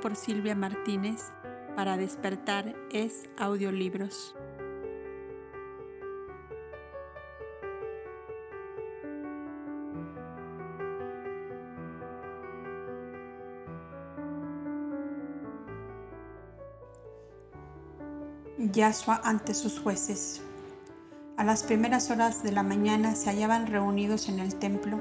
por Silvia Martínez para despertar es audiolibros. Yasua ante sus jueces. A las primeras horas de la mañana se hallaban reunidos en el templo,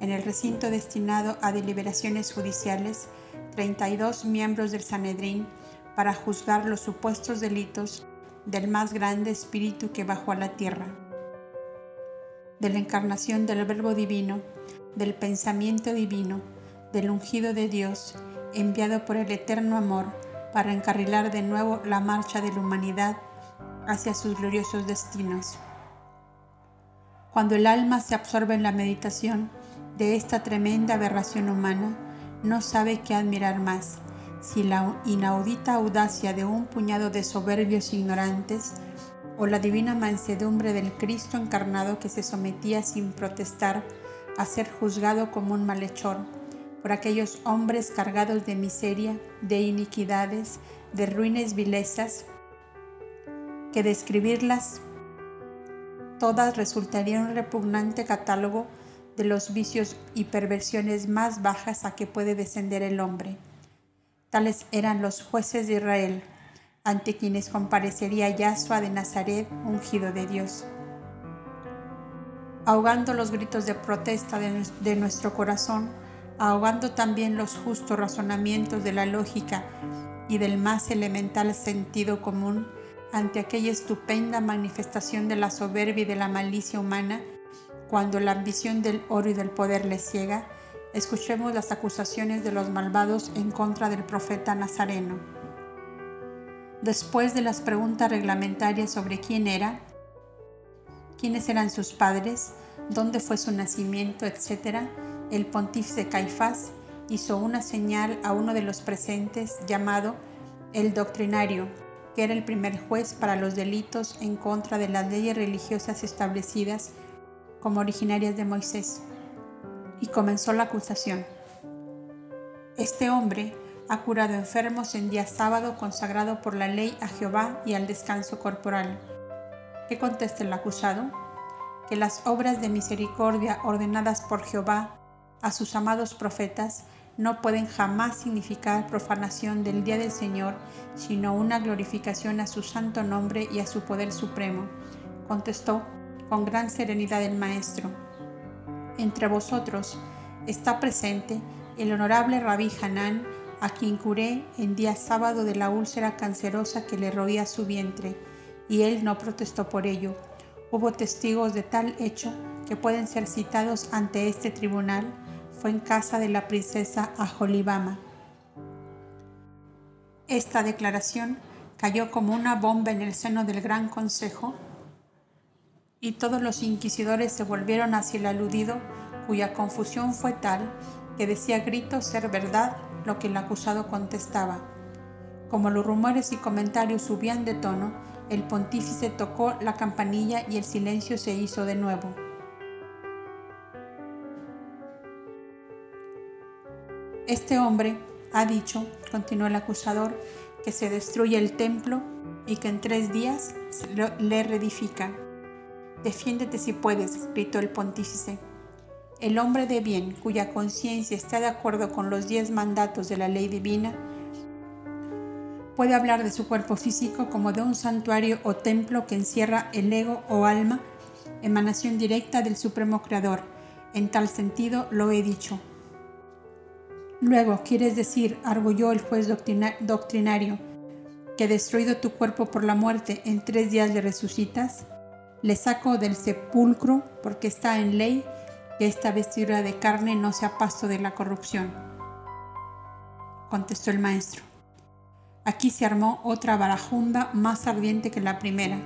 en el recinto destinado a deliberaciones judiciales, 32 miembros del Sanedrín para juzgar los supuestos delitos del más grande espíritu que bajó a la tierra, de la encarnación del Verbo Divino, del pensamiento divino, del ungido de Dios, enviado por el eterno amor para encarrilar de nuevo la marcha de la humanidad hacia sus gloriosos destinos. Cuando el alma se absorbe en la meditación de esta tremenda aberración humana, no sabe qué admirar más, si la inaudita audacia de un puñado de soberbios ignorantes o la divina mansedumbre del Cristo encarnado que se sometía sin protestar a ser juzgado como un malhechor por aquellos hombres cargados de miseria, de iniquidades, de ruines vilezas, que describirlas todas resultaría un repugnante catálogo de los vicios y perversiones más bajas a que puede descender el hombre. Tales eran los jueces de Israel, ante quienes comparecería Yahshua de Nazaret, ungido de Dios. Ahogando los gritos de protesta de, nuestro corazón, ahogando también los justos razonamientos de la lógica y del más elemental sentido común, ante aquella estupenda manifestación de la soberbia y de la malicia humana, cuando la ambición del oro y del poder les ciega, escuchemos las acusaciones de los malvados en contra del profeta Nazareno. Después de las preguntas reglamentarias sobre quién era, quiénes eran sus padres, dónde fue su nacimiento, etc., el pontífice Caifás hizo una señal a uno de los presentes llamado el doctrinario, que era el primer juez para los delitos en contra de las leyes religiosas establecidas como originarias de Moisés. Y comenzó la acusación. Este hombre ha curado enfermos en día sábado consagrado por la ley a Jehová y al descanso corporal. ¿Qué contesta el acusado? Que las obras de misericordia ordenadas por Jehová a sus amados profetas no pueden jamás significar profanación del día del Señor, sino una glorificación a su santo nombre y a su poder supremo, contestó con gran serenidad el maestro. Entre vosotros está presente el honorable rabí Hanán, a quien curé en día sábado de la úlcera cancerosa que le roía su vientre, y él no protestó por ello. Hubo testigos de tal hecho que pueden ser citados ante este tribunal fue en casa de la princesa Ajolibama. Esta declaración cayó como una bomba en el seno del Gran Consejo y todos los inquisidores se volvieron hacia el aludido, cuya confusión fue tal que decía gritos ser verdad lo que el acusado contestaba. Como los rumores y comentarios subían de tono, el pontífice tocó la campanilla y el silencio se hizo de nuevo. Este hombre ha dicho, continuó el acusador, que se destruye el templo y que en tres días le reedifica. Defiéndete si puedes, gritó el pontífice. El hombre de bien, cuya conciencia está de acuerdo con los diez mandatos de la ley divina, puede hablar de su cuerpo físico como de un santuario o templo que encierra el ego o alma, emanación directa del Supremo Creador. En tal sentido lo he dicho. Luego, ¿quieres decir, arguyó el juez doctrinario, que destruido tu cuerpo por la muerte, en tres días le resucitas? Le saco del sepulcro porque está en ley que esta vestidura de carne no sea pasto de la corrupción. Contestó el maestro. Aquí se armó otra barajunda más ardiente que la primera.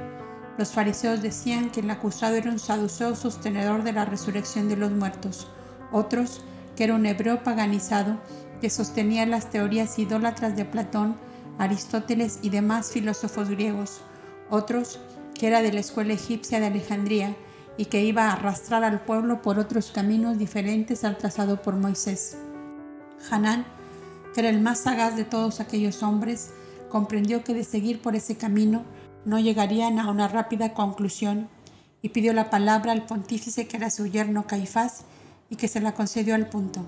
Los fariseos decían que el acusado era un saduceo sostenedor de la resurrección de los muertos. Otros, que era un hebreo paganizado que sostenía las teorías idólatras de Platón, Aristóteles y demás filósofos griegos, otros que era de la escuela egipcia de Alejandría y que iba a arrastrar al pueblo por otros caminos diferentes al trazado por Moisés. Hanán que era el más sagaz de todos aquellos hombres, comprendió que de seguir por ese camino no llegarían a una rápida conclusión y pidió la palabra al pontífice que era su yerno Caifás y que se la concedió al punto.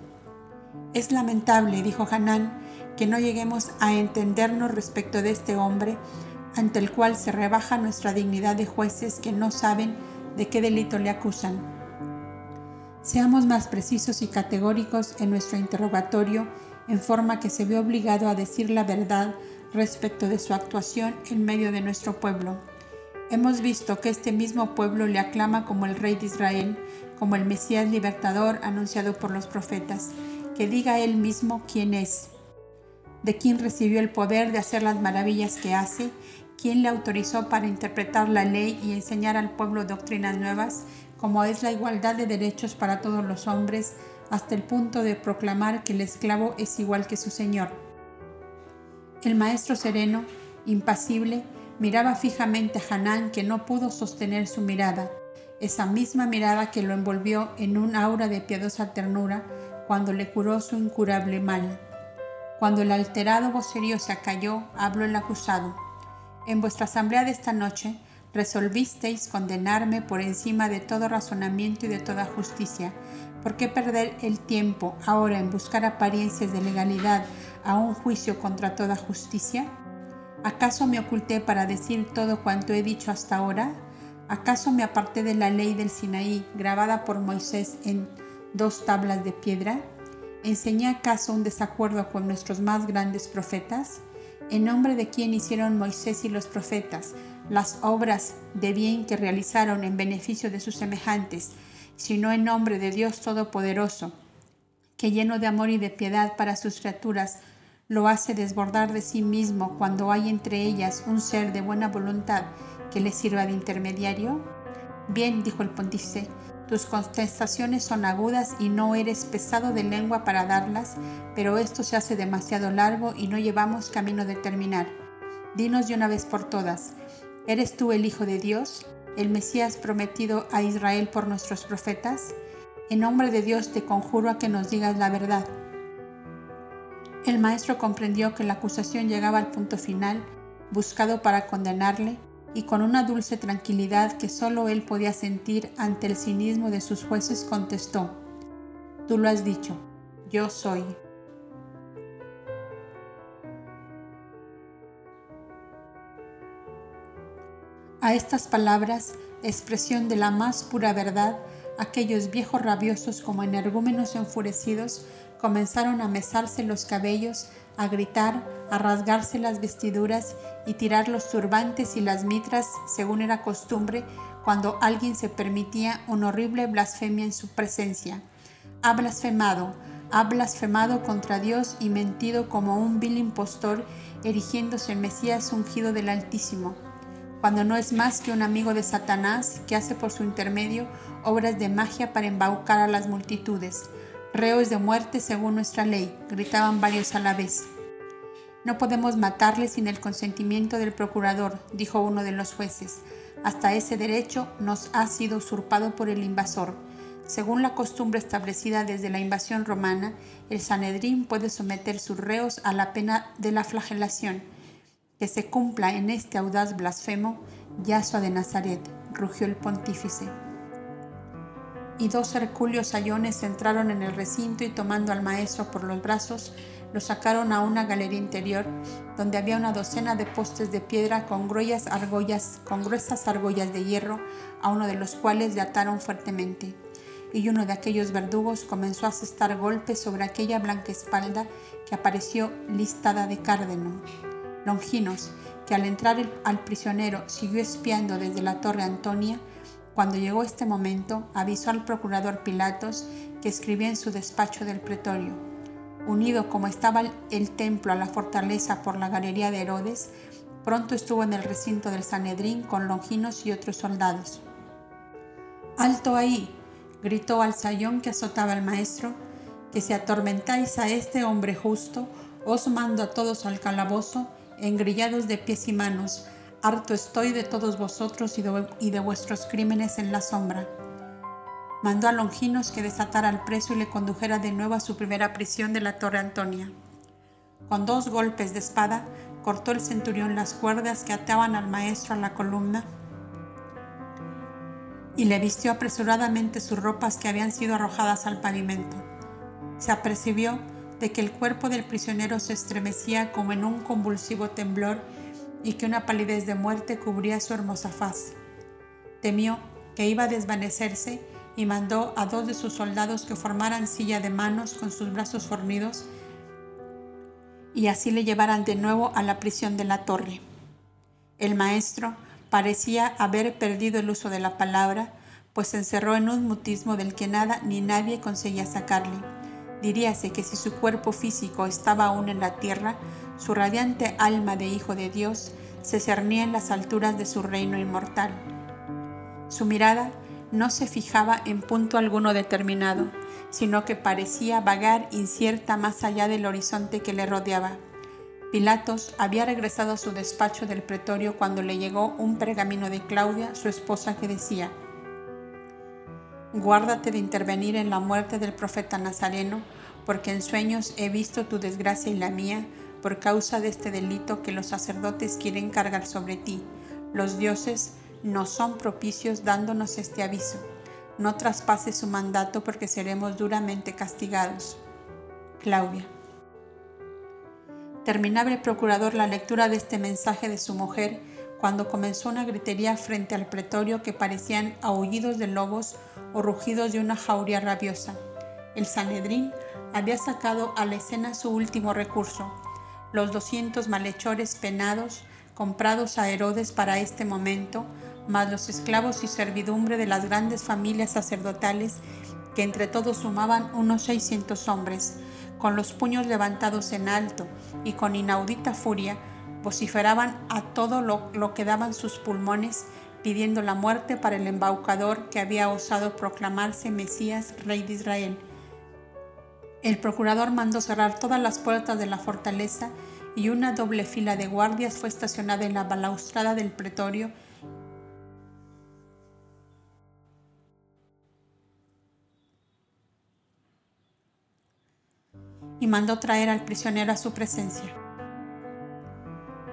Es lamentable, dijo Hanán, que no lleguemos a entendernos respecto de este hombre ante el cual se rebaja nuestra dignidad de jueces que no saben de qué delito le acusan. Seamos más precisos y categóricos en nuestro interrogatorio en forma que se ve obligado a decir la verdad respecto de su actuación en medio de nuestro pueblo. Hemos visto que este mismo pueblo le aclama como el rey de Israel, como el Mesías libertador anunciado por los profetas, que diga él mismo quién es, de quién recibió el poder de hacer las maravillas que hace, quién le autorizó para interpretar la ley y enseñar al pueblo doctrinas nuevas, como es la igualdad de derechos para todos los hombres, hasta el punto de proclamar que el esclavo es igual que su señor. El maestro sereno, impasible, miraba fijamente a Hanán que no pudo sostener su mirada, esa misma mirada que lo envolvió en un aura de piadosa ternura cuando le curó su incurable mal. Cuando el alterado vocerío se acalló, habló el acusado. En vuestra asamblea de esta noche resolvisteis condenarme por encima de todo razonamiento y de toda justicia. ¿Por qué perder el tiempo ahora en buscar apariencias de legalidad a un juicio contra toda justicia? ¿Acaso me oculté para decir todo cuanto he dicho hasta ahora? ¿Acaso me aparté de la ley del Sinaí grabada por Moisés en dos tablas de piedra? ¿Enseñé acaso un desacuerdo con nuestros más grandes profetas? ¿En nombre de quién hicieron Moisés y los profetas las obras de bien que realizaron en beneficio de sus semejantes, sino en nombre de Dios Todopoderoso, que lleno de amor y de piedad para sus criaturas, lo hace desbordar de sí mismo cuando hay entre ellas un ser de buena voluntad que le sirva de intermediario? Bien, dijo el pontífice, tus contestaciones son agudas y no eres pesado de lengua para darlas, pero esto se hace demasiado largo y no llevamos camino de terminar. Dinos de una vez por todas, ¿eres tú el Hijo de Dios, el Mesías prometido a Israel por nuestros profetas? En nombre de Dios te conjuro a que nos digas la verdad. El maestro comprendió que la acusación llegaba al punto final, buscado para condenarle, y con una dulce tranquilidad que solo él podía sentir ante el cinismo de sus jueces contestó, Tú lo has dicho, yo soy. A estas palabras, expresión de la más pura verdad, aquellos viejos rabiosos como energúmenos enfurecidos comenzaron a mesarse los cabellos, a gritar, a rasgarse las vestiduras y tirar los turbantes y las mitras según era costumbre cuando alguien se permitía una horrible blasfemia en su presencia. Ha blasfemado, ha blasfemado contra Dios y mentido como un vil impostor, erigiéndose en Mesías ungido del Altísimo, cuando no es más que un amigo de Satanás que hace por su intermedio obras de magia para embaucar a las multitudes. Reos de muerte según nuestra ley, gritaban varios a la vez. No podemos matarle sin el consentimiento del procurador, dijo uno de los jueces. Hasta ese derecho nos ha sido usurpado por el invasor. Según la costumbre establecida desde la invasión romana, el Sanedrín puede someter sus reos a la pena de la flagelación. Que se cumpla en este audaz blasfemo, Yasua de Nazaret, rugió el pontífice. Y dos hercúleos sayones entraron en el recinto y tomando al maestro por los brazos, lo sacaron a una galería interior donde había una docena de postes de piedra con gruesas argollas, con gruesas argollas de hierro, a uno de los cuales le ataron fuertemente. Y uno de aquellos verdugos comenzó a asestar golpes sobre aquella blanca espalda que apareció listada de cárdeno. Longinos, que al entrar al prisionero siguió espiando desde la torre Antonia, cuando llegó este momento avisó al procurador Pilatos que escribía en su despacho del pretorio unido como estaba el templo a la fortaleza por la galería de Herodes, pronto estuvo en el recinto del Sanedrín con Longinos y otros soldados. ¡Alto ahí! gritó al sayón que azotaba al maestro, que si atormentáis a este hombre justo, os mando a todos al calabozo, engrillados de pies y manos. Harto estoy de todos vosotros y de, vuestros crímenes en la sombra mandó a Longinos que desatara al preso y le condujera de nuevo a su primera prisión de la Torre Antonia. Con dos golpes de espada cortó el centurión las cuerdas que ataban al maestro a la columna y le vistió apresuradamente sus ropas que habían sido arrojadas al pavimento. Se apercibió de que el cuerpo del prisionero se estremecía como en un convulsivo temblor y que una palidez de muerte cubría su hermosa faz. Temió que iba a desvanecerse y mandó a dos de sus soldados que formaran silla de manos con sus brazos fornidos y así le llevaran de nuevo a la prisión de la torre. El maestro parecía haber perdido el uso de la palabra, pues se encerró en un mutismo del que nada ni nadie conseguía sacarle. Diríase que si su cuerpo físico estaba aún en la tierra, su radiante alma de Hijo de Dios se cernía en las alturas de su reino inmortal. Su mirada no se fijaba en punto alguno determinado, sino que parecía vagar incierta más allá del horizonte que le rodeaba. Pilatos había regresado a su despacho del pretorio cuando le llegó un pergamino de Claudia, su esposa, que decía, Guárdate de intervenir en la muerte del profeta Nazareno, porque en sueños he visto tu desgracia y la mía por causa de este delito que los sacerdotes quieren cargar sobre ti. Los dioses no son propicios dándonos este aviso. No traspases su mandato porque seremos duramente castigados. Claudia. Terminaba el procurador la lectura de este mensaje de su mujer cuando comenzó una gritería frente al pretorio que parecían aullidos de lobos o rugidos de una jauría rabiosa. El Sanedrín había sacado a la escena su último recurso, los doscientos malhechores penados comprados a Herodes para este momento, más los esclavos y servidumbre de las grandes familias sacerdotales que entre todos sumaban unos 600 hombres, con los puños levantados en alto y con inaudita furia, vociferaban a todo lo, lo que daban sus pulmones pidiendo la muerte para el embaucador que había osado proclamarse Mesías, rey de Israel. El procurador mandó cerrar todas las puertas de la fortaleza y una doble fila de guardias fue estacionada en la balaustrada del pretorio y mandó traer al prisionero a su presencia.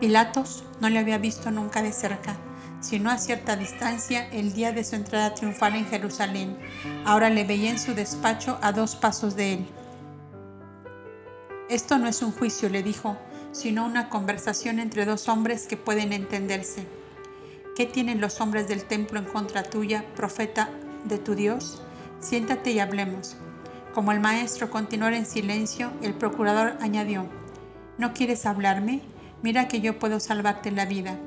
Pilatos no le había visto nunca de cerca, sino a cierta distancia el día de su entrada triunfal en Jerusalén. Ahora le veía en su despacho a dos pasos de él. Esto no es un juicio, le dijo, sino una conversación entre dos hombres que pueden entenderse. ¿Qué tienen los hombres del templo en contra tuya, profeta de tu Dios? Siéntate y hablemos. Como el maestro continuó en silencio, el procurador añadió, ¿no quieres hablarme? Mira que yo puedo salvarte la vida.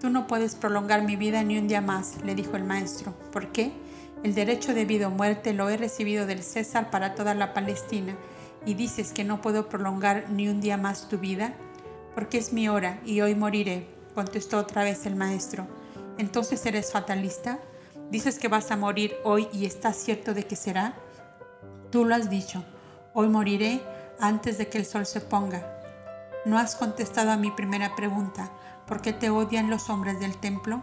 Tú no puedes prolongar mi vida ni un día más, le dijo el maestro. ¿Por qué? El derecho de vida o muerte lo he recibido del César para toda la Palestina, y dices que no puedo prolongar ni un día más tu vida, porque es mi hora y hoy moriré, contestó otra vez el maestro. Entonces eres fatalista. Dices que vas a morir hoy y estás cierto de que será. Tú lo has dicho, hoy moriré antes de que el sol se ponga. No has contestado a mi primera pregunta, ¿por qué te odian los hombres del templo?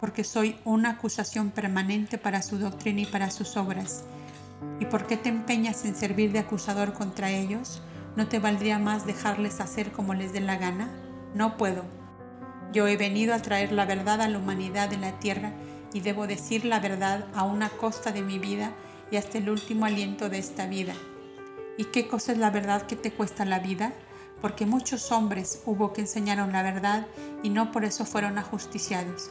Porque soy una acusación permanente para su doctrina y para sus obras. ¿Y por qué te empeñas en servir de acusador contra ellos? ¿No te valdría más dejarles hacer como les dé la gana? No puedo. Yo he venido a traer la verdad a la humanidad de la tierra y debo decir la verdad a una costa de mi vida y hasta el último aliento de esta vida. ¿Y qué cosa es la verdad que te cuesta la vida? Porque muchos hombres hubo que enseñaron la verdad y no por eso fueron ajusticiados.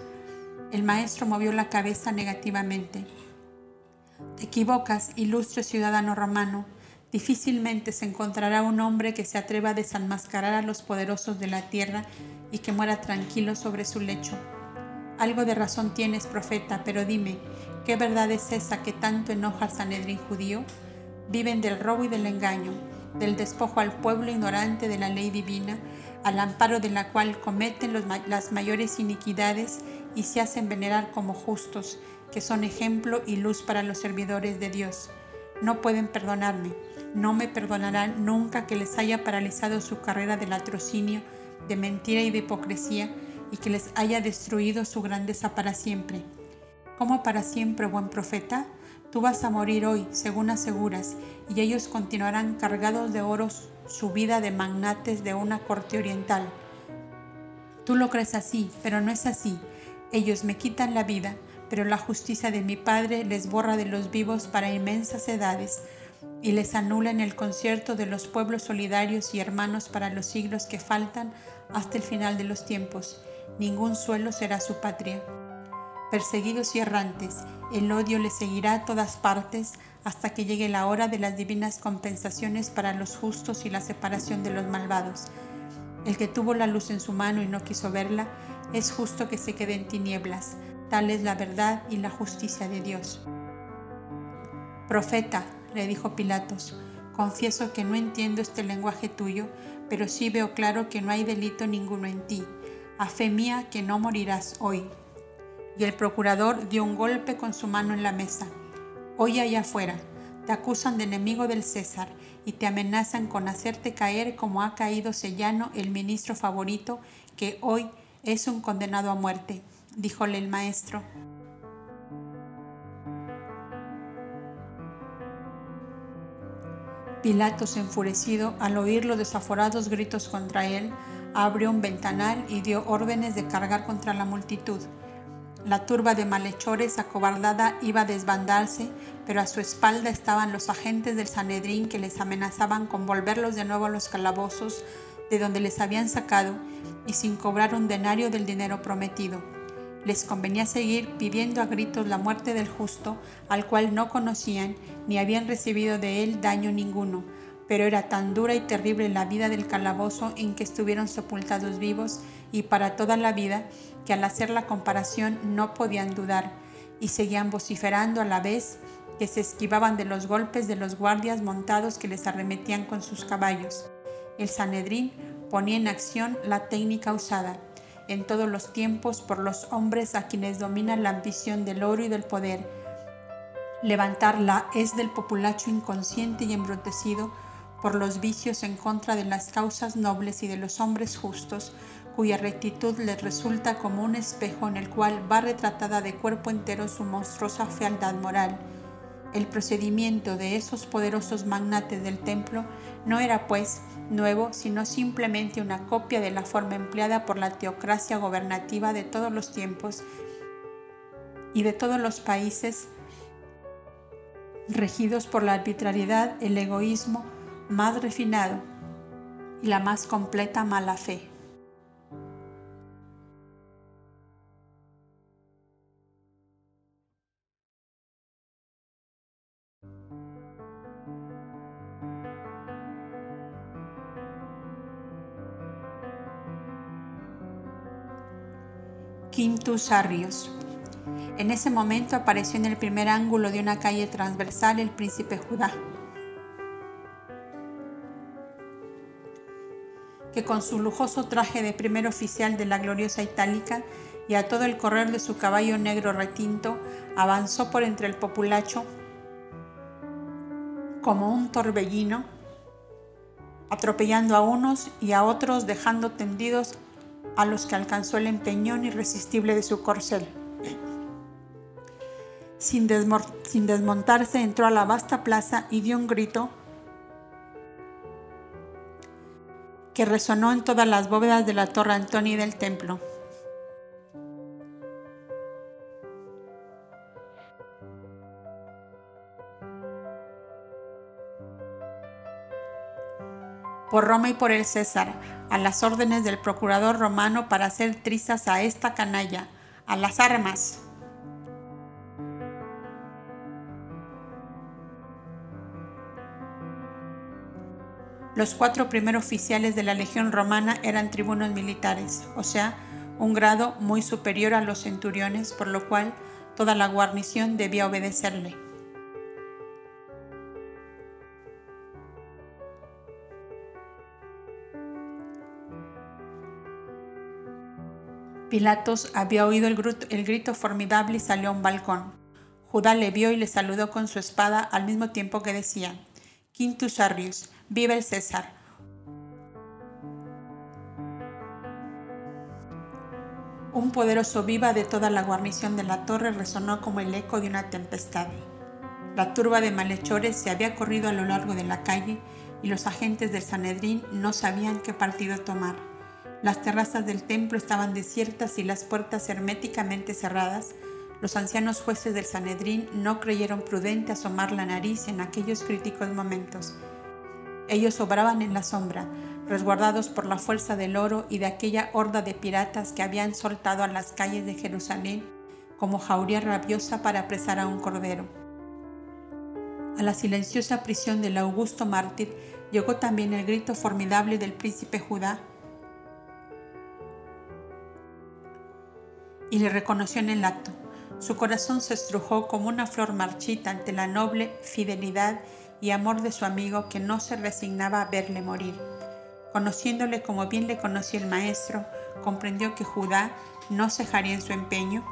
El maestro movió la cabeza negativamente. Te equivocas, ilustre ciudadano romano. Difícilmente se encontrará un hombre que se atreva a desenmascarar a los poderosos de la tierra y que muera tranquilo sobre su lecho. Algo de razón tienes, profeta, pero dime, ¿Qué verdad es esa que tanto enoja al Sanedrín judío? Viven del robo y del engaño, del despojo al pueblo ignorante de la ley divina, al amparo de la cual cometen las mayores iniquidades y se hacen venerar como justos, que son ejemplo y luz para los servidores de Dios. No pueden perdonarme, no me perdonarán nunca que les haya paralizado su carrera de latrocinio, de mentira y de hipocresía, y que les haya destruido su grandeza para siempre como para siempre, buen profeta, tú vas a morir hoy, según aseguras, y ellos continuarán cargados de oros su vida de magnates de una corte oriental. Tú lo crees así, pero no es así. Ellos me quitan la vida, pero la justicia de mi Padre les borra de los vivos para inmensas edades y les anula en el concierto de los pueblos solidarios y hermanos para los siglos que faltan hasta el final de los tiempos. Ningún suelo será su patria. Perseguidos y errantes, el odio les seguirá a todas partes hasta que llegue la hora de las divinas compensaciones para los justos y la separación de los malvados. El que tuvo la luz en su mano y no quiso verla, es justo que se quede en tinieblas. Tal es la verdad y la justicia de Dios. Profeta, le dijo Pilatos, confieso que no entiendo este lenguaje tuyo, pero sí veo claro que no hay delito ninguno en ti. A fe mía que no morirás hoy. Y el procurador dio un golpe con su mano en la mesa. Hoy allá afuera, te acusan de enemigo del César y te amenazan con hacerte caer como ha caído Sellano, el ministro favorito, que hoy es un condenado a muerte, díjole el maestro. Pilatos, enfurecido al oír los desaforados gritos contra él, abrió un ventanal y dio órdenes de cargar contra la multitud. La turba de malhechores acobardada iba a desbandarse, pero a su espalda estaban los agentes del Sanedrín que les amenazaban con volverlos de nuevo a los calabozos de donde les habían sacado y sin cobrar un denario del dinero prometido. Les convenía seguir pidiendo a gritos la muerte del justo, al cual no conocían ni habían recibido de él daño ninguno, pero era tan dura y terrible la vida del calabozo en que estuvieron sepultados vivos y para toda la vida, que al hacer la comparación no podían dudar, y seguían vociferando a la vez que se esquivaban de los golpes de los guardias montados que les arremetían con sus caballos. El Sanedrín ponía en acción la técnica usada en todos los tiempos por los hombres a quienes domina la ambición del oro y del poder. Levantarla es del populacho inconsciente y embrutecido por los vicios en contra de las causas nobles y de los hombres justos, cuya rectitud les resulta como un espejo en el cual va retratada de cuerpo entero su monstruosa fealdad moral. El procedimiento de esos poderosos magnates del templo no era, pues, nuevo, sino simplemente una copia de la forma empleada por la teocracia gobernativa de todos los tiempos y de todos los países regidos por la arbitrariedad, el egoísmo más refinado y la más completa mala fe. Quintus Arrios. En ese momento apareció en el primer ángulo de una calle transversal el príncipe Judá, que con su lujoso traje de primer oficial de la gloriosa itálica y a todo el correr de su caballo negro retinto, avanzó por entre el populacho como un torbellino, atropellando a unos y a otros, dejando tendidos a los que alcanzó el empeñón irresistible de su corcel. Sin, desmontarse entró a la vasta plaza y dio un grito que resonó en todas las bóvedas de la torre Antonia y del templo. por Roma y por el César, a las órdenes del procurador romano para hacer trizas a esta canalla, a las armas. Los cuatro primeros oficiales de la legión romana eran tribunos militares, o sea, un grado muy superior a los centuriones, por lo cual toda la guarnición debía obedecerle. Pilatos había oído el grito, formidable y salió a un balcón. Judá le vio y le saludó con su espada al mismo tiempo que decía, Quintus Arrius, viva el César. Un poderoso viva de toda la guarnición de la torre resonó como el eco de una tempestad. La turba de malhechores se había corrido a lo largo de la calle y los agentes del Sanedrín no sabían qué partido tomar. Las terrazas del templo estaban desiertas y las puertas herméticamente cerradas. Los ancianos jueces del Sanedrín no creyeron prudente asomar la nariz en aquellos críticos momentos. Ellos obraban en la sombra, resguardados por la fuerza del oro y de aquella horda de piratas que habían soltado a las calles de Jerusalén como jauría rabiosa para apresar a un cordero. A la silenciosa prisión del augusto mártir llegó también el grito formidable del príncipe Judá y le reconoció en el acto. Su corazón se estrujó como una flor marchita ante la noble fidelidad y amor de su amigo que no se resignaba a verle morir. Conociéndole como bien le conocía el maestro, comprendió que Judá no cejaría en su empeño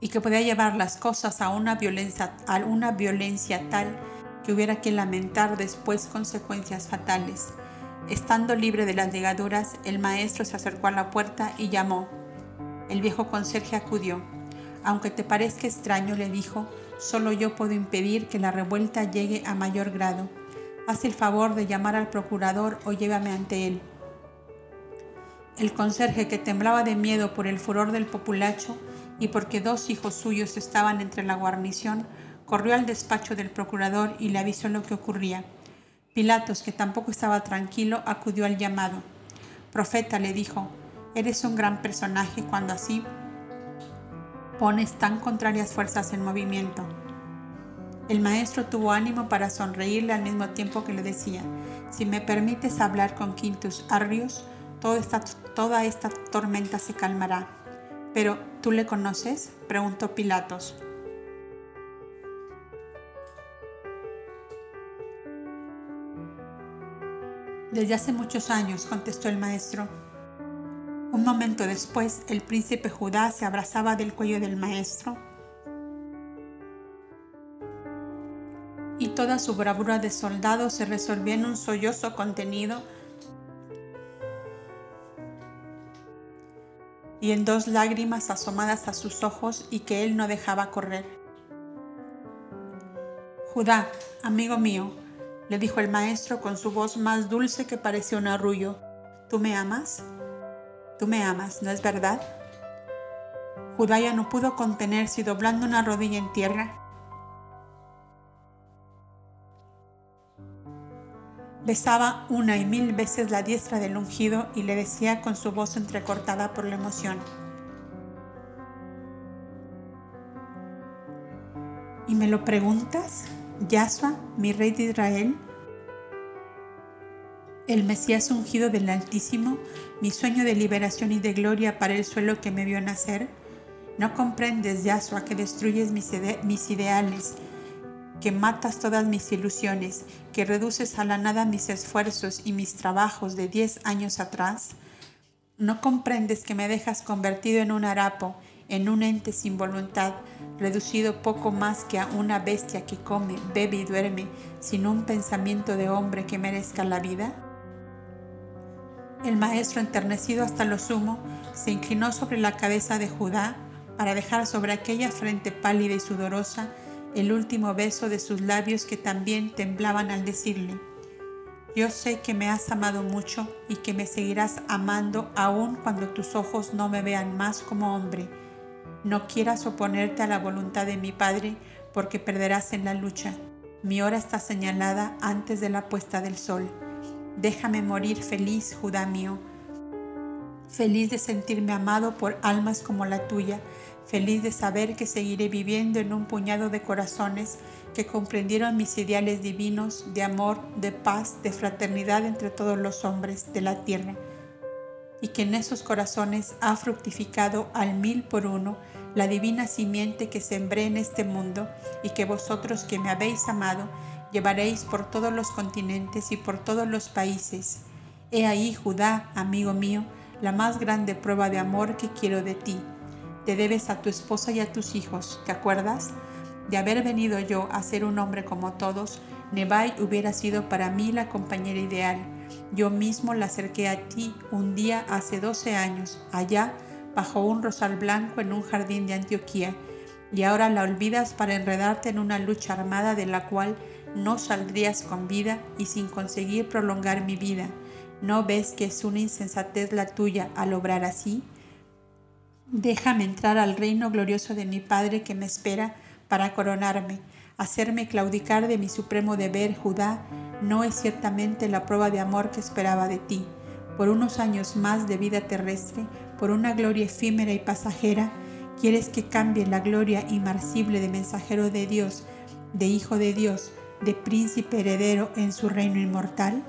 y que podía llevar las cosas a una violencia, a una violencia tal que hubiera que lamentar después consecuencias fatales. Estando libre de las ligaduras, el maestro se acercó a la puerta y llamó. El viejo conserje acudió. Aunque te parezca extraño, le dijo, solo yo puedo impedir que la revuelta llegue a mayor grado. Haz el favor de llamar al procurador o llévame ante él. El conserje, que temblaba de miedo por el furor del populacho y porque dos hijos suyos estaban entre la guarnición, corrió al despacho del procurador y le avisó lo que ocurría. Pilatos, que tampoco estaba tranquilo, acudió al llamado. Profeta, le dijo, eres un gran personaje cuando así pones tan contrarias fuerzas en movimiento. El maestro tuvo ánimo para sonreírle al mismo tiempo que le decía, si me permites hablar con Quintus Arrius, toda esta, toda esta tormenta se calmará. Pero, ¿tú le conoces? preguntó Pilatos. Desde hace muchos años, contestó el maestro. Un momento después, el príncipe Judá se abrazaba del cuello del maestro y toda su bravura de soldado se resolvió en un sollozo contenido y en dos lágrimas asomadas a sus ojos y que él no dejaba correr. Judá, amigo mío, le dijo el maestro con su voz más dulce que parecía un arrullo. ¿Tú me amas? Tú me amas, ¿no es verdad? Judá ya no pudo contenerse y doblando una rodilla en tierra, besaba una y mil veces la diestra del ungido y le decía con su voz entrecortada por la emoción, ¿Y me lo preguntas? Yahshua, mi rey de Israel, el Mesías ungido del Altísimo, mi sueño de liberación y de gloria para el suelo que me vio nacer. No comprendes, Yahshua, que destruyes mis, mis ideales, que matas todas mis ilusiones, que reduces a la nada mis esfuerzos y mis trabajos de diez años atrás. No comprendes que me dejas convertido en un harapo, en un ente sin voluntad, reducido poco más que a una bestia que come, bebe y duerme, sin un pensamiento de hombre que merezca la vida? El maestro, enternecido hasta lo sumo, se inclinó sobre la cabeza de Judá para dejar sobre aquella frente pálida y sudorosa el último beso de sus labios que también temblaban al decirle, yo sé que me has amado mucho y que me seguirás amando aun cuando tus ojos no me vean más como hombre no quieras oponerte a la voluntad de mi Padre, porque perderás en la lucha. Mi hora está señalada antes de la puesta del sol. Déjame morir feliz, Judá mío, feliz de sentirme amado por almas como la tuya, feliz de saber que seguiré viviendo en un puñado de corazones que comprendieron mis ideales divinos de amor, de paz, de fraternidad entre todos los hombres de la tierra, y que en esos corazones ha fructificado al mil por uno la divina simiente que sembré en este mundo y que vosotros que me habéis amado llevaréis por todos los continentes y por todos los países. He ahí, Judá, amigo mío, la más grande prueba de amor que quiero de ti. Te debes a tu esposa y a tus hijos, ¿te acuerdas? De haber venido yo a ser un hombre como todos, Nebai hubiera sido para mí la compañera ideal. Yo mismo la acerqué a ti un día hace 12 años, allá bajo un rosal blanco en un jardín de Antioquía, y ahora la olvidas para enredarte en una lucha armada de la cual no saldrías con vida y sin conseguir prolongar mi vida. ¿No ves que es una insensatez la tuya al obrar así? Déjame entrar al reino glorioso de mi Padre que me espera para coronarme, hacerme claudicar de mi supremo deber, Judá, no es ciertamente la prueba de amor que esperaba de ti. Por unos años más de vida terrestre, por una gloria efímera y pasajera, ¿quieres que cambie la gloria inmarcible de mensajero de Dios, de hijo de Dios, de príncipe heredero en su reino inmortal?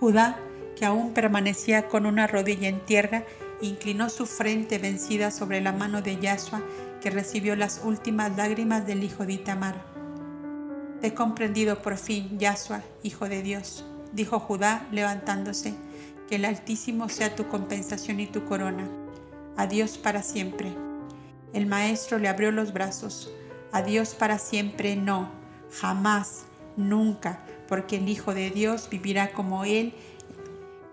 Judá, que aún permanecía con una rodilla en tierra, inclinó su frente vencida sobre la mano de Yahshua, que recibió las últimas lágrimas del hijo de Itamar. Te he comprendido por fin, Yahshua, hijo de Dios, dijo Judá levantándose, que el Altísimo sea tu compensación y tu corona. Adiós para siempre. El maestro le abrió los brazos. Adiós para siempre, no, jamás, nunca, porque el Hijo de Dios vivirá como Él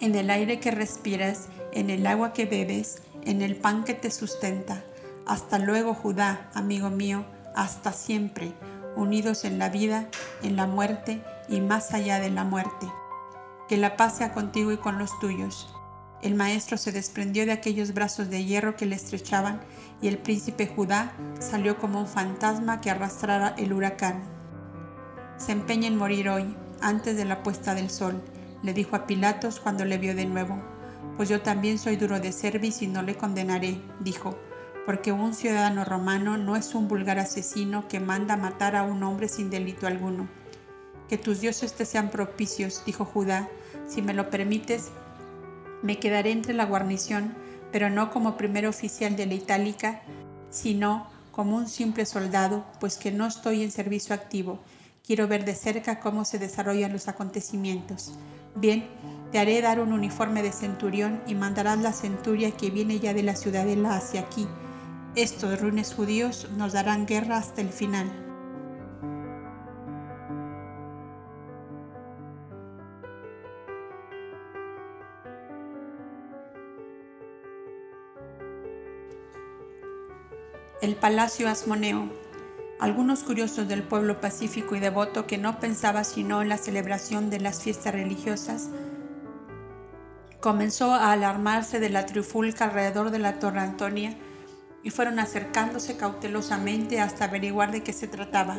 en el aire que respiras, en el agua que bebes, en el pan que te sustenta. Hasta luego, Judá, amigo mío, hasta siempre, unidos en la vida, en la muerte y más allá de la muerte. Que la paz sea contigo y con los tuyos. El maestro se desprendió de aquellos brazos de hierro que le estrechaban y el príncipe Judá salió como un fantasma que arrastrara el huracán. Se empeña en morir hoy, antes de la puesta del sol, le dijo a Pilatos cuando le vio de nuevo. Pues yo también soy duro de cerviz y no le condenaré, dijo, porque un ciudadano romano no es un vulgar asesino que manda matar a un hombre sin delito alguno. Que tus dioses te sean propicios, dijo Judá, si me lo permites, me quedaré entre la guarnición, pero no como primer oficial de la Itálica, sino como un simple soldado, pues que no estoy en servicio activo. Quiero ver de cerca cómo se desarrollan los acontecimientos. Bien, te haré dar un uniforme de centurión y mandarás la centuria que viene ya de la ciudadela hacia aquí. Estos runes judíos nos darán guerra hasta el final. El Palacio Asmoneo. Algunos curiosos del pueblo pacífico y devoto que no pensaba sino en la celebración de las fiestas religiosas, comenzó a alarmarse de la trifulca alrededor de la Torre Antonia y fueron acercándose cautelosamente hasta averiguar de qué se trataba.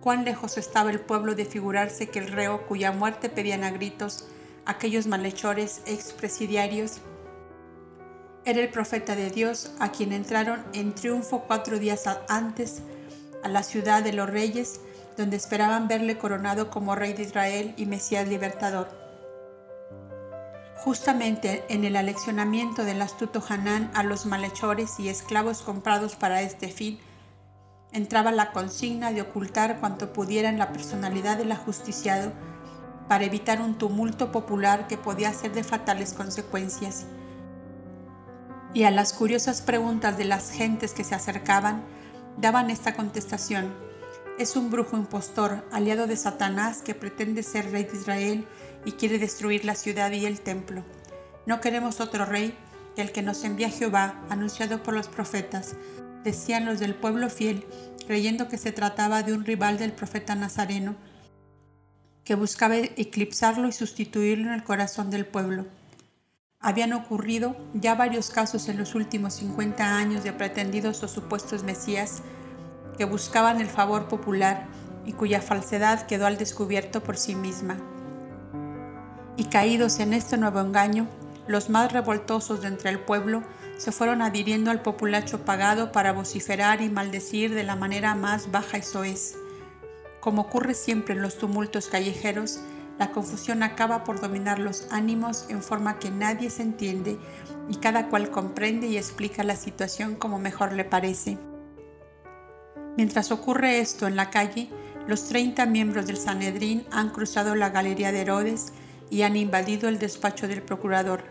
Cuán lejos estaba el pueblo de figurarse que el reo cuya muerte pedían a gritos aquellos malhechores expresidiarios era el profeta de Dios a quien entraron en triunfo cuatro días antes a la ciudad de los reyes, donde esperaban verle coronado como rey de Israel y Mesías libertador. Justamente en el aleccionamiento del astuto Hanán a los malhechores y esclavos comprados para este fin, entraba la consigna de ocultar cuanto pudiera en la personalidad del ajusticiado para evitar un tumulto popular que podía ser de fatales consecuencias y a las curiosas preguntas de las gentes que se acercaban, daban esta contestación. Es un brujo impostor, aliado de Satanás, que pretende ser rey de Israel y quiere destruir la ciudad y el templo. No queremos otro rey que el que nos envía Jehová, anunciado por los profetas, decían los del pueblo fiel, creyendo que se trataba de un rival del profeta Nazareno, que buscaba eclipsarlo y sustituirlo en el corazón del pueblo. Habían ocurrido ya varios casos en los últimos 50 años de pretendidos o supuestos mesías que buscaban el favor popular y cuya falsedad quedó al descubierto por sí misma. Y caídos en este nuevo engaño, los más revoltosos de entre el pueblo se fueron adhiriendo al populacho pagado para vociferar y maldecir de la manera más baja y soez. Como ocurre siempre en los tumultos callejeros, la confusión acaba por dominar los ánimos en forma que nadie se entiende y cada cual comprende y explica la situación como mejor le parece. Mientras ocurre esto en la calle, los 30 miembros del Sanedrín han cruzado la galería de Herodes y han invadido el despacho del procurador.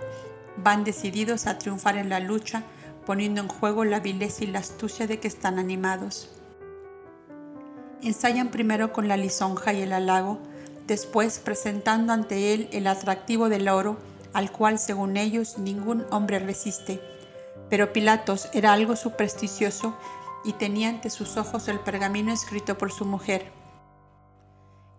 Van decididos a triunfar en la lucha, poniendo en juego la vileza y la astucia de que están animados. Ensayan primero con la lisonja y el halago, después presentando ante él el atractivo del oro, al cual según ellos ningún hombre resiste. Pero Pilatos era algo supersticioso y tenía ante sus ojos el pergamino escrito por su mujer.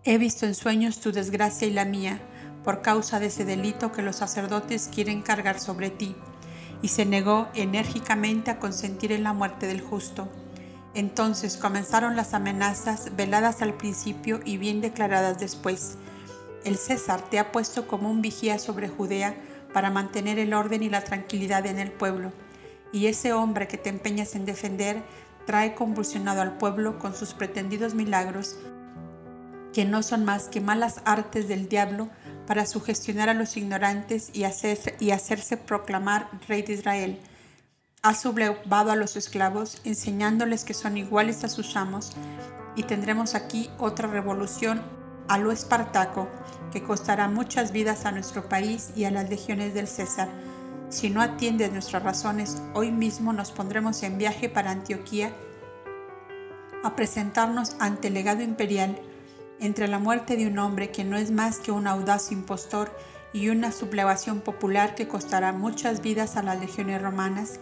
He visto en sueños tu desgracia y la mía, por causa de ese delito que los sacerdotes quieren cargar sobre ti. Y se negó enérgicamente a consentir en la muerte del justo. Entonces comenzaron las amenazas veladas al principio y bien declaradas después. El César te ha puesto como un vigía sobre Judea para mantener el orden y la tranquilidad en el pueblo. Y ese hombre que te empeñas en defender trae convulsionado al pueblo con sus pretendidos milagros que no son más que malas artes del diablo para sugestionar a los ignorantes y hacerse, proclamar rey de Israel. Ha sublevado a los esclavos, enseñándoles que son iguales a sus amos, y tendremos aquí otra revolución a lo Espartaco, que costará muchas vidas a nuestro país y a las legiones del César. Si no atiendes nuestras razones, hoy mismo nos pondremos en viaje para Antioquía a presentarnos ante el legado imperial entre la muerte de un hombre que no es más que un audaz impostor y una sublevación popular que costará muchas vidas a las legiones romanas,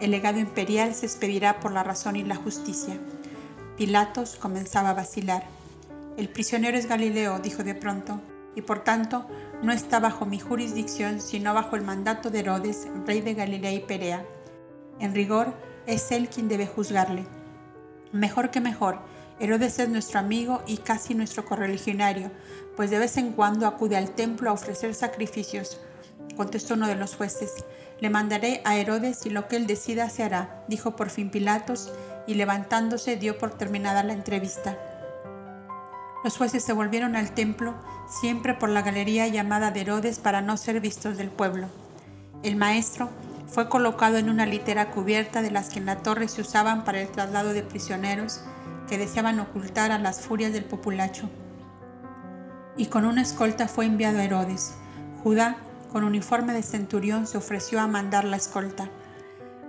el legado imperial se expedirá por la razón y la justicia. Pilatos comenzaba a vacilar. El prisionero es Galileo, dijo de pronto, y por tanto no está bajo mi jurisdicción, sino bajo el mandato de Herodes, rey de Galilea y Perea. En rigor, es él quien debe juzgarle. Mejor que mejor, Herodes es nuestro amigo y casi nuestro correligionario, pues de vez en cuando acude al templo a ofrecer sacrificios. Contestó uno de los jueces. Le mandaré a Herodes y lo que él decida se hará, dijo por fin Pilatos, y levantándose dio por terminada la entrevista. Los jueces se volvieron al templo, siempre por la galería llamada de Herodes para no ser vistos del pueblo. El maestro fue colocado en una litera cubierta de las que en la torre se usaban para el traslado de prisioneros, que deseaban ocultar a las furias del populacho. Y con una escolta fue enviado a Herodes. Judá, con uniforme de centurión, se ofreció a mandar la escolta.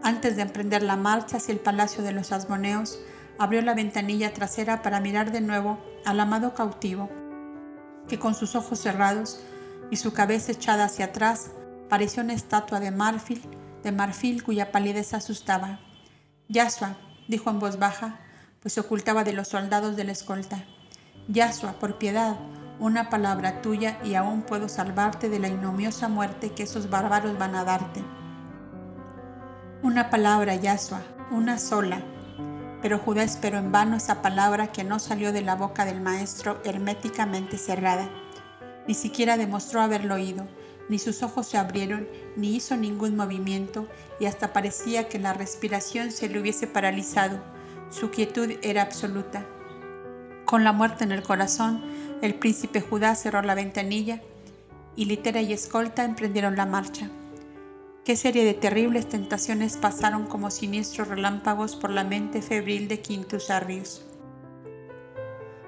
Antes de emprender la marcha hacia el palacio de los asmoneos, abrió la ventanilla trasera para mirar de nuevo al amado cautivo, que con sus ojos cerrados y su cabeza echada hacia atrás parecía una estatua de marfil, de marfil cuya palidez asustaba. Yasua, dijo en voz baja, pues se ocultaba de los soldados de la escolta. Yasua, por piedad, una palabra tuya y aún puedo salvarte de la ignomiosa muerte que esos bárbaros van a darte. Una palabra, Yasua, una sola. Pero Judá esperó en vano esa palabra que no salió de la boca del maestro herméticamente cerrada. Ni siquiera demostró haberlo oído, ni sus ojos se abrieron, ni hizo ningún movimiento, y hasta parecía que la respiración se le hubiese paralizado su quietud era absoluta. Con la muerte en el corazón, el príncipe Judá cerró la ventanilla y litera y escolta emprendieron la marcha. Qué serie de terribles tentaciones pasaron como siniestros relámpagos por la mente febril de Quintus Arrius.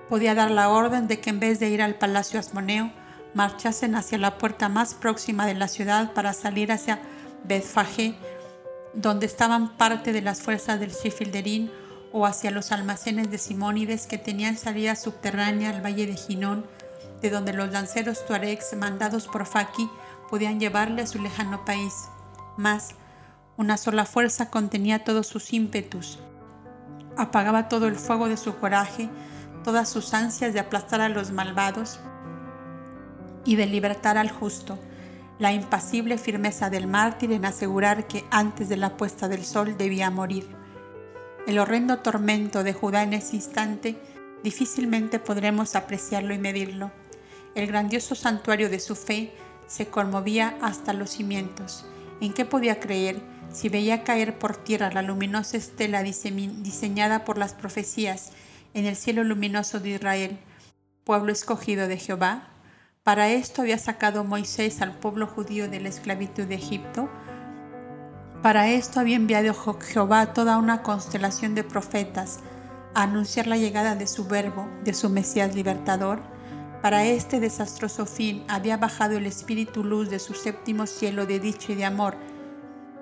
Podía dar la orden de que en vez de ir al palacio Asmoneo, marchasen hacia la puerta más próxima de la ciudad para salir hacia Betfagé, donde estaban parte de las fuerzas del Sifilderín o hacia los almacenes de Simónides que tenían salida subterránea al valle de Ginón, de donde los lanceros tuaregs mandados por Faki podían llevarle a su lejano país. Mas, una sola fuerza contenía todos sus ímpetus, apagaba todo el fuego de su coraje, todas sus ansias de aplastar a los malvados y de libertar al justo, la impasible firmeza del mártir en asegurar que antes de la puesta del sol debía morir. El horrendo tormento de Judá en ese instante difícilmente podremos apreciarlo y medirlo. El grandioso santuario de su fe se conmovía hasta los cimientos. ¿En qué podía creer si veía caer por tierra la luminosa estela diseñada por las profecías en el cielo luminoso de Israel, pueblo escogido de Jehová? Para esto había sacado Moisés al pueblo judío de la esclavitud de Egipto para esto había enviado Jehová toda una constelación de profetas a anunciar la llegada de su verbo, de su Mesías libertador. Para este desastroso fin había bajado el espíritu luz de su séptimo cielo de dicha y de amor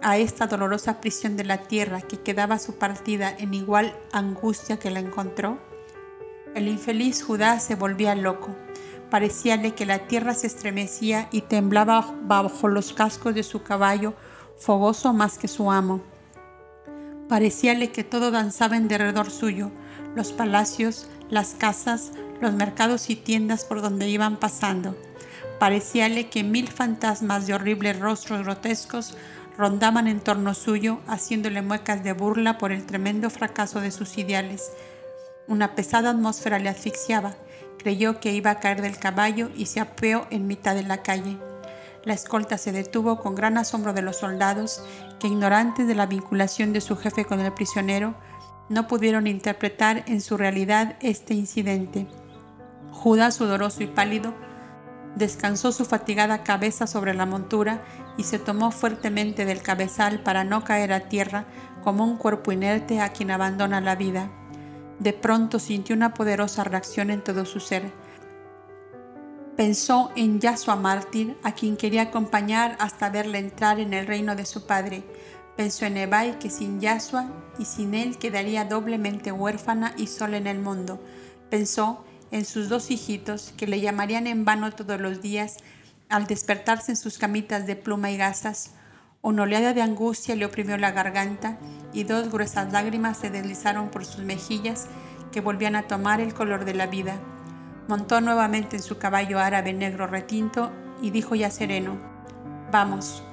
a esta dolorosa prisión de la tierra que quedaba su partida en igual angustia que la encontró. El infeliz Judá se volvía loco. Parecíale que la tierra se estremecía y temblaba bajo los cascos de su caballo fogoso más que su amo. Parecíale que todo danzaba en derredor suyo, los palacios, las casas, los mercados y tiendas por donde iban pasando. Parecíale que mil fantasmas de horribles rostros grotescos rondaban en torno suyo, haciéndole muecas de burla por el tremendo fracaso de sus ideales. Una pesada atmósfera le asfixiaba. Creyó que iba a caer del caballo y se apeó en mitad de la calle. La escolta se detuvo con gran asombro de los soldados, que ignorantes de la vinculación de su jefe con el prisionero, no pudieron interpretar en su realidad este incidente. Judas, sudoroso y pálido, descansó su fatigada cabeza sobre la montura y se tomó fuertemente del cabezal para no caer a tierra como un cuerpo inerte a quien abandona la vida. De pronto sintió una poderosa reacción en todo su ser. Pensó en Yasua mártir, a quien quería acompañar hasta verle entrar en el reino de su padre. Pensó en Ebai, que sin Yasua y sin él quedaría doblemente huérfana y sola en el mundo. Pensó en sus dos hijitos, que le llamarían en vano todos los días al despertarse en sus camitas de pluma y gasas. Una oleada de angustia le oprimió la garganta y dos gruesas lágrimas se deslizaron por sus mejillas que volvían a tomar el color de la vida. Montó nuevamente en su caballo árabe negro retinto y dijo ya sereno, Vamos.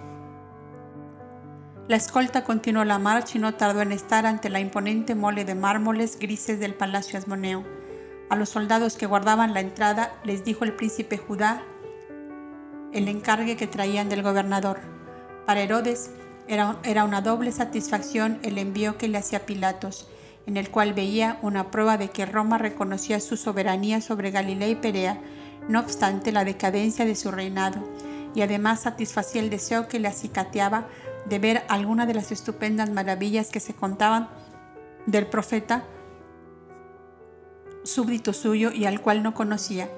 La escolta continuó la marcha y no tardó en estar ante la imponente mole de mármoles grises del palacio Asmoneo. A los soldados que guardaban la entrada les dijo el príncipe Judá el encargue que traían del gobernador. Para Herodes era, era una doble satisfacción el envío que le hacía Pilatos, en el cual veía una prueba de que Roma reconocía su soberanía sobre Galilea y Perea, no obstante la decadencia de su reinado, y además satisfacía el deseo que le acicateaba de ver alguna de las estupendas maravillas que se contaban del profeta súbdito suyo y al cual no conocía.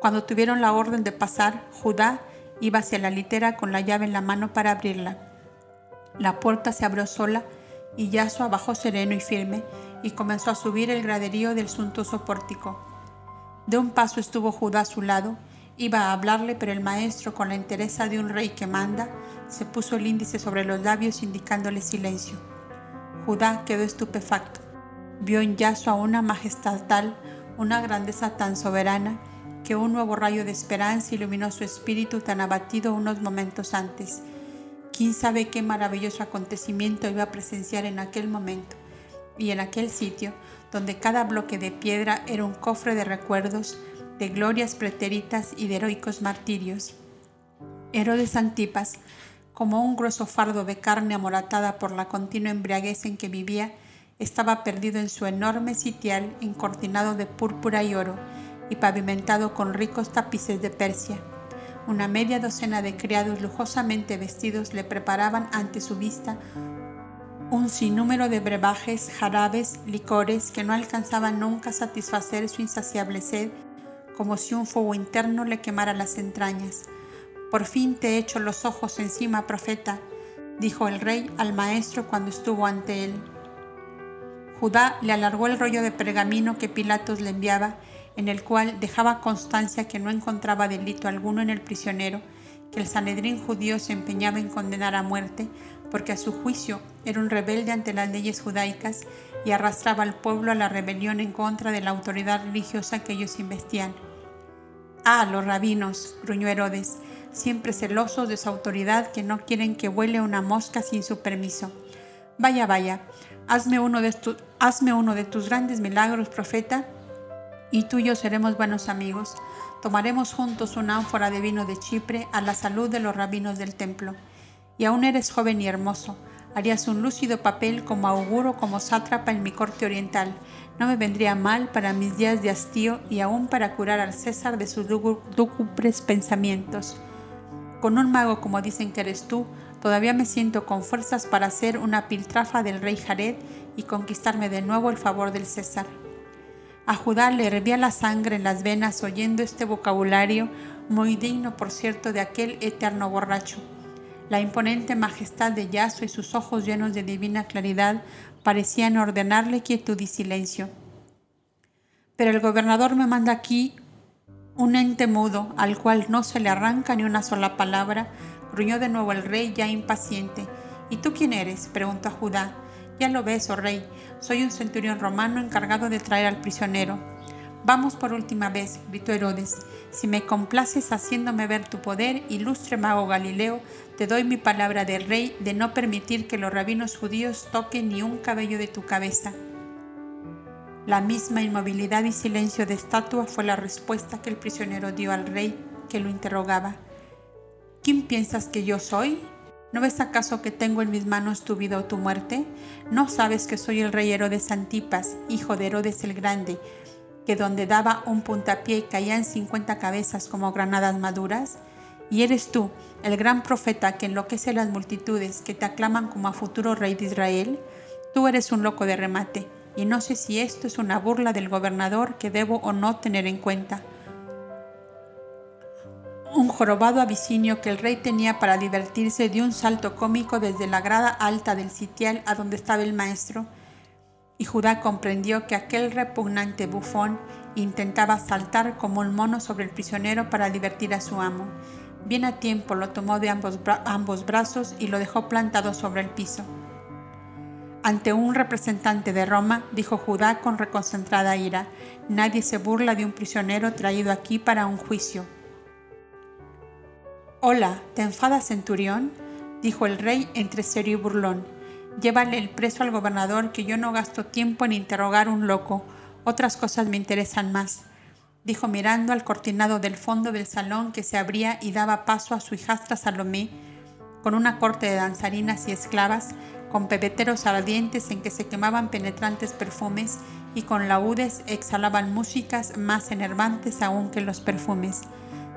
Cuando tuvieron la orden de pasar, Judá iba hacia la litera con la llave en la mano para abrirla. La puerta se abrió sola y Yasua bajó sereno y firme y comenzó a subir el graderío del suntuoso pórtico. De un paso estuvo Judá a su lado, iba a hablarle, pero el maestro, con la entereza de un rey que manda, se puso el índice sobre los labios indicándole silencio. Judá quedó estupefacto vio en Yasua una majestad tal, una grandeza tan soberana, que un nuevo rayo de esperanza iluminó su espíritu tan abatido unos momentos antes. ¿Quién sabe qué maravilloso acontecimiento iba a presenciar en aquel momento y en aquel sitio, donde cada bloque de piedra era un cofre de recuerdos, de glorias pretéritas y de heroicos martirios? Herodes Antipas, como un grueso fardo de carne amoratada por la continua embriaguez en que vivía, estaba perdido en su enorme sitial encortinado de púrpura y oro y pavimentado con ricos tapices de Persia. Una media docena de criados lujosamente vestidos le preparaban ante su vista un sinnúmero de brebajes, jarabes, licores que no alcanzaban nunca a satisfacer su insaciable sed, como si un fuego interno le quemara las entrañas. Por fin te he hecho los ojos encima, profeta, dijo el rey al maestro cuando estuvo ante él. Judá le alargó el rollo de pergamino que Pilatos le enviaba, en el cual dejaba constancia que no encontraba delito alguno en el prisionero, que el Sanedrín judío se empeñaba en condenar a muerte, porque a su juicio era un rebelde ante las leyes judaicas y arrastraba al pueblo a la rebelión en contra de la autoridad religiosa que ellos investían. Ah, los rabinos, gruñó Herodes, siempre celosos de su autoridad que no quieren que vuele una mosca sin su permiso. Vaya, vaya, uno de, hazme uno de tus grandes milagros, profeta, y tú y yo seremos buenos amigos. Tomaremos juntos una ánfora de vino de Chipre a la salud de los rabinos del templo. Y aún eres joven y hermoso. Harías un lúcido papel como auguro, como sátrapa en mi corte oriental. No me vendría mal para mis días de hastío y aún para curar al César de sus lúgubres pensamientos. Con un mago como dicen que eres tú, Todavía me siento con fuerzas para ser una piltrafa del rey Jared y conquistarme de nuevo el favor del César. A Judá le hervía la sangre en las venas oyendo este vocabulario, muy digno, por cierto, de aquel eterno borracho. La imponente majestad de Yaso y sus ojos llenos de divina claridad parecían ordenarle quietud y silencio. Pero el gobernador me manda aquí un ente mudo, al cual no se le arranca ni una sola palabra, Gruñó de nuevo el rey ya impaciente. ¿Y tú quién eres? preguntó a Judá. Ya lo ves, oh rey, soy un centurión romano encargado de traer al prisionero. Vamos por última vez, gritó Herodes. Si me complaces haciéndome ver tu poder, ilustre mago Galileo, te doy mi palabra de rey de no permitir que los rabinos judíos toquen ni un cabello de tu cabeza. La misma inmovilidad y silencio de estatua fue la respuesta que el prisionero dio al rey que lo interrogaba. ¿Quién piensas que yo soy? ¿No ves acaso que tengo en mis manos tu vida o tu muerte? ¿No sabes que soy el rey Herodes Antipas, hijo de Herodes el Grande, que donde daba un puntapié caían cincuenta cabezas como granadas maduras? Y eres tú, el gran profeta que enloquece las multitudes que te aclaman como a futuro rey de Israel. Tú eres un loco de remate, y no sé si esto es una burla del gobernador que debo o no tener en cuenta. Un jorobado abisinio que el rey tenía para divertirse dio un salto cómico desde la grada alta del sitial a donde estaba el maestro, y Judá comprendió que aquel repugnante bufón intentaba saltar como un mono sobre el prisionero para divertir a su amo. Bien a tiempo lo tomó de ambos, ambos brazos y lo dejó plantado sobre el piso. Ante un representante de Roma, dijo Judá con reconcentrada ira, nadie se burla de un prisionero traído aquí para un juicio. Hola, ¿te enfadas, centurión? dijo el rey entre serio y burlón. Llévale el preso al gobernador que yo no gasto tiempo en interrogar un loco. Otras cosas me interesan más, dijo mirando al cortinado del fondo del salón que se abría y daba paso a su hijastra Salomé, con una corte de danzarinas y esclavas, con pebeteros ardientes en que se quemaban penetrantes perfumes y con laúdes exhalaban músicas más enervantes aún que los perfumes.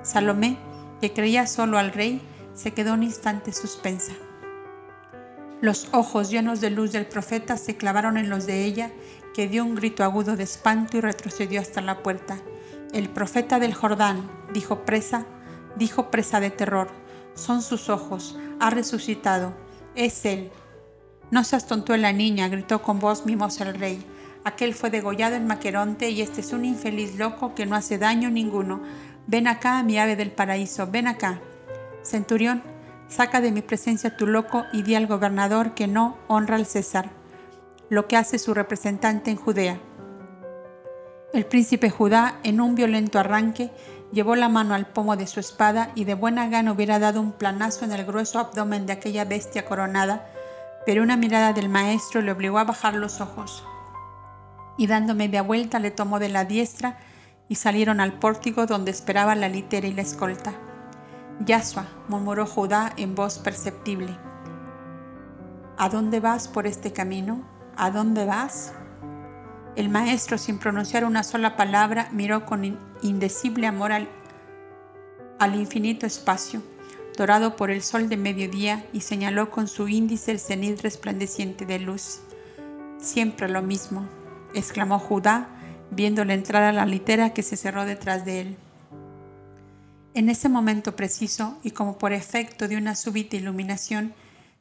Salomé, que creía solo al rey, se quedó un instante suspensa. Los ojos llenos de luz del profeta se clavaron en los de ella, que dio un grito agudo de espanto y retrocedió hasta la puerta. El profeta del Jordán, dijo presa, dijo presa de terror. Son sus ojos, ha resucitado, es él. No seas la niña, gritó con voz mimosa el rey. Aquel fue degollado en Maqueronte y este es un infeliz loco que no hace daño ninguno. Ven acá, mi ave del paraíso, ven acá. Centurión, Saca de mi presencia tu loco y di al gobernador que no honra al César, lo que hace su representante en Judea. El príncipe Judá, en un violento arranque, llevó la mano al pomo de su espada y de buena gana hubiera dado un planazo en el grueso abdomen de aquella bestia coronada, pero una mirada del maestro le obligó a bajar los ojos. Y dando media vuelta le tomó de la diestra y salieron al pórtico donde esperaba la litera y la escolta. Yasua, murmuró Judá en voz perceptible. ¿A dónde vas por este camino? ¿A dónde vas? El maestro, sin pronunciar una sola palabra, miró con indecible amor al, al infinito espacio, dorado por el sol de mediodía, y señaló con su índice el cenit resplandeciente de luz. Siempre lo mismo, exclamó Judá, viéndole entrar a la litera que se cerró detrás de él. En ese momento preciso, y como por efecto de una súbita iluminación,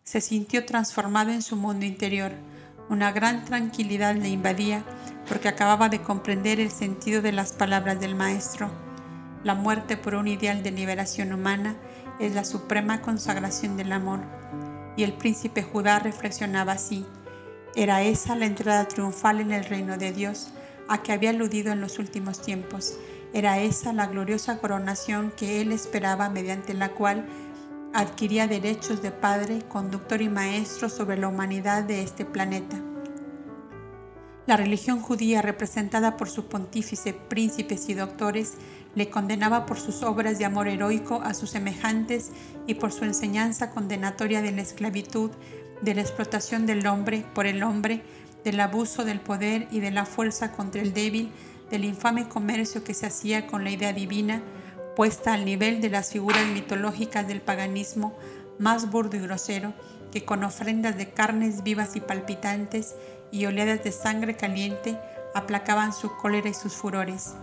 se sintió transformado en su mundo interior. Una gran tranquilidad le invadía porque acababa de comprender el sentido de las palabras del Maestro. La muerte por un ideal de liberación humana es la suprema consagración del amor. Y el príncipe Judá reflexionaba así. Era esa la entrada triunfal en el reino de Dios a que había aludido en los últimos tiempos era esa la gloriosa coronación que él esperaba mediante la cual adquiría derechos de padre, conductor y maestro sobre la humanidad de este planeta. La religión judía, representada por su pontífice, príncipes y doctores, le condenaba por sus obras de amor heroico a sus semejantes y por su enseñanza condenatoria de la esclavitud, de la explotación del hombre por el hombre, del abuso del poder y de la fuerza contra el débil, del infame comercio que se hacía con la idea divina puesta al nivel de las figuras mitológicas del paganismo más burdo y grosero que con ofrendas de carnes vivas y palpitantes y oleadas de sangre caliente aplacaban su cólera y sus furores.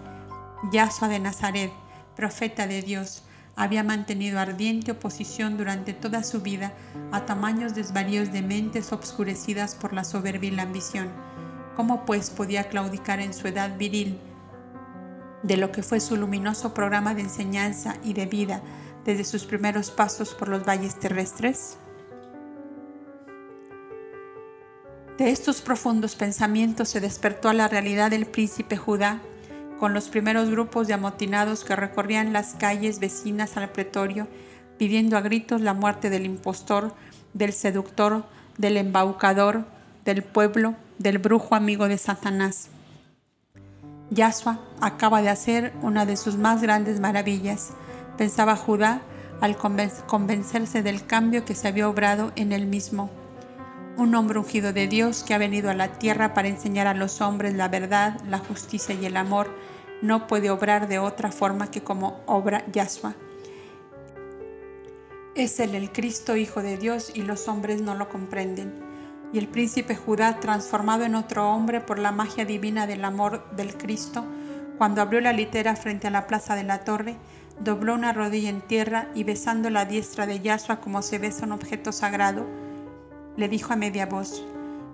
Yasua de Nazaret, profeta de Dios, había mantenido ardiente oposición durante toda su vida a tamaños desvaríos de mentes obscurecidas por la soberbia y la ambición ¿Cómo pues podía claudicar en su edad viril de lo que fue su luminoso programa de enseñanza y de vida desde sus primeros pasos por los valles terrestres? De estos profundos pensamientos se despertó a la realidad del príncipe Judá, con los primeros grupos de amotinados que recorrían las calles vecinas al pretorio, pidiendo a gritos la muerte del impostor, del seductor, del embaucador, del pueblo, del brujo amigo de Satanás. Yahshua acaba de hacer una de sus más grandes maravillas, pensaba Judá al convencerse del cambio que se había obrado en él mismo. Un hombre ungido de Dios que ha venido a la tierra para enseñar a los hombres la verdad, la justicia y el amor, no puede obrar de otra forma que como obra Yahshua. Es él el Cristo Hijo de Dios y los hombres no lo comprenden y el príncipe Judá, transformado en otro hombre por la magia divina del amor del Cristo, cuando abrió la litera frente a la plaza de la torre, dobló una rodilla en tierra y besando la diestra de Yahshua como se besa un objeto sagrado, le dijo a media voz,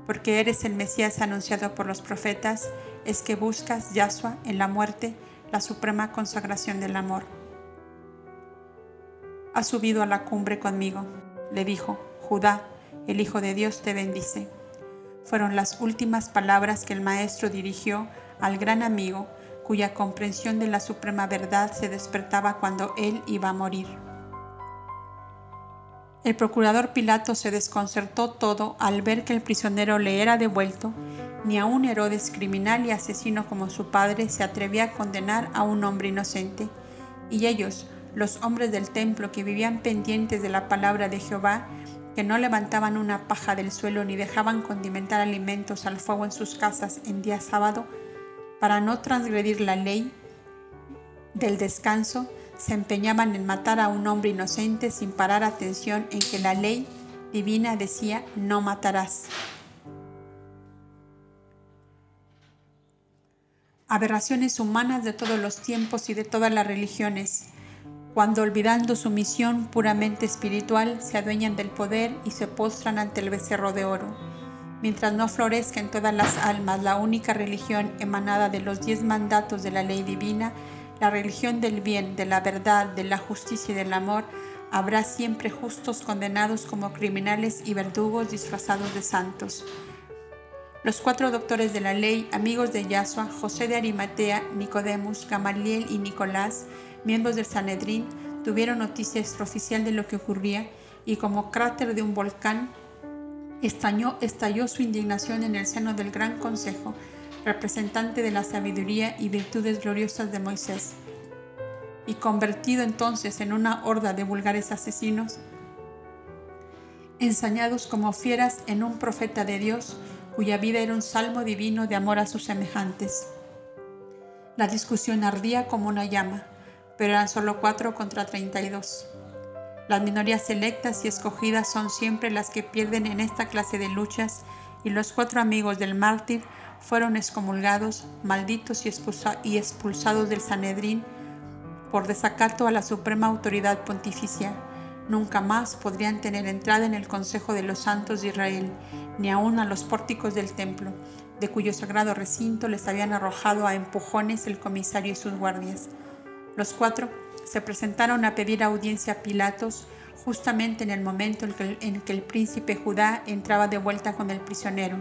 porque eres el Mesías anunciado por los profetas, es que buscas, Yahshua, en la muerte, la suprema consagración del amor. Has subido a la cumbre conmigo, le dijo, Judá, el Hijo de Dios te bendice. Fueron las últimas palabras que el Maestro dirigió al gran amigo cuya comprensión de la suprema verdad se despertaba cuando él iba a morir. El procurador Pilato se desconcertó todo al ver que el prisionero le era devuelto, ni a un Herodes criminal y asesino como su padre se atrevía a condenar a un hombre inocente, y ellos, los hombres del templo que vivían pendientes de la palabra de Jehová, que no levantaban una paja del suelo ni dejaban condimentar alimentos al fuego en sus casas en día sábado, para no transgredir la ley del descanso, se empeñaban en matar a un hombre inocente sin parar atención en que la ley divina decía no matarás. Aberraciones humanas de todos los tiempos y de todas las religiones cuando olvidando su misión puramente espiritual se adueñan del poder y se postran ante el becerro de oro. Mientras no florezca en todas las almas la única religión emanada de los diez mandatos de la ley divina, la religión del bien, de la verdad, de la justicia y del amor, habrá siempre justos condenados como criminales y verdugos disfrazados de santos. Los cuatro doctores de la ley, amigos de Yahshua, José de Arimatea, Nicodemus, Gamaliel y Nicolás, miembros del Sanedrín tuvieron noticia extraoficial de lo que ocurría y como cráter de un volcán estalló, estalló su indignación en el seno del Gran Consejo, representante de la sabiduría y virtudes gloriosas de Moisés. Y convertido entonces en una horda de vulgares asesinos, ensañados como fieras en un profeta de Dios, cuya vida era un salmo divino de amor a sus semejantes. La discusión ardía como una llama pero eran solo 4 contra 32. Las minorías selectas y escogidas son siempre las que pierden en esta clase de luchas y los cuatro amigos del mártir fueron excomulgados, malditos y expulsados del Sanedrín por desacato a la suprema autoridad pontificia. Nunca más podrían tener entrada en el Consejo de los Santos de Israel, ni aun a los pórticos del templo, de cuyo sagrado recinto les habían arrojado a empujones el comisario y sus guardias. Los cuatro se presentaron a pedir audiencia a Pilatos justamente en el momento en que, el, príncipe Judá entraba de vuelta con el prisionero.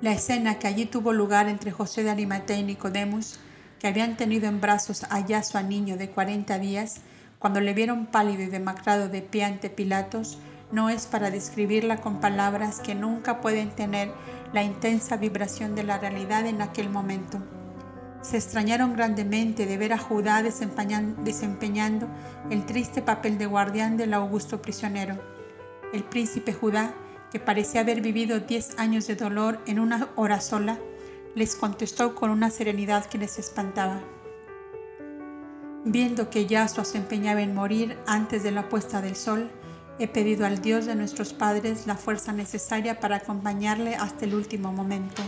La escena que allí tuvo lugar entre José de Arimatea y Nicodemus, que habían tenido en brazos a Yasua niño de 40 días, cuando le vieron pálido y demacrado de pie ante Pilatos, no es para describirla con palabras que nunca pueden tener la intensa vibración de la realidad en aquel momento se extrañaron grandemente de ver a Judá desempeñando el triste papel de guardián del augusto prisionero. El príncipe Judá, que parecía haber vivido diez años de dolor en una hora sola, les contestó con una serenidad que les espantaba. Viendo que Yahshua se empeñaba en morir antes de la puesta del sol, he pedido al Dios de nuestros padres la fuerza necesaria para acompañarle hasta el último momento.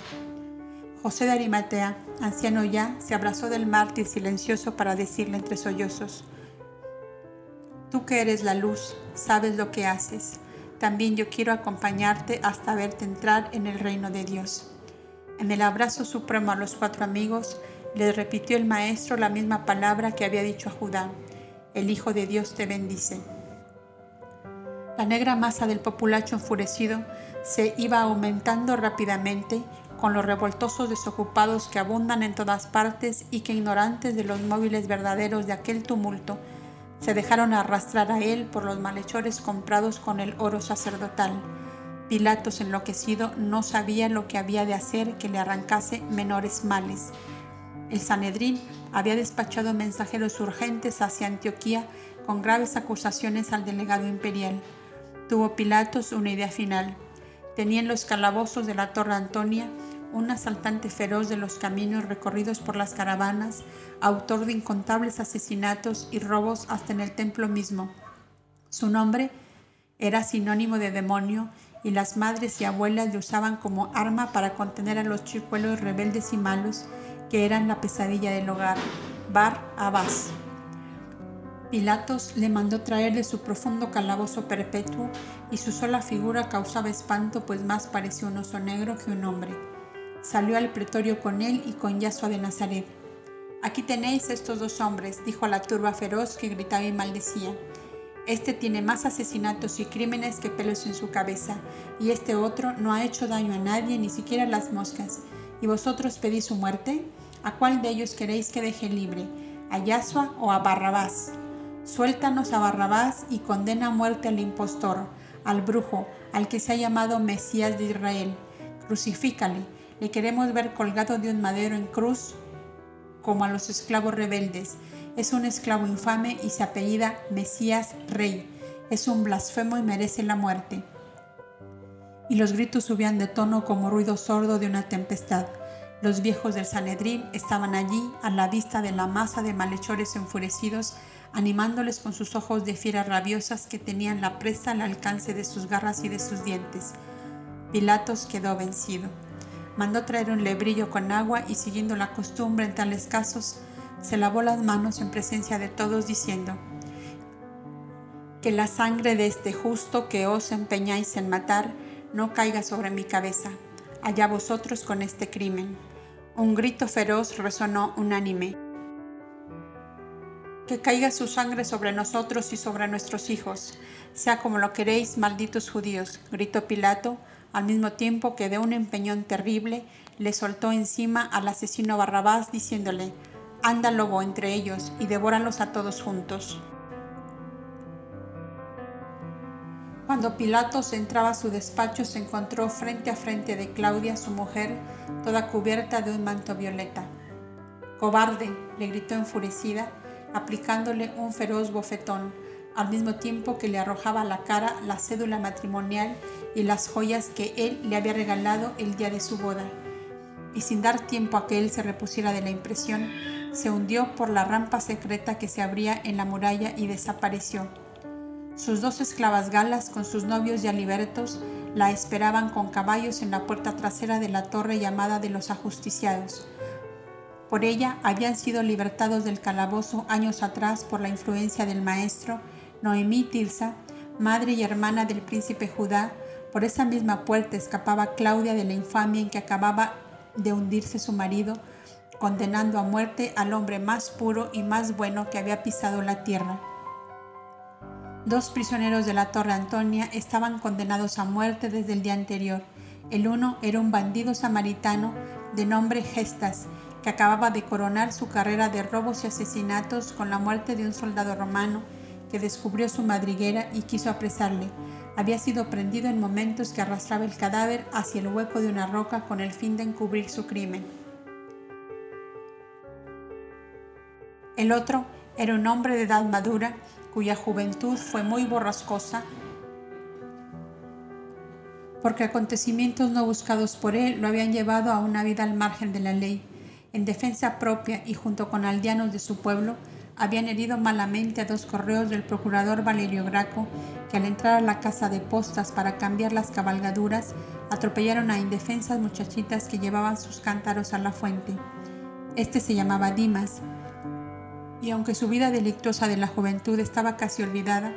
José de Arimatea, anciano ya, se abrazó del mártir silencioso para decirle entre sollozos, Tú que eres la luz, sabes lo que haces. También yo quiero acompañarte hasta verte entrar en el reino de Dios. En el abrazo supremo a los cuatro amigos, les repitió el maestro la misma palabra que había dicho a Judá. El Hijo de Dios te bendice. La negra masa del populacho enfurecido se iba aumentando rápidamente con los revoltosos desocupados que abundan en todas partes y que ignorantes de los móviles verdaderos de aquel tumulto, se dejaron arrastrar a él por los malhechores comprados con el oro sacerdotal. Pilatos, enloquecido, no sabía lo que había de hacer que le arrancase menores males. El Sanedrín había despachado mensajeros urgentes hacia Antioquía con graves acusaciones al delegado imperial. Tuvo Pilatos una idea final. Tenía en los calabozos de la Torre Antonia un asaltante feroz de los caminos recorridos por las caravanas, autor de incontables asesinatos y robos hasta en el templo mismo. Su nombre era sinónimo de demonio y las madres y abuelas le usaban como arma para contener a los chicuelos rebeldes y malos que eran la pesadilla del hogar, Bar Abbas. Pilatos le mandó traer de su profundo calabozo perpetuo y su sola figura causaba espanto, pues más parecía un oso negro que un hombre. Salió al pretorio con él y con Yasua de Nazaret. Aquí tenéis estos dos hombres, dijo a la turba feroz que gritaba y maldecía. Este tiene más asesinatos y crímenes que pelos en su cabeza, y este otro no ha hecho daño a nadie, ni siquiera a las moscas. ¿Y vosotros pedís su muerte? ¿A cuál de ellos queréis que deje libre? ¿A Yasua o a Barrabás? Suéltanos a Barrabás y condena a muerte al impostor, al brujo, al que se ha llamado Mesías de Israel. Crucifícale. Le queremos ver colgado de un madero en cruz como a los esclavos rebeldes. Es un esclavo infame y se apellida Mesías Rey. Es un blasfemo y merece la muerte. Y los gritos subían de tono como ruido sordo de una tempestad. Los viejos del Sanedrín estaban allí a la vista de la masa de malhechores enfurecidos animándoles con sus ojos de fieras rabiosas que tenían la presa al alcance de sus garras y de sus dientes. Pilatos quedó vencido. Mandó traer un lebrillo con agua y siguiendo la costumbre en tales casos, se lavó las manos en presencia de todos diciendo, que la sangre de este justo que os empeñáis en matar no caiga sobre mi cabeza. Allá vosotros con este crimen. Un grito feroz resonó unánime que caiga su sangre sobre nosotros y sobre nuestros hijos, sea como lo queréis, malditos judíos, gritó Pilato, al mismo tiempo que de un empeñón terrible le soltó encima al asesino Barrabás, diciéndole, anda lobo entre ellos y devóralos a todos juntos. Cuando Pilatos entraba a su despacho se encontró frente a frente de Claudia, su mujer, toda cubierta de un manto violeta. Cobarde, le gritó enfurecida, aplicándole un feroz bofetón, al mismo tiempo que le arrojaba a la cara la cédula matrimonial y las joyas que él le había regalado el día de su boda. Y sin dar tiempo a que él se repusiera de la impresión, se hundió por la rampa secreta que se abría en la muralla y desapareció. Sus dos esclavas galas, con sus novios ya libertos, la esperaban con caballos en la puerta trasera de la torre llamada de los ajusticiados por ella habían sido libertados del calabozo años atrás por la influencia del maestro Noemí Tirsa, madre y hermana del príncipe Judá. Por esa misma puerta escapaba Claudia de la infamia en que acababa de hundirse su marido, condenando a muerte al hombre más puro y más bueno que había pisado la tierra. Dos prisioneros de la Torre Antonia estaban condenados a muerte desde el día anterior. El uno era un bandido samaritano de nombre Gestas, que acababa de coronar su carrera de robos y asesinatos con la muerte de un soldado romano que descubrió su madriguera y quiso apresarle. Había sido prendido en momentos que arrastraba el cadáver hacia el hueco de una roca con el fin de encubrir su crimen. El otro era un hombre de edad madura cuya juventud fue muy borrascosa porque acontecimientos no buscados por él lo habían llevado a una vida al margen de la ley en defensa propia y junto con aldeanos de su pueblo, habían herido malamente a dos correos del procurador Valerio Graco, que al entrar a la casa de postas para cambiar las cabalgaduras, atropellaron a indefensas muchachitas que llevaban sus cántaros a la fuente. Este se llamaba Dimas, y aunque su vida delictuosa de la juventud estaba casi olvidada,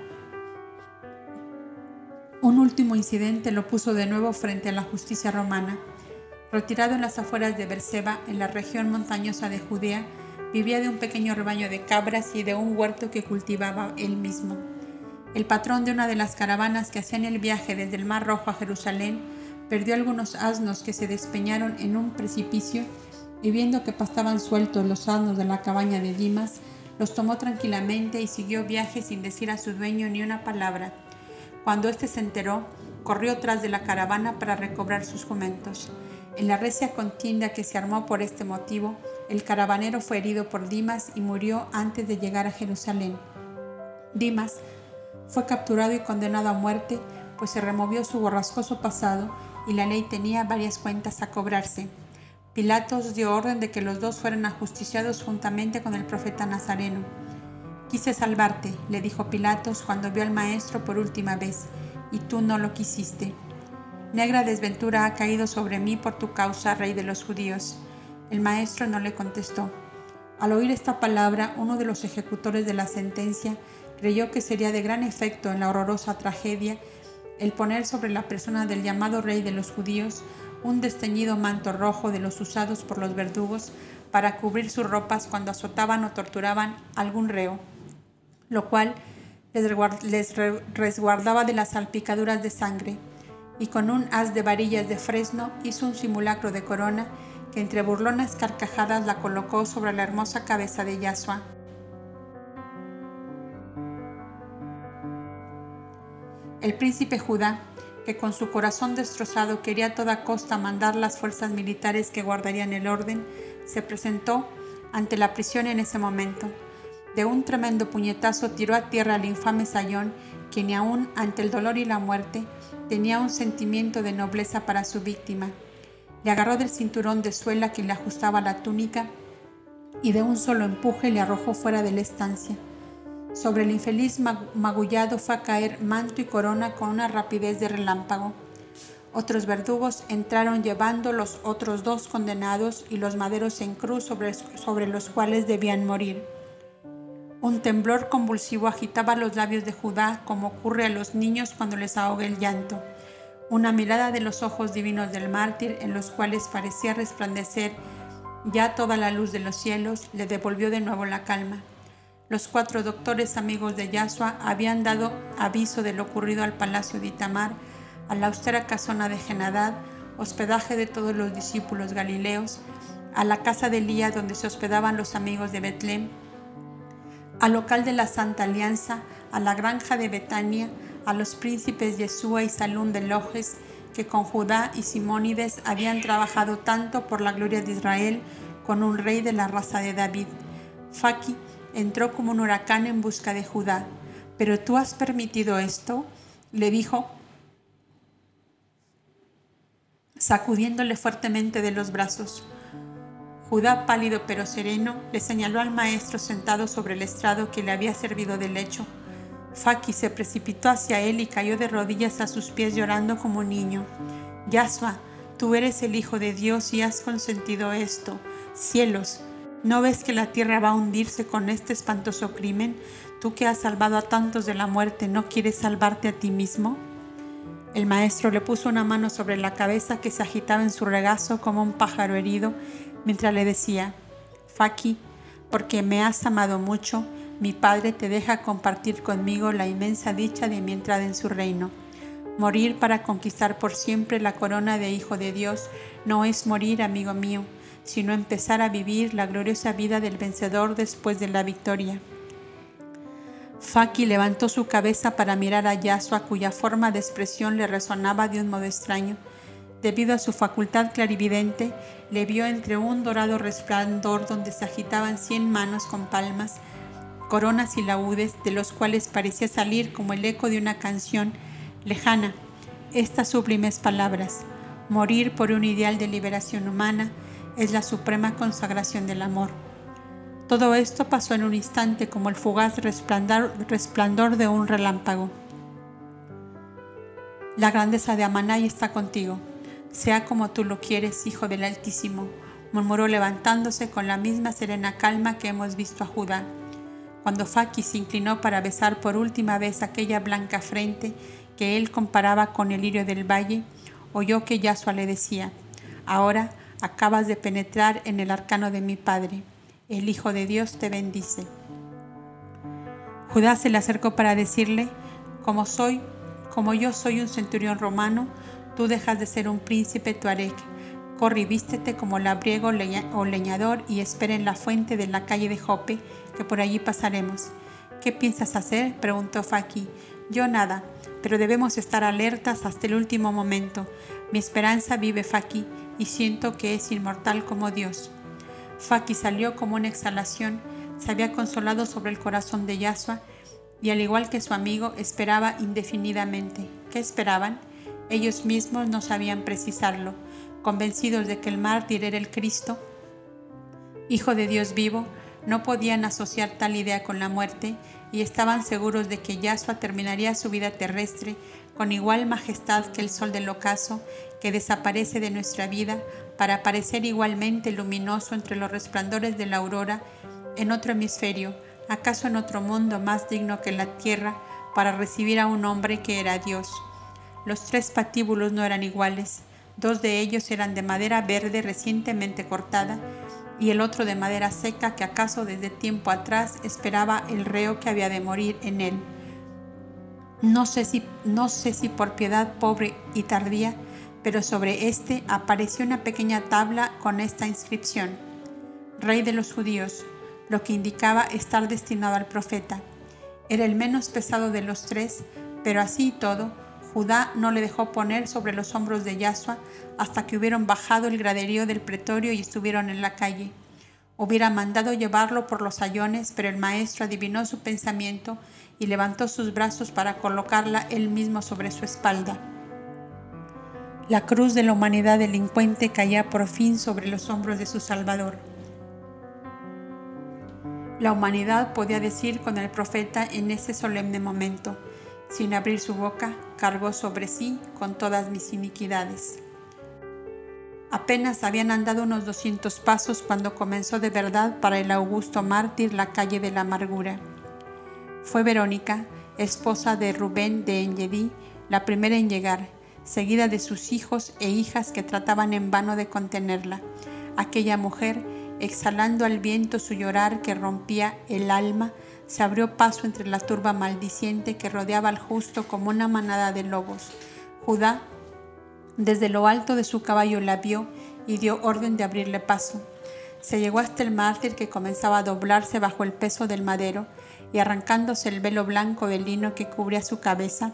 un último incidente lo puso de nuevo frente a la justicia romana. Retirado en las afueras de Berseba, en la región montañosa de Judea, vivía de un pequeño rebaño de cabras y de un huerto que cultivaba él mismo. El patrón de una de las caravanas que hacían el viaje desde el Mar Rojo a Jerusalén perdió algunos asnos que se despeñaron en un precipicio y viendo que pastaban sueltos los asnos de la cabaña de Dimas, los tomó tranquilamente y siguió viaje sin decir a su dueño ni una palabra. Cuando éste se enteró, corrió tras de la caravana para recobrar sus jumentos. En la recia contienda que se armó por este motivo, el caravanero fue herido por Dimas y murió antes de llegar a Jerusalén. Dimas fue capturado y condenado a muerte, pues se removió su borrascoso pasado y la ley tenía varias cuentas a cobrarse. Pilatos dio orden de que los dos fueran ajusticiados juntamente con el profeta Nazareno. Quise salvarte, le dijo Pilatos cuando vio al maestro por última vez, y tú no lo quisiste. Negra desventura ha caído sobre mí por tu causa, rey de los judíos. El maestro no le contestó. Al oír esta palabra, uno de los ejecutores de la sentencia creyó que sería de gran efecto en la horrorosa tragedia el poner sobre la persona del llamado rey de los judíos un desteñido manto rojo de los usados por los verdugos para cubrir sus ropas cuando azotaban o torturaban algún reo, lo cual les resguardaba de las salpicaduras de sangre, y con un haz de varillas de fresno hizo un simulacro de corona que entre burlonas carcajadas la colocó sobre la hermosa cabeza de Yasua. El príncipe Judá, que con su corazón destrozado quería a toda costa mandar las fuerzas militares que guardarían el orden, se presentó ante la prisión en ese momento. De un tremendo puñetazo tiró a tierra al infame Sayón, que ni aun ante el dolor y la muerte tenía un sentimiento de nobleza para su víctima. Le agarró del cinturón de suela que le ajustaba la túnica y de un solo empuje le arrojó fuera de la estancia. Sobre el infeliz magullado fue a caer manto y corona con una rapidez de relámpago. Otros verdugos entraron llevando los otros dos condenados y los maderos en cruz sobre, sobre los cuales debían morir. Un temblor convulsivo agitaba los labios de Judá como ocurre a los niños cuando les ahoga el llanto. Una mirada de los ojos divinos del mártir en los cuales parecía resplandecer ya toda la luz de los cielos le devolvió de nuevo la calma. Los cuatro doctores amigos de Yasua habían dado aviso de lo ocurrido al palacio de Itamar, a la austera casona de Genadad, hospedaje de todos los discípulos galileos, a la casa de Elías donde se hospedaban los amigos de Betlem, al local de la Santa Alianza, a la granja de Betania, a los príncipes Yeshua y Salún de Lojes, que con Judá y Simónides habían trabajado tanto por la gloria de Israel con un rey de la raza de David. Faki entró como un huracán en busca de Judá. ¿Pero tú has permitido esto? le dijo, sacudiéndole fuertemente de los brazos. Judá, pálido pero sereno, le señaló al maestro sentado sobre el estrado que le había servido de lecho. Faki se precipitó hacia él y cayó de rodillas a sus pies llorando como niño. Yasua, tú eres el Hijo de Dios y has consentido esto. Cielos, ¿no ves que la tierra va a hundirse con este espantoso crimen? Tú que has salvado a tantos de la muerte, ¿no quieres salvarte a ti mismo? El maestro le puso una mano sobre la cabeza que se agitaba en su regazo como un pájaro herido mientras le decía, Faki, porque me has amado mucho, mi Padre te deja compartir conmigo la inmensa dicha de mi entrada en su reino. Morir para conquistar por siempre la corona de Hijo de Dios no es morir, amigo mío, sino empezar a vivir la gloriosa vida del vencedor después de la victoria. Faki levantó su cabeza para mirar a Yasua, cuya forma de expresión le resonaba de un modo extraño. Debido a su facultad clarividente, le vio entre un dorado resplandor donde se agitaban cien manos con palmas, coronas y laúdes, de los cuales parecía salir como el eco de una canción lejana estas sublimes palabras. Morir por un ideal de liberación humana es la suprema consagración del amor. Todo esto pasó en un instante como el fugaz resplandor, de un relámpago. La grandeza de Amanay está contigo sea como tú lo quieres, Hijo del Altísimo, murmuró levantándose con la misma serena calma que hemos visto a Judá. Cuando Faki se inclinó para besar por última vez aquella blanca frente que él comparaba con el lirio del valle, oyó que Yasua le decía, ahora acabas de penetrar en el arcano de mi Padre, el Hijo de Dios te bendice. Judá se le acercó para decirle, como soy, como yo soy un centurión romano, tú dejas de ser un príncipe tuareg. Corre y vístete como labriego o leñador y espera en la fuente de la calle de Jope, que por allí pasaremos. ¿Qué piensas hacer? preguntó Faki. Yo nada, pero debemos estar alertas hasta el último momento. Mi esperanza vive Faki y siento que es inmortal como Dios. Faki salió como una exhalación, se había consolado sobre el corazón de Yasua y al igual que su amigo esperaba indefinidamente. ¿Qué esperaban? Ellos mismos no sabían precisarlo, convencidos de que el mártir era el Cristo, Hijo de Dios vivo, no podían asociar tal idea con la muerte y estaban seguros de que Yahshua terminaría su vida terrestre con igual majestad que el sol del ocaso que desaparece de nuestra vida para aparecer igualmente luminoso entre los resplandores de la aurora en otro hemisferio, acaso en otro mundo más digno que la tierra, para recibir a un hombre que era Dios. Los tres patíbulos no eran iguales, dos de ellos eran de madera verde recientemente cortada y el otro de madera seca que acaso desde tiempo atrás esperaba el reo que había de morir en él. No sé si, no sé si por piedad pobre y tardía, pero sobre este apareció una pequeña tabla con esta inscripción, Rey de los judíos, lo que indicaba estar destinado al profeta. Era el menos pesado de los tres, pero así y todo, Judá no le dejó poner sobre los hombros de Yasua hasta que hubieron bajado el graderío del pretorio y estuvieron en la calle. Hubiera mandado llevarlo por los ayones, pero el maestro adivinó su pensamiento y levantó sus brazos para colocarla él mismo sobre su espalda. La cruz de la humanidad delincuente caía por fin sobre los hombros de su Salvador. La humanidad podía decir con el profeta en ese solemne momento, sin abrir su boca, cargó sobre sí con todas mis iniquidades. Apenas habían andado unos 200 pasos cuando comenzó de verdad para el augusto mártir la calle de la amargura. Fue Verónica, esposa de Rubén de Engedí, la primera en llegar, seguida de sus hijos e hijas que trataban en vano de contenerla. Aquella mujer, exhalando al viento su llorar que rompía el alma, se abrió paso entre la turba maldiciente que rodeaba al justo como una manada de lobos. Judá, desde lo alto de su caballo, la vio y dio orden de abrirle paso. Se llegó hasta el mártir que comenzaba a doblarse bajo el peso del madero y arrancándose el velo blanco de lino que cubría su cabeza,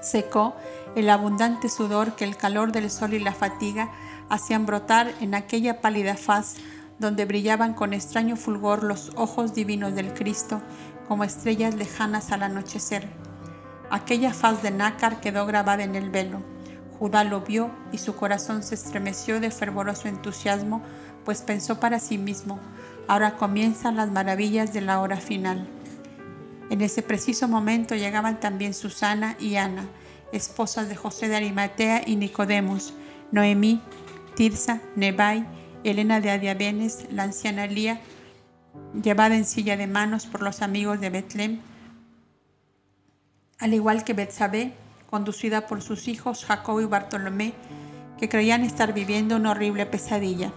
secó el abundante sudor que el calor del sol y la fatiga hacían brotar en aquella pálida faz donde brillaban con extraño fulgor los ojos divinos del Cristo como estrellas lejanas al anochecer. Aquella faz de nácar quedó grabada en el velo. Judá lo vio y su corazón se estremeció de fervoroso entusiasmo, pues pensó para sí mismo, ahora comienzan las maravillas de la hora final. En ese preciso momento llegaban también Susana y Ana, esposas de José de Arimatea y Nicodemos, Noemí, Tirsa, Nebai, Elena de Adiabenes, la anciana Lía, llevada en silla de manos por los amigos de Betlem, al igual que Betsabé, conducida por sus hijos Jacob y Bartolomé, que creían estar viviendo una horrible pesadilla.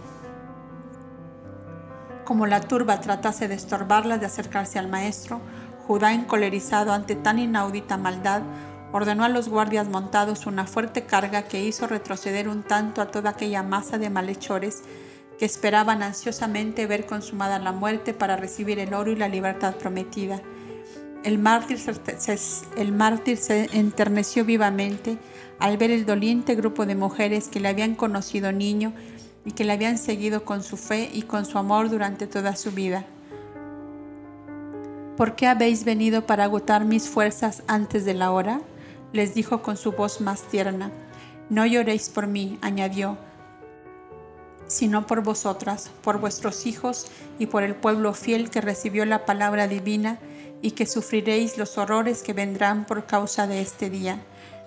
Como la turba tratase de estorbarlas de acercarse al maestro, Judá, encolerizado ante tan inaudita maldad, ordenó a los guardias montados una fuerte carga que hizo retroceder un tanto a toda aquella masa de malhechores esperaban ansiosamente ver consumada la muerte para recibir el oro y la libertad prometida. El mártir, se, el mártir se enterneció vivamente al ver el doliente grupo de mujeres que le habían conocido niño y que le habían seguido con su fe y con su amor durante toda su vida. ¿Por qué habéis venido para agotar mis fuerzas antes de la hora? les dijo con su voz más tierna. No lloréis por mí, añadió, sino por vosotras, por vuestros hijos y por el pueblo fiel que recibió la palabra divina y que sufriréis los horrores que vendrán por causa de este día.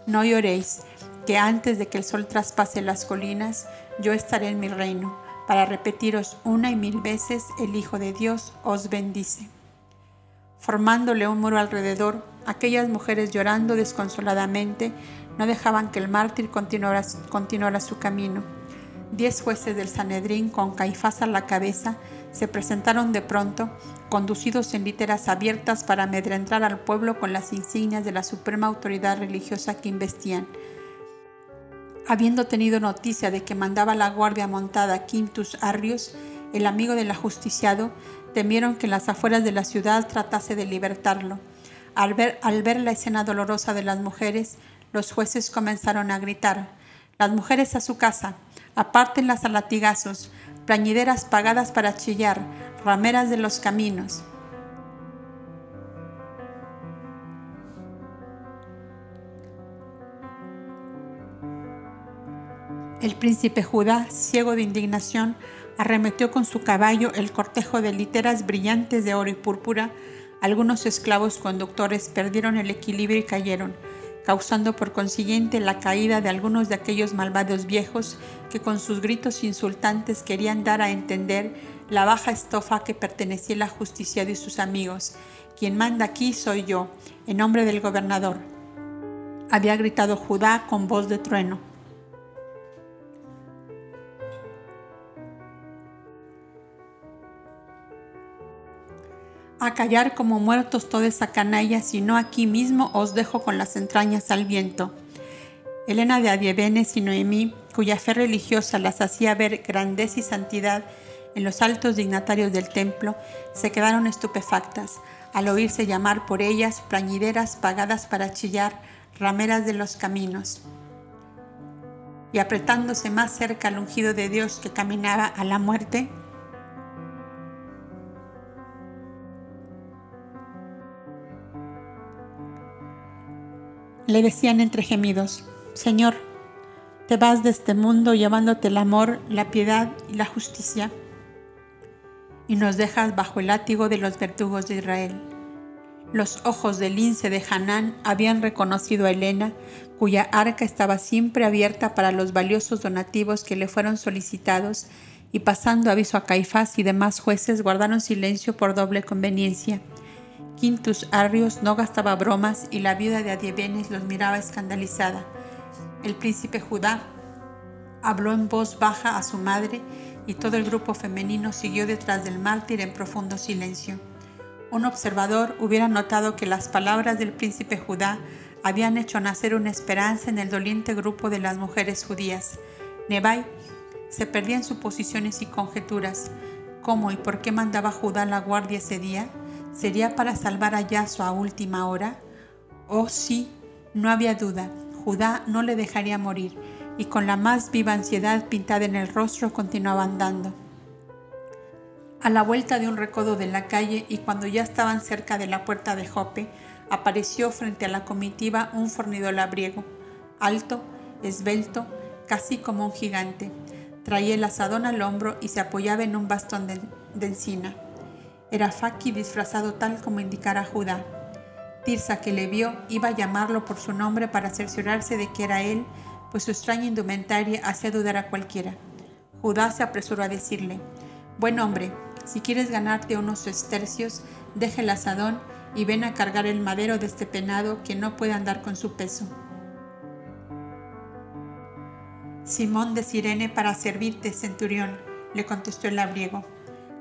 No lloréis, que antes de que el sol traspase las colinas, yo estaré en mi reino, para repetiros una y mil veces, el Hijo de Dios os bendice. Formándole un muro alrededor, aquellas mujeres llorando desconsoladamente no dejaban que el mártir continuara, continuara su camino Diez jueces del Sanedrín, con Caifás a la cabeza, se presentaron de pronto, conducidos en literas abiertas para amedrentar al pueblo con las insignias de la suprema autoridad religiosa que investían. Habiendo tenido noticia de que mandaba la guardia montada Quintus Arrius, el amigo del ajusticiado, temieron que en las afueras de la ciudad tratase de libertarlo. Al ver, al ver la escena dolorosa de las mujeres, los jueces comenzaron a gritar, las mujeres a su casa, apártenlas a latigazos, plañideras pagadas para chillar, rameras de los caminos. El príncipe Judá, ciego de indignación, arremetió con su caballo el cortejo de literas brillantes de oro y púrpura. Algunos esclavos conductores perdieron el equilibrio y cayeron, causando por consiguiente la caída de algunos de aquellos malvados viejos que con sus gritos insultantes querían dar a entender la baja estofa que pertenecía a la justicia y sus amigos. Quien manda aquí soy yo, en nombre del gobernador. Había gritado Judá con voz de trueno. A callar como muertos toda esa canalla, sino aquí mismo os dejo con las entrañas al viento. Elena de Adievenes y Noemí, cuya fe religiosa las hacía ver grandeza y santidad en los altos dignatarios del templo, se quedaron estupefactas al oírse llamar por ellas plañideras pagadas para chillar, rameras de los caminos. Y apretándose más cerca al ungido de Dios que caminaba a la muerte, Le decían entre gemidos, Señor, te vas de este mundo llevándote el amor, la piedad y la justicia, y nos dejas bajo el látigo de los verdugos de Israel. Los ojos del lince de Hanán habían reconocido a Elena, cuya arca estaba siempre abierta para los valiosos donativos que le fueron solicitados, y pasando aviso a Caifás y demás jueces guardaron silencio por doble conveniencia. Quintus Arrius no gastaba bromas y la viuda de Adiebenes los miraba escandalizada. El príncipe Judá habló en voz baja a su madre y todo el grupo femenino siguió detrás del mártir en profundo silencio. Un observador hubiera notado que las palabras del príncipe Judá habían hecho nacer una esperanza en el doliente grupo de las mujeres judías. Nebai se perdía en suposiciones y conjeturas. ¿Cómo y por qué mandaba Judá la guardia ese día? ¿Sería para salvar a Yaso a última hora? Oh sí, no había duda, Judá no le dejaría morir, y con la más viva ansiedad pintada en el rostro continuaba andando. A la vuelta de un recodo de la calle y cuando ya estaban cerca de la puerta de Jope, apareció frente a la comitiva un fornido labriego, alto, esbelto, casi como un gigante. Traía el asadón al hombro y se apoyaba en un bastón de, de encina. Era Faki disfrazado tal como indicara Judá. Tirsa, que le vio, iba a llamarlo por su nombre para cerciorarse de que era él, pues su extraña indumentaria hacía dudar a cualquiera. Judá se apresuró a decirle, Buen hombre, si quieres ganarte unos estercios, deja el asadón y ven a cargar el madero de este penado que no puede andar con su peso. Simón de Sirene para servirte, centurión, le contestó el labriego.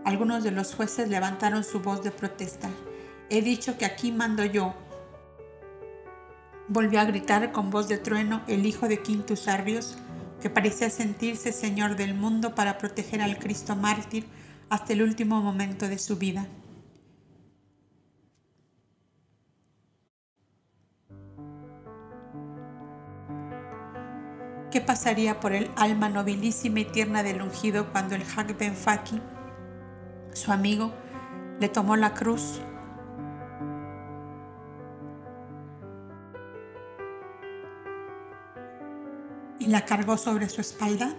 Algunos de los jueces levantaron su voz de protesta. He dicho que aquí mando yo. Volvió a gritar con voz de trueno el hijo de Quintus Arrios, que parecía sentirse señor del mundo para proteger al Cristo mártir hasta el último momento de su vida. ¿Qué pasaría por el alma nobilísima y tierna del ungido cuando el Hak su amigo le tomó la cruz y la cargó sobre su espalda.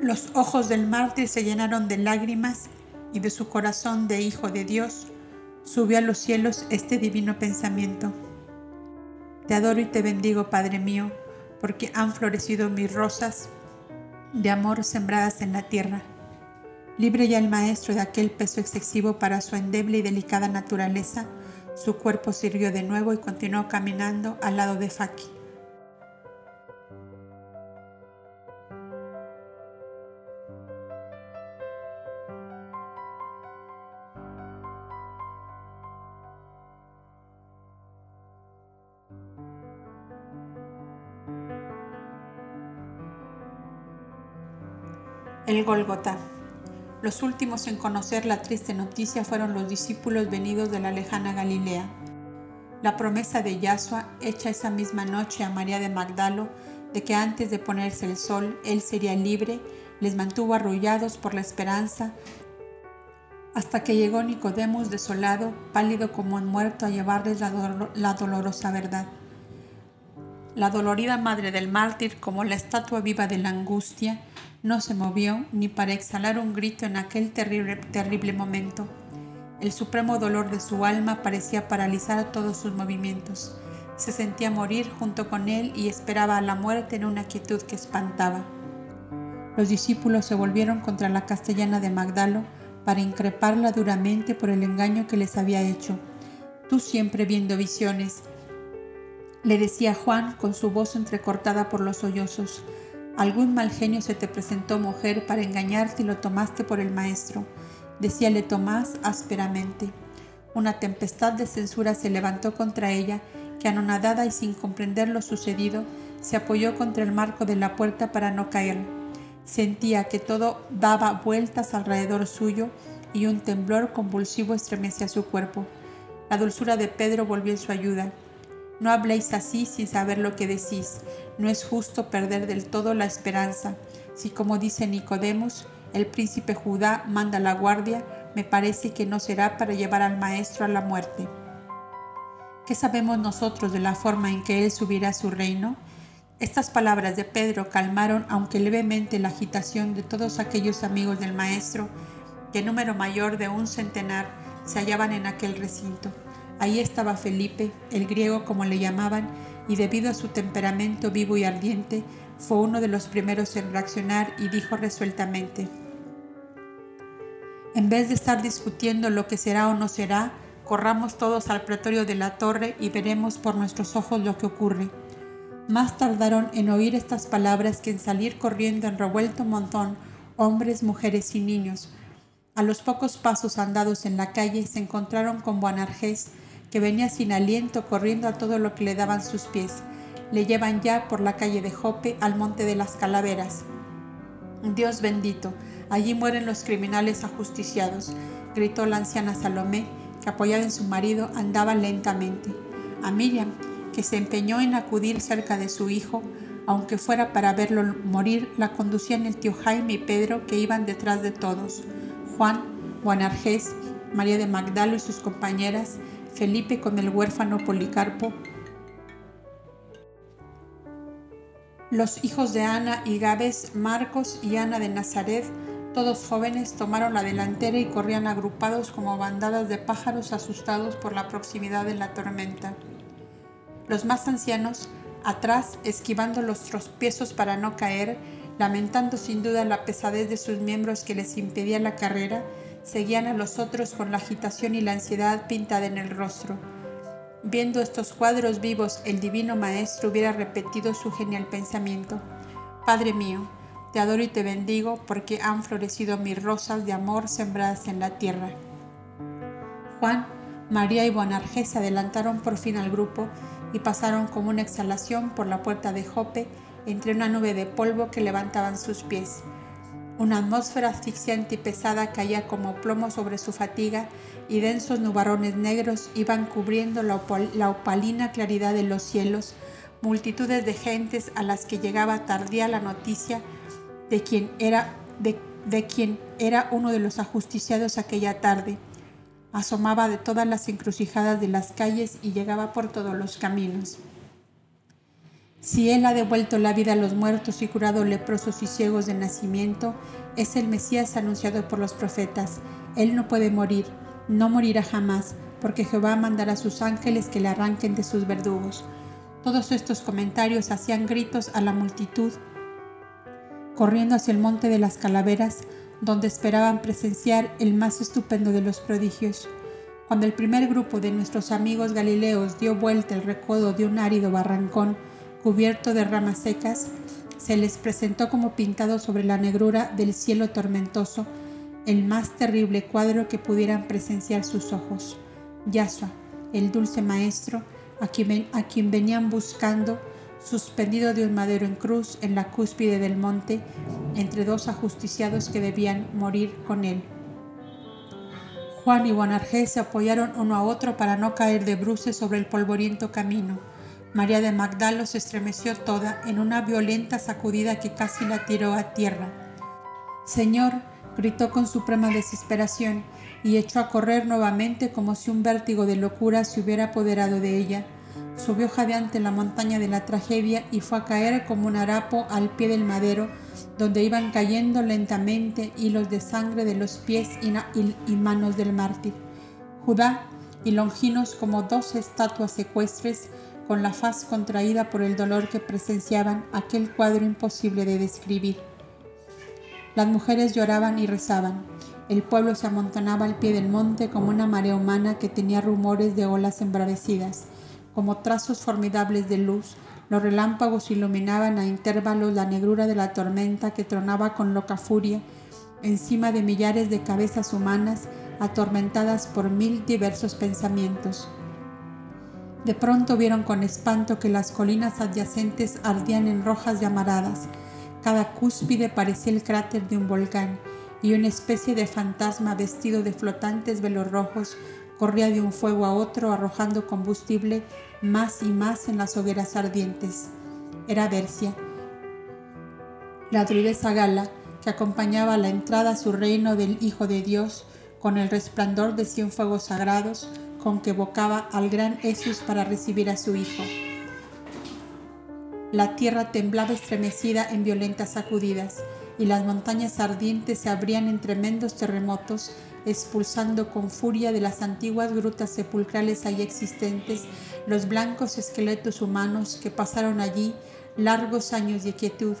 Los ojos del mártir se llenaron de lágrimas y de su corazón de hijo de Dios Sube a los cielos este divino pensamiento. Te adoro y te bendigo, Padre mío, porque han florecido mis rosas de amor sembradas en la tierra. Libre ya el Maestro de aquel peso excesivo para su endeble y delicada naturaleza, su cuerpo sirvió de nuevo y continuó caminando al lado de Faki. El Gólgota. Los últimos en conocer la triste noticia fueron los discípulos venidos de la lejana Galilea. La promesa de Yahshua, hecha esa misma noche a María de Magdalo, de que antes de ponerse el sol él sería libre, les mantuvo arrullados por la esperanza, hasta que llegó Nicodemus desolado, pálido como un muerto, a llevarles la dolorosa verdad. La dolorida madre del mártir, como la estatua viva de la angustia, no se movió ni para exhalar un grito en aquel terrible, terrible momento. El supremo dolor de su alma parecía paralizar todos sus movimientos. Se sentía morir junto con él y esperaba a la muerte en una quietud que espantaba. Los discípulos se volvieron contra la castellana de Magdalo para increparla duramente por el engaño que les había hecho. Tú siempre viendo visiones, le decía Juan con su voz entrecortada por los sollozos. Algún mal genio se te presentó, mujer, para engañarte y lo tomaste por el maestro, decíale Tomás ásperamente. Una tempestad de censura se levantó contra ella, que anonadada y sin comprender lo sucedido, se apoyó contra el marco de la puerta para no caer. Sentía que todo daba vueltas alrededor suyo y un temblor convulsivo estremecía su cuerpo. La dulzura de Pedro volvió en su ayuda. No habléis así sin saber lo que decís. No es justo perder del todo la esperanza. Si como dice Nicodemos, el príncipe Judá manda la guardia, me parece que no será para llevar al maestro a la muerte. ¿Qué sabemos nosotros de la forma en que él subirá a su reino? Estas palabras de Pedro calmaron, aunque levemente, la agitación de todos aquellos amigos del maestro, que número mayor de un centenar se hallaban en aquel recinto. Ahí estaba Felipe, el griego como le llamaban, y debido a su temperamento vivo y ardiente, fue uno de los primeros en reaccionar y dijo resueltamente, en vez de estar discutiendo lo que será o no será, corramos todos al pretorio de la torre y veremos por nuestros ojos lo que ocurre. Más tardaron en oír estas palabras que en salir corriendo en revuelto montón hombres, mujeres y niños. A los pocos pasos andados en la calle se encontraron con Buanarjés, que venía sin aliento corriendo a todo lo que le daban sus pies. Le llevan ya por la calle de Jope al monte de las calaveras. Dios bendito, allí mueren los criminales ajusticiados, gritó la anciana Salomé, que apoyada en su marido andaba lentamente. A Miriam, que se empeñó en acudir cerca de su hijo, aunque fuera para verlo morir, la conducían el tío Jaime y Pedro, que iban detrás de todos. Juan, Buanarjés, María de Magdalo y sus compañeras, Felipe con el huérfano Policarpo, los hijos de Ana y Gabes, Marcos y Ana de Nazaret, todos jóvenes, tomaron la delantera y corrían agrupados como bandadas de pájaros asustados por la proximidad de la tormenta. Los más ancianos, atrás, esquivando los tropiezos para no caer, lamentando sin duda la pesadez de sus miembros que les impedía la carrera, seguían a los otros con la agitación y la ansiedad pintada en el rostro. Viendo estos cuadros vivos, el divino Maestro hubiera repetido su genial pensamiento. Padre mío, te adoro y te bendigo porque han florecido mis rosas de amor sembradas en la tierra. Juan, María y Buanarjés se adelantaron por fin al grupo y pasaron como una exhalación por la puerta de Jope entre una nube de polvo que levantaban sus pies. Una atmósfera asfixiante y pesada caía como plomo sobre su fatiga y densos nubarrones negros iban cubriendo la, opalina claridad de los cielos, multitudes de gentes a las que llegaba tardía la noticia de quien era, de, de quien era uno de los ajusticiados aquella tarde. Asomaba de todas las encrucijadas de las calles y llegaba por todos los caminos. Si Él ha devuelto la vida a los muertos y curado leprosos y ciegos de nacimiento, es el Mesías anunciado por los profetas. Él no puede morir, no morirá jamás, porque Jehová mandará a sus ángeles que le arranquen de sus verdugos. Todos estos comentarios hacían gritos a la multitud, corriendo hacia el monte de las calaveras, donde esperaban presenciar el más estupendo de los prodigios. Cuando el primer grupo de nuestros amigos galileos dio vuelta el recodo de un árido barrancón, cubierto de ramas secas, se les presentó como pintado sobre la negrura del cielo tormentoso el más terrible cuadro que pudieran presenciar sus ojos. Yasua, el dulce maestro, a quien, venían buscando, suspendido de un madero en cruz en la cúspide del monte, entre dos ajusticiados que debían morir con él. Juan y Bonajerez se apoyaron uno a otro para no caer de bruces sobre el polvoriento camino. María de Magdalo se estremeció toda en una violenta sacudida que casi la tiró a tierra. Señor, gritó con suprema desesperación y echó a correr nuevamente como si un vértigo de locura se hubiera apoderado de ella. Subió jadeante la montaña de la tragedia y fue a caer como un harapo al pie del madero donde iban cayendo lentamente hilos de sangre de los pies y, manos del mártir. Judá y Longinos como dos estatuas ecuestres, con la faz contraída por el dolor que presenciaban aquel cuadro imposible de describir. Las mujeres lloraban y rezaban. El pueblo se amontonaba al pie del monte como una marea humana que tenía rumores de olas embravecidas, como trazos formidables de luz los relámpagos iluminaban a intervalos la negrura de la tormenta que tronaba con loca furia encima de millares de cabezas humanas atormentadas por mil diversos pensamientos. De pronto vieron con espanto que las colinas adyacentes ardían en rojas llamaradas. Cada cúspide parecía el cráter de un volcán y una especie de fantasma vestido de flotantes velos rojos corría de un fuego a otro arrojando combustible más y más en las hogueras ardientes. Era Bercia, la druidesa Gala, que acompañaba a la entrada a su reino del Hijo de Dios con el resplandor de cien fuegos sagrados con que evocaba al gran Jesús para recibir a su Hijo. La tierra temblaba estremecida en violentas sacudidas y las montañas ardientes se abrían en tremendos terremotos expulsando con furia de las antiguas grutas sepulcrales ahí existentes los blancos esqueletos humanos que pasaron allí largos años de quietud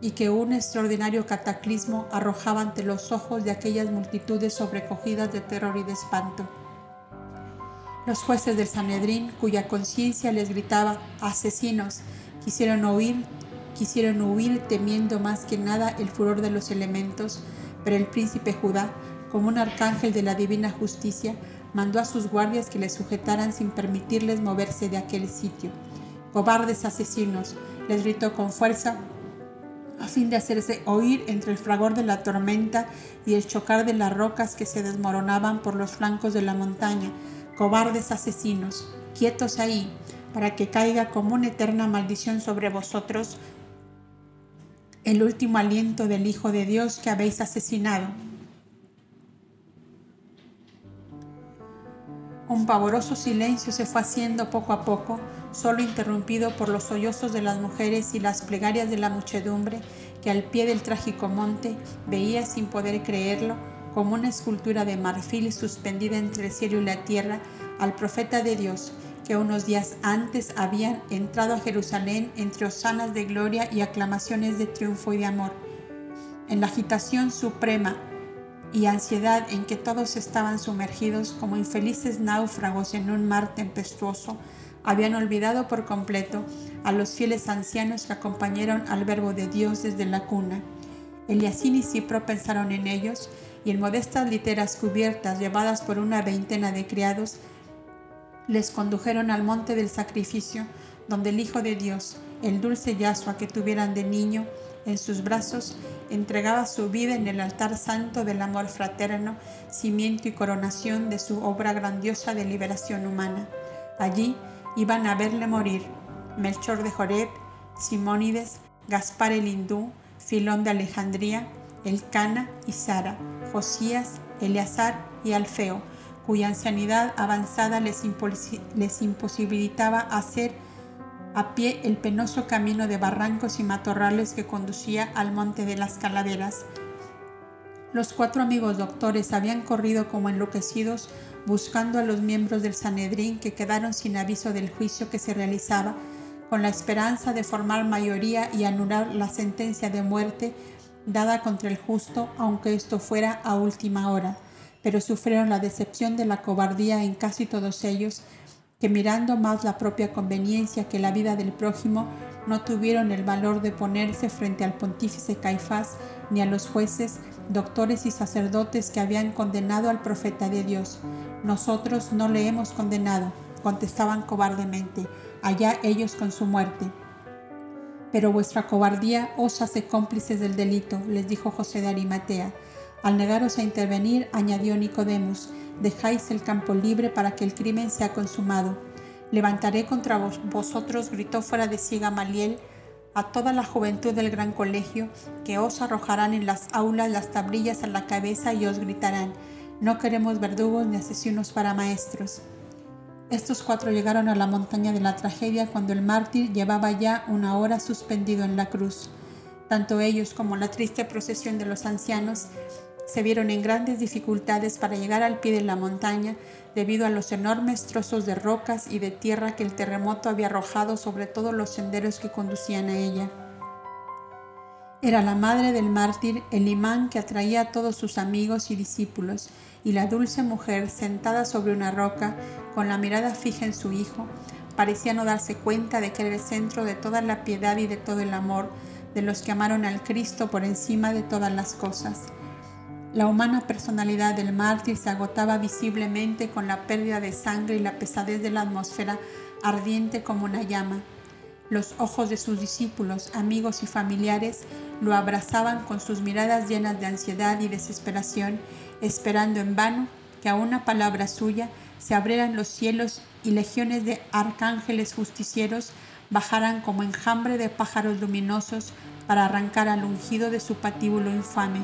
y que un extraordinario cataclismo arrojaba ante los ojos de aquellas multitudes sobrecogidas de terror y de espanto. Los jueces del Sanedrín, cuya conciencia les gritaba asesinos, quisieron huir, quisieron huir temiendo más que nada el furor de los elementos, pero el príncipe Judá como un arcángel de la divina justicia, mandó a sus guardias que le sujetaran sin permitirles moverse de aquel sitio. Cobardes asesinos, les gritó con fuerza a fin de hacerse oír entre el fragor de la tormenta y el chocar de las rocas que se desmoronaban por los flancos de la montaña. Cobardes asesinos, quietos ahí, para que caiga como una eterna maldición sobre vosotros el último aliento del Hijo de Dios que habéis asesinado. Un pavoroso silencio se fue haciendo poco a poco, solo interrumpido por los sollozos de las mujeres y las plegarias de la muchedumbre que al pie del trágico monte veía sin poder creerlo como una escultura de marfil suspendida entre el cielo y la tierra al profeta de Dios que unos días antes habían entrado a Jerusalén entre osanas de gloria y aclamaciones de triunfo y de amor. En la agitación suprema y ansiedad en que todos estaban sumergidos como infelices náufragos en un mar tempestuoso, habían olvidado por completo a los fieles ancianos que acompañaron al Verbo de Dios desde la cuna. Eliasín y Cipro pensaron en ellos y en modestas literas cubiertas llevadas por una veintena de criados, les condujeron al monte del sacrificio, donde el Hijo de Dios, el dulce Yahshua que tuvieran de niño, en sus brazos, entregaba su vida en el altar santo del amor fraterno, cimiento y coronación de su obra grandiosa de liberación humana. Allí iban a verle morir Melchor de Joreb, Simónides, Gaspar el hindú, Filón de Alejandría, Elcana y Sara, Josías, Eleazar y Alfeo, cuya ancianidad avanzada les, les imposibilitaba hacer a pie el penoso camino de barrancos y matorrales que conducía al monte de las calaveras. Los cuatro amigos doctores habían corrido como enloquecidos buscando a los miembros del Sanedrín que quedaron sin aviso del juicio que se realizaba, con la esperanza de formar mayoría y anular la sentencia de muerte dada contra el justo, aunque esto fuera a última hora, pero sufrieron la decepción de la cobardía en casi todos ellos, que mirando más la propia conveniencia que la vida del prójimo, no tuvieron el valor de ponerse frente al pontífice Caifás ni a los jueces, doctores y sacerdotes que habían condenado al profeta de Dios. Nosotros no le hemos condenado, contestaban cobardemente, allá ellos con su muerte. Pero vuestra cobardía os hace cómplices del delito, les dijo José de Arimatea. Al negaros a intervenir, añadió Nicodemus, dejáis el campo libre para que el crimen sea consumado. Levantaré contra vosotros, gritó fuera de sí Gamaliel, a toda la juventud del gran colegio, que os arrojarán en las aulas las tablillas a la cabeza y os gritarán, no queremos verdugos ni asesinos para maestros. Estos cuatro llegaron a la montaña de la tragedia cuando el mártir llevaba ya una hora suspendido en la cruz. Tanto ellos como la triste procesión de los ancianos se vieron en grandes dificultades para llegar al pie de la montaña debido a los enormes trozos de rocas y de tierra que el terremoto había arrojado sobre todos los senderos que conducían a ella. Era la madre del mártir, el imán que atraía a todos sus amigos y discípulos, y la dulce mujer sentada sobre una roca, con la mirada fija en su hijo, parecía no darse cuenta de que era el centro de toda la piedad y de todo el amor de los que amaron al Cristo por encima de todas las cosas. La humana personalidad del mártir se agotaba visiblemente con la pérdida de sangre y la pesadez de la atmósfera ardiente como una llama. Los ojos de sus discípulos, amigos y familiares lo abrazaban con sus miradas llenas de ansiedad y desesperación, esperando en vano que a una palabra suya se abrieran los cielos y legiones de arcángeles justicieros bajaran como enjambre de pájaros luminosos para arrancar al ungido de su patíbulo infame.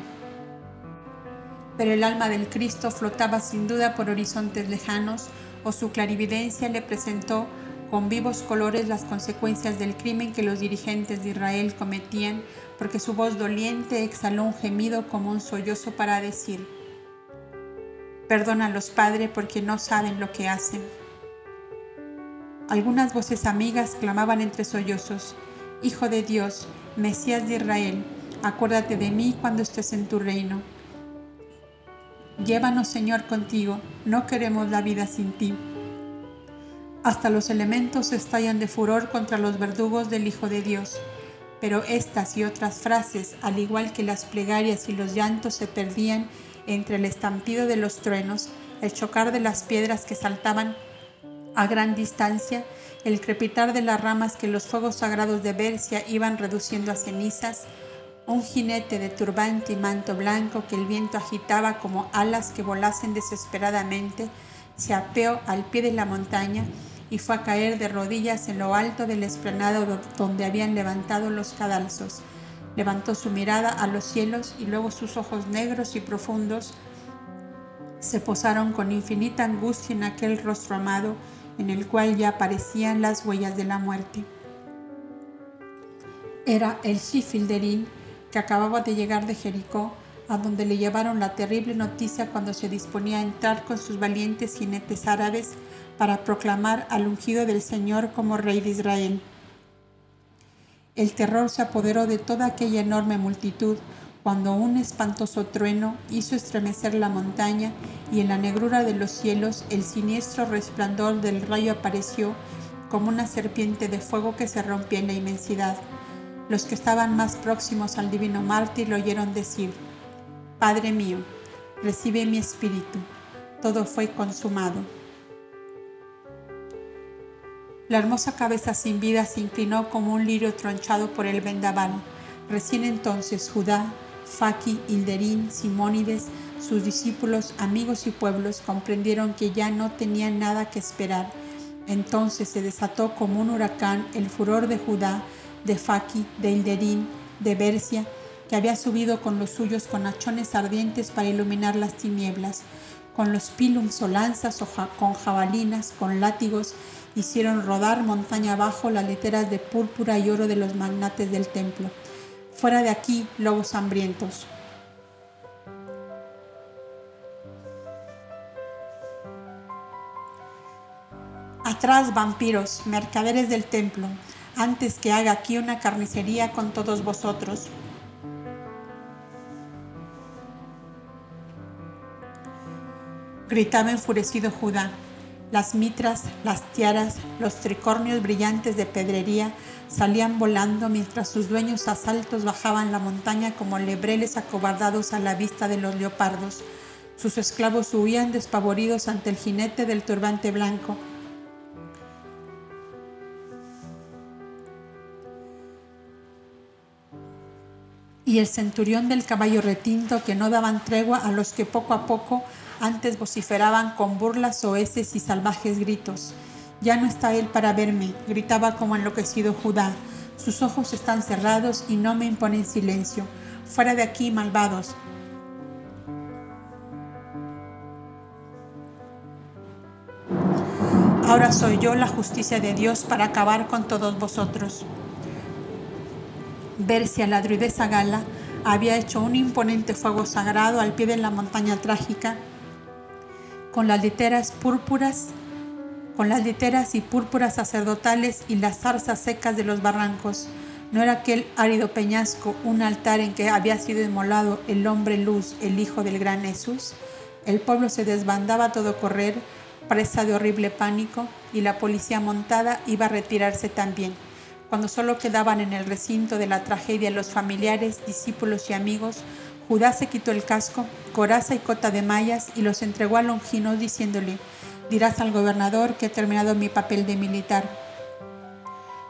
Pero el alma del Cristo flotaba sin duda por horizontes lejanos o su clarividencia le presentó con vivos colores las consecuencias del crimen que los dirigentes de Israel cometían, porque su voz doliente exhaló un gemido como un sollozo para decir, Perdónalos, Padre, porque no saben lo que hacen. Algunas voces amigas clamaban entre sollozos, Hijo de Dios, Mesías de Israel, acuérdate de mí cuando estés en tu reino. Llévanos, Señor, contigo, no queremos la vida sin ti. Hasta los elementos estallan de furor contra los verdugos del Hijo de Dios. Pero estas y otras frases, al igual que las plegarias y los llantos, se perdían entre el estampido de los truenos, el chocar de las piedras que saltaban a gran distancia, el crepitar de las ramas que los fuegos sagrados de Bercia iban reduciendo a cenizas, un jinete de turbante y manto blanco que el viento agitaba como alas que volasen desesperadamente, se apeó al pie de la montaña y fue a caer de rodillas en lo alto del esplanado donde habían levantado los cadalzos. Levantó su mirada a los cielos y luego sus ojos negros y profundos se posaron con infinita angustia en aquel rostro amado en el cual ya aparecían las huellas de la muerte. Era el Shifilderín que acababa de llegar de Jericó, a donde le llevaron la terrible noticia cuando se disponía a entrar con sus valientes jinetes árabes para proclamar al ungido del Señor como rey de Israel. El terror se apoderó de toda aquella enorme multitud cuando un espantoso trueno hizo estremecer la montaña y en la negrura de los cielos el siniestro resplandor del rayo apareció como una serpiente de fuego que se rompía en la inmensidad. Los que estaban más próximos al divino mártir lo oyeron decir, Padre mío, recibe mi espíritu, todo fue consumado. La hermosa cabeza sin vida se inclinó como un lirio tronchado por el vendaval. Recién entonces Judá, Faki, Hilderín, Simónides, sus discípulos, amigos y pueblos comprendieron que ya no tenían nada que esperar. Entonces se desató como un huracán el furor de Judá de Faki, de Hilderín, de Bercia, que había subido con los suyos con hachones ardientes para iluminar las tinieblas, con los pilums o lanzas o con jabalinas, con látigos, hicieron rodar montaña abajo las literas de púrpura y oro de los magnates del templo. Fuera de aquí, lobos hambrientos. Atrás, vampiros, mercaderes del templo, antes que haga aquí una carnicería con todos vosotros. Gritaba enfurecido Judá. Las mitras, las tiaras, los tricornios brillantes de pedrería salían volando mientras sus dueños asaltos bajaban la montaña como lebreles acobardados a la vista de los leopardos. Sus esclavos huían despavoridos ante el jinete del turbante blanco y el centurión del caballo retinto que no daban tregua a los que poco a poco antes vociferaban con burlas soeces y salvajes gritos. Ya no está él para verme, gritaba como enloquecido Judá. Sus ojos están cerrados y no me imponen silencio. Fuera de aquí, malvados. Ahora soy yo la justicia de Dios para acabar con todos vosotros. Versia, la druidesa Gala, había hecho un imponente fuego sagrado al pie de la montaña trágica, con las literas púrpuras, con las literas y púrpuras sacerdotales y las zarzas secas de los barrancos. ¿No era aquel árido peñasco un altar en que había sido inmolado el hombre luz, el hijo del gran Jesús? El pueblo se desbandaba a todo correr, presa de horrible pánico, y la policía montada iba a retirarse también. Cuando solo quedaban en el recinto de la tragedia los familiares, discípulos y amigos, Judá se quitó el casco, coraza y cota de mallas y los entregó a Longinos diciéndole, dirás al gobernador que he terminado mi papel de militar.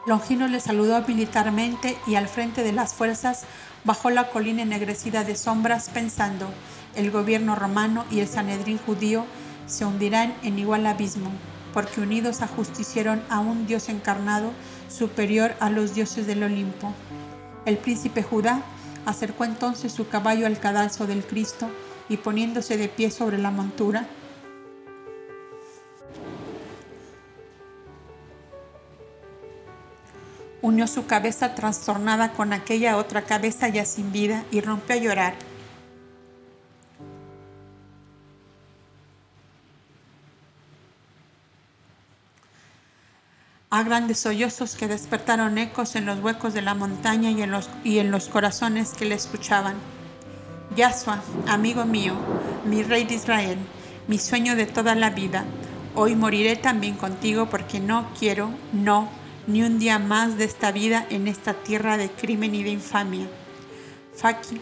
Longino le saludó militarmente y al frente de las fuerzas bajó la colina ennegrecida de sombras pensando, el gobierno romano y el Sanedrín judío se hundirán en igual abismo, porque unidos ajusticieron a un Dios encarnado superior a los dioses del Olimpo. El príncipe Judá acercó entonces su caballo al cadalso del Cristo y poniéndose de pie sobre la montura, unió su cabeza trastornada con aquella otra cabeza ya sin vida y rompió a llorar. A grandes sollozos que despertaron ecos en los huecos de la montaña y en los, y en los corazones que le escuchaban. Yahshua, amigo mío, mi rey de Israel, mi sueño de toda la vida, hoy moriré también contigo porque no quiero, no, ni un día más de esta vida en esta tierra de crimen y de infamia. Faki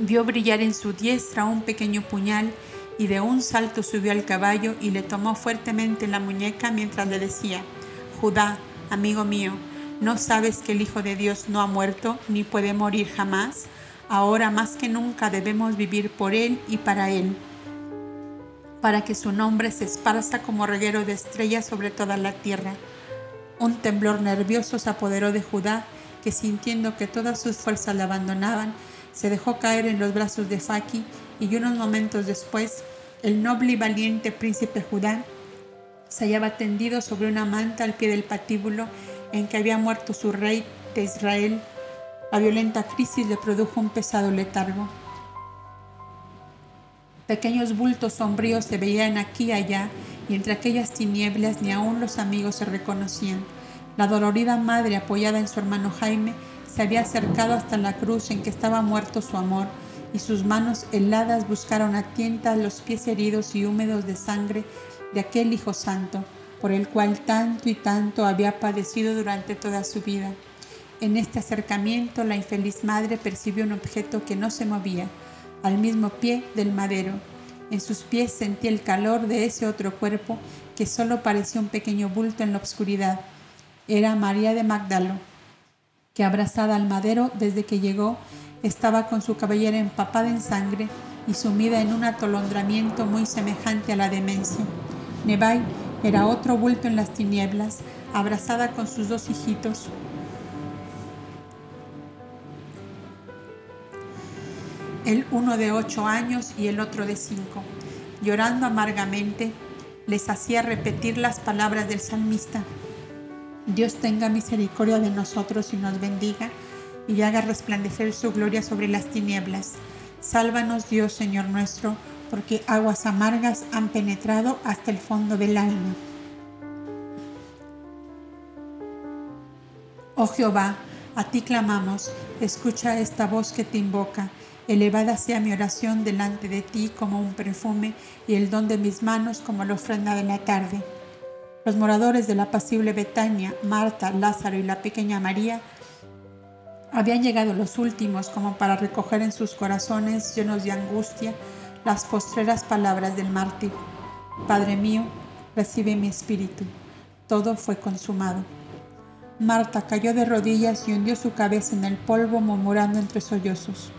vio brillar en su diestra un pequeño puñal y de un salto subió al caballo y le tomó fuertemente la muñeca mientras le decía, Judá, amigo mío, ¿no sabes que el Hijo de Dios no ha muerto ni puede morir jamás? Ahora más que nunca debemos vivir por Él y para Él, para que su nombre se esparza como reguero de estrellas sobre toda la tierra. Un temblor nervioso se apoderó de Judá, que sintiendo que todas sus fuerzas le abandonaban, se dejó caer en los brazos de Faki y unos momentos después, el noble y valiente príncipe Judá se hallaba tendido sobre una manta al pie del patíbulo en que había muerto su rey de Israel. La violenta crisis le produjo un pesado letargo. Pequeños bultos sombríos se veían aquí y allá, y entre aquellas tinieblas ni aun los amigos se reconocían. La dolorida madre, apoyada en su hermano Jaime, se había acercado hasta la cruz en que estaba muerto su amor, y sus manos heladas buscaron a tientas los pies heridos y húmedos de sangre de aquel Hijo Santo, por el cual tanto y tanto había padecido durante toda su vida. En este acercamiento la infeliz madre percibió un objeto que no se movía, al mismo pie del madero. En sus pies sentía el calor de ese otro cuerpo que solo parecía un pequeño bulto en la oscuridad. Era María de Magdalo, que abrazada al madero desde que llegó, estaba con su cabellera empapada en sangre y sumida en un atolondramiento muy semejante a la demencia. Nebai era otro vuelto en las tinieblas, abrazada con sus dos hijitos. El uno de ocho años y el otro de cinco. Llorando amargamente, les hacía repetir las palabras del salmista. Dios tenga misericordia de nosotros y nos bendiga y haga resplandecer su gloria sobre las tinieblas. Sálvanos Dios, Señor nuestro, porque aguas amargas han penetrado hasta el fondo del alma. Oh Jehová, a ti clamamos, escucha esta voz que te invoca. Elevada sea mi oración delante de ti como un perfume y el don de mis manos como la ofrenda de la tarde. Los moradores de la pasible Betania, Marta, Lázaro y la pequeña María, habían llegado los últimos como para recoger en sus corazones llenos de angustia las postreras palabras del mártir. Padre mío, recibe mi espíritu. Todo fue consumado. Marta cayó de rodillas y hundió su cabeza en el polvo murmurando entre sollozos.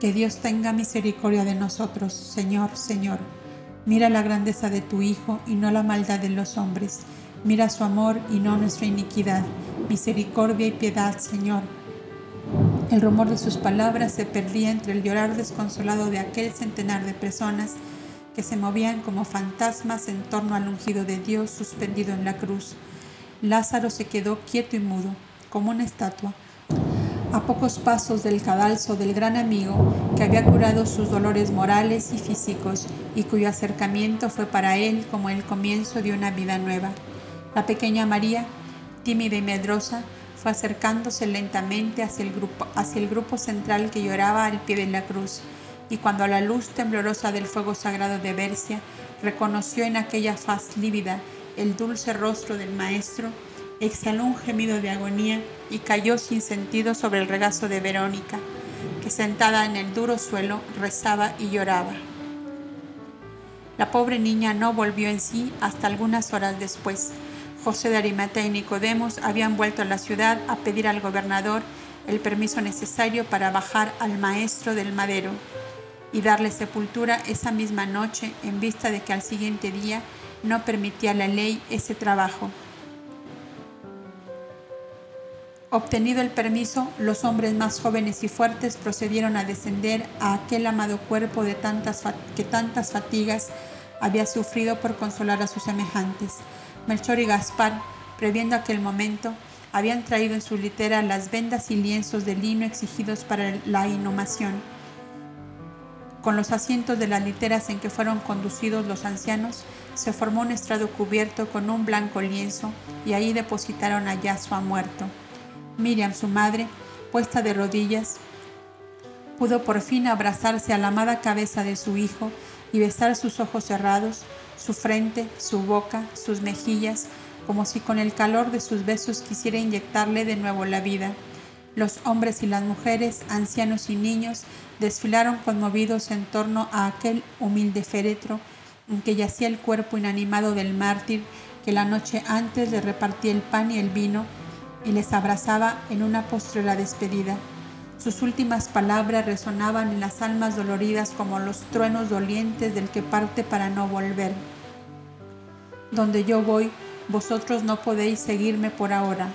Que Dios tenga misericordia de nosotros, Señor, Señor. Mira la grandeza de tu Hijo y no la maldad de los hombres. Mira su amor y no nuestra iniquidad. Misericordia y piedad, Señor. El rumor de sus palabras se perdía entre el llorar desconsolado de aquel centenar de personas que se movían como fantasmas en torno al ungido de Dios suspendido en la cruz. Lázaro se quedó quieto y mudo, como una estatua, a pocos pasos del cadalso del gran amigo que había curado sus dolores morales y físicos y cuyo acercamiento fue para él como el comienzo de una vida nueva. La pequeña María, tímida y medrosa, acercándose lentamente hacia el grupo, hacia el grupo central que lloraba al pie de la cruz, y cuando a la luz temblorosa del fuego sagrado de Bercia reconoció en aquella faz lívida el dulce rostro del Maestro, exhaló un gemido de agonía y cayó sin sentido sobre el regazo de Verónica, que sentada en el duro suelo rezaba y lloraba. La pobre niña no volvió en sí hasta algunas horas después. José de Arimatea y Nicodemos habían vuelto a la ciudad a pedir al gobernador el permiso necesario para bajar al maestro del madero y darle sepultura esa misma noche en vista de que al siguiente día no permitía la ley ese trabajo. Obtenido el permiso, los hombres más jóvenes y fuertes procedieron a descender a aquel amado cuerpo de tantas que tantas fatigas había sufrido por consolar a sus semejantes. Melchor y Gaspar, previendo aquel momento, habían traído en su litera las vendas y lienzos de lino exigidos para la inhumación. Con los asientos de las literas en que fueron conducidos los ancianos, se formó un estrado cubierto con un blanco lienzo y ahí depositaron a Yasua muerto. Miriam, su madre, puesta de rodillas, pudo por fin abrazarse a la amada cabeza de su hijo y besar sus ojos cerrados, su frente, su boca, sus mejillas, como si con el calor de sus besos quisiera inyectarle de nuevo la vida. Los hombres y las mujeres, ancianos y niños, desfilaron conmovidos en torno a aquel humilde féretro en que yacía el cuerpo inanimado del mártir que la noche antes le repartía el pan y el vino y les abrazaba en una postrera despedida. Sus últimas palabras resonaban en las almas doloridas como los truenos dolientes del que parte para no volver. Donde yo voy, vosotros no podéis seguirme por ahora.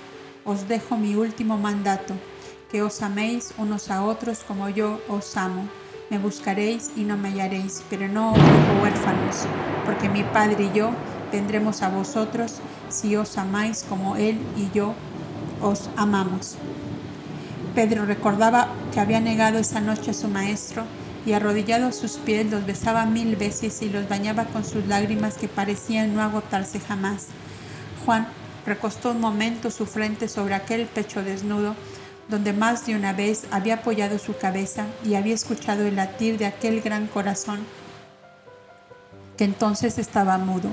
Os dejo mi último mandato, que os améis unos a otros como yo os amo. Me buscaréis y no me hallaréis, pero no os dejo huérfanos, porque mi Padre y yo vendremos a vosotros si os amáis como Él y yo os amamos. Pedro recordaba que había negado esa noche a su maestro y arrodillado a sus pies los besaba mil veces y los bañaba con sus lágrimas que parecían no agotarse jamás. Juan recostó un momento su frente sobre aquel pecho desnudo donde más de una vez había apoyado su cabeza y había escuchado el latir de aquel gran corazón que entonces estaba mudo.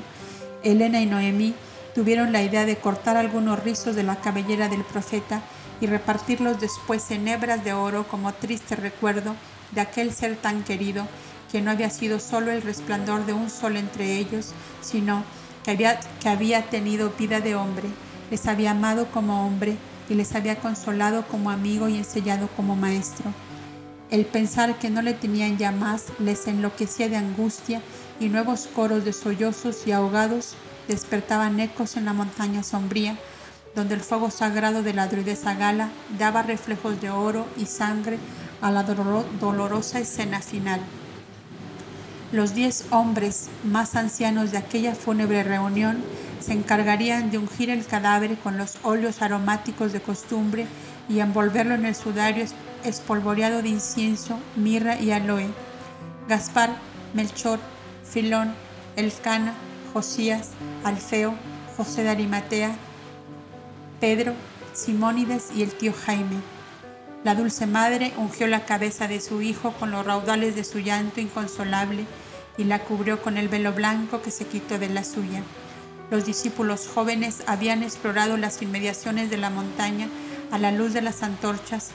Elena y Noemí tuvieron la idea de cortar algunos rizos de la cabellera del profeta y repartirlos después en hebras de oro como triste recuerdo de aquel ser tan querido que no había sido solo el resplandor de un sol entre ellos, sino que había, que había tenido vida de hombre, les había amado como hombre y les había consolado como amigo y enseñado como maestro. El pensar que no le tenían ya más les enloquecía de angustia y nuevos coros de sollozos y ahogados despertaban ecos en la montaña sombría, donde el fuego sagrado de la druidesa gala daba reflejos de oro y sangre a la dolorosa escena final. Los diez hombres más ancianos de aquella fúnebre reunión se encargarían de ungir el cadáver con los óleos aromáticos de costumbre y envolverlo en el sudario espolvoreado de incienso, mirra y aloe. Gaspar, Melchor, Filón, Elcana, Josías, Alfeo, José de Arimatea, Pedro, Simónides y el tío Jaime. La dulce madre ungió la cabeza de su hijo con los raudales de su llanto inconsolable y la cubrió con el velo blanco que se quitó de la suya. Los discípulos jóvenes habían explorado las inmediaciones de la montaña a la luz de las antorchas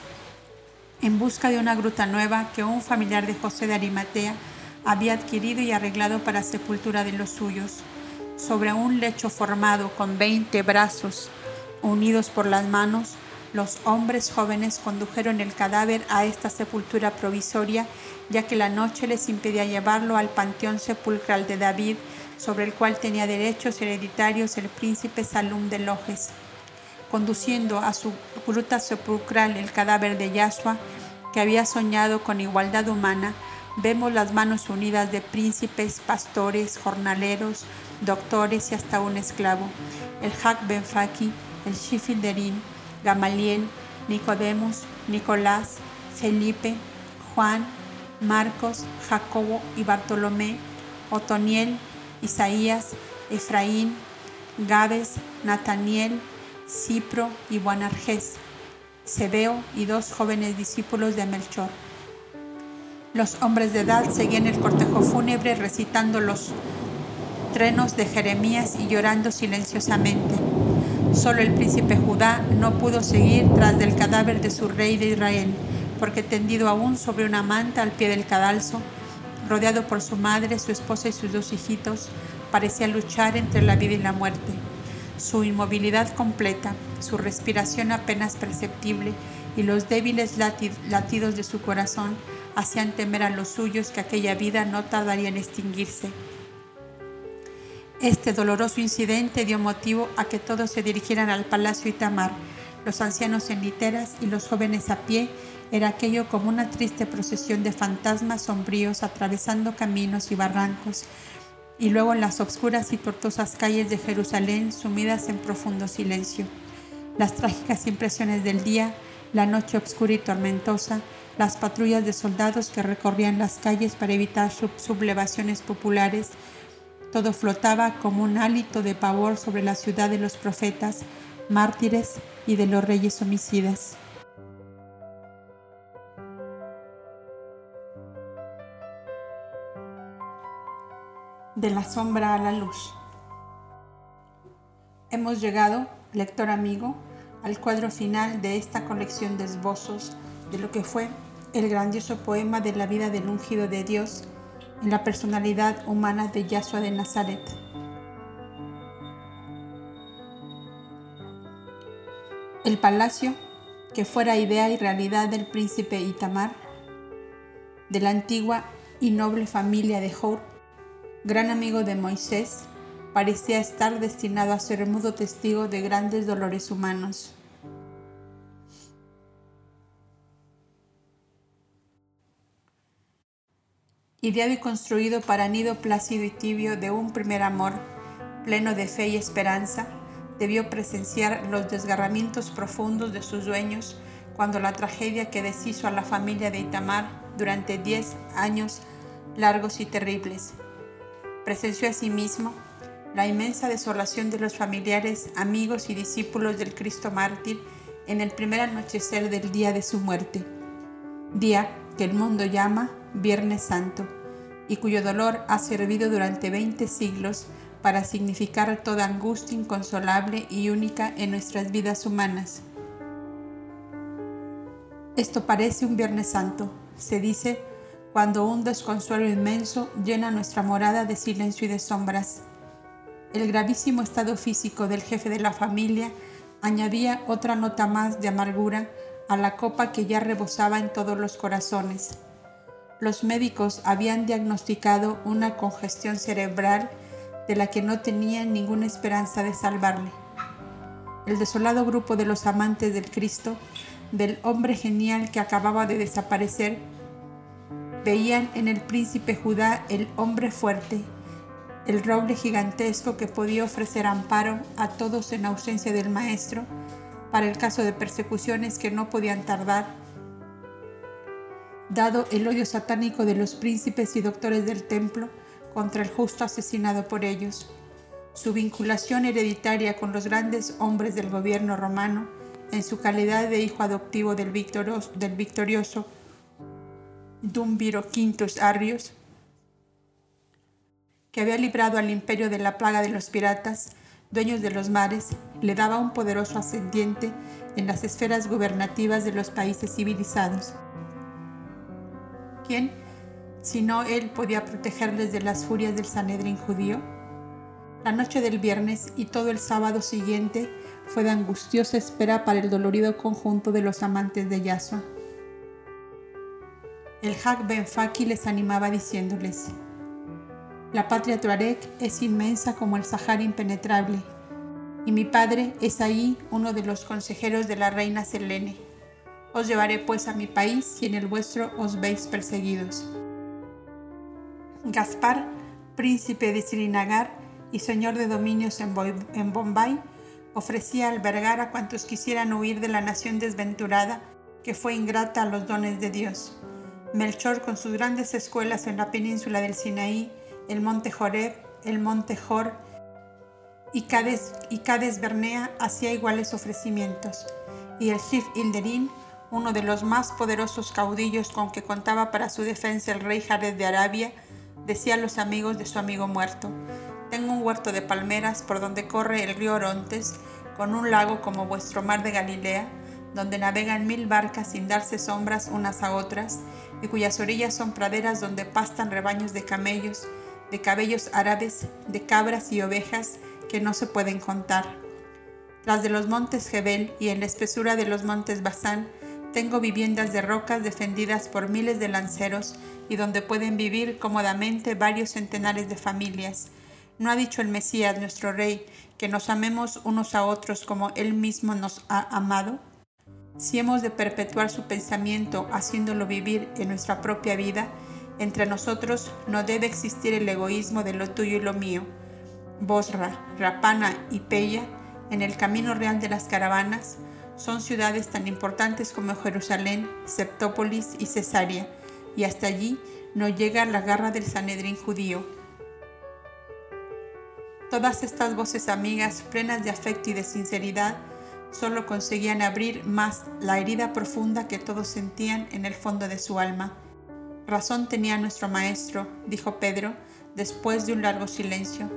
en busca de una gruta nueva que un familiar de José de Arimatea había adquirido y arreglado para sepultura de los suyos. Sobre un lecho formado con veinte brazos Unidos por las manos, los hombres jóvenes condujeron el cadáver a esta sepultura provisoria, ya que la noche les impedía llevarlo al panteón sepulcral de David, sobre el cual tenía derechos hereditarios el príncipe Salum de Lojes. Conduciendo a su gruta sepulcral el cadáver de Yahshua, que había soñado con igualdad humana, vemos las manos unidas de príncipes, pastores, jornaleros, doctores y hasta un esclavo, el Hak Ben Faki, el Shifilderin, Gamaliel, Nicodemus, Nicolás, Felipe, Juan, Marcos, Jacobo y Bartolomé, Otoniel, Isaías, Efraín, Gabes, Nataniel, Cipro y Buanarjes, Sebeo y dos jóvenes discípulos de Melchor. Los hombres de edad seguían el cortejo fúnebre recitando los trenos de Jeremías y llorando silenciosamente. Solo el príncipe Judá no pudo seguir tras del cadáver de su rey de Israel, porque tendido aún sobre una manta al pie del cadalso, rodeado por su madre, su esposa y sus dos hijitos, parecía luchar entre la vida y la muerte. Su inmovilidad completa, su respiración apenas perceptible y los débiles latidos de su corazón hacían temer a los suyos que aquella vida no tardaría en extinguirse. Este doloroso incidente dio motivo a que todos se dirigieran al palacio Itamar, los ancianos en literas y los jóvenes a pie. Era aquello como una triste procesión de fantasmas sombríos atravesando caminos y barrancos, y luego en las obscuras y tortuosas calles de Jerusalén sumidas en profundo silencio. Las trágicas impresiones del día, la noche oscura y tormentosa, las patrullas de soldados que recorrían las calles para evitar sublevaciones populares, todo flotaba como un hálito de pavor sobre la ciudad de los profetas, mártires y de los reyes homicidas. De la sombra a la luz. Hemos llegado, lector amigo, al cuadro final de esta colección de esbozos de lo que fue el grandioso poema de la vida del ungido de Dios la personalidad humana de Yahshua de Nazaret. El palacio, que fuera idea y realidad del príncipe Itamar, de la antigua y noble familia de Hor, gran amigo de Moisés, parecía estar destinado a ser mudo testigo de grandes dolores humanos. Ideado y construido para nido plácido y tibio de un primer amor, pleno de fe y esperanza, debió presenciar los desgarramientos profundos de sus dueños cuando la tragedia que deshizo a la familia de Itamar durante diez años largos y terribles. Presenció asimismo la inmensa desolación de los familiares, amigos y discípulos del Cristo mártir en el primer anochecer del día de su muerte, día que el mundo llama Viernes Santo, y cuyo dolor ha servido durante 20 siglos para significar toda angustia inconsolable y única en nuestras vidas humanas. Esto parece un Viernes Santo, se dice, cuando un desconsuelo inmenso llena nuestra morada de silencio y de sombras. El gravísimo estado físico del jefe de la familia añadía otra nota más de amargura a la copa que ya rebosaba en todos los corazones los médicos habían diagnosticado una congestión cerebral de la que no tenían ninguna esperanza de salvarle. El desolado grupo de los amantes del Cristo, del hombre genial que acababa de desaparecer, veían en el príncipe Judá el hombre fuerte, el roble gigantesco que podía ofrecer amparo a todos en ausencia del Maestro para el caso de persecuciones que no podían tardar dado el odio satánico de los príncipes y doctores del templo contra el justo asesinado por ellos, su vinculación hereditaria con los grandes hombres del gobierno romano en su calidad de hijo adoptivo del victorioso, del victorioso Dumbiro Quintus Arrius, que había librado al imperio de la plaga de los piratas, dueños de los mares, le daba un poderoso ascendiente en las esferas gubernativas de los países civilizados. ¿Quién, si no él, podía protegerles de las furias del Sanedrín judío? La noche del viernes y todo el sábado siguiente fue de angustiosa espera para el dolorido conjunto de los amantes de Yasua. El Hag Ben Faki les animaba diciéndoles, La patria Tuareg es inmensa como el Sahara impenetrable, y mi padre es ahí uno de los consejeros de la reina Selene. Os llevaré pues a mi país y en el vuestro os veis perseguidos. Gaspar, príncipe de Srinagar, y señor de dominios en, Bombay, ofrecía albergar a cuantos quisieran huir de la nación desventurada que fue ingrata a los dones de Dios. Melchor, con sus grandes escuelas en la península del Sinaí, el monte Joreb, el monte Jor y Cades, y Cades Bernea, hacía iguales ofrecimientos. Y el Shif Ilderín, uno de los más poderosos caudillos con que contaba para su defensa el rey Jared de Arabia, decía a los amigos de su amigo muerto, tengo un huerto de palmeras por donde corre el río Orontes, con un lago como vuestro mar de Galilea, donde navegan mil barcas sin darse sombras unas a otras, y cuyas orillas son praderas donde pastan rebaños de camellos, de cabellos árabes, de cabras y ovejas que no se pueden contar. Tras de los montes Jebel y en la espesura de los montes Basán, tengo viviendas de rocas defendidas por miles de lanceros y donde pueden vivir cómodamente varios centenares de familias, ¿No ha dicho el Mesías, nuestro Rey, que nos amemos unos a otros como Él mismo nos ha amado? Si hemos de perpetuar su pensamiento haciéndolo vivir en nuestra propia vida, entre nosotros no debe existir el egoísmo de lo tuyo y lo mío. Bosra, Rapana y Pella, en el camino real de las caravanas, son ciudades tan importantes como Jerusalén, Septópolis y Cesarea, y hasta allí no llega la garra del Sanedrín judío. Todas estas voces amigas, plenas de afecto y de sinceridad, solo conseguían abrir más la herida profunda que todos sentían en el fondo de su alma. Razón tenía nuestro maestro, dijo Pedro, después de un largo silencio.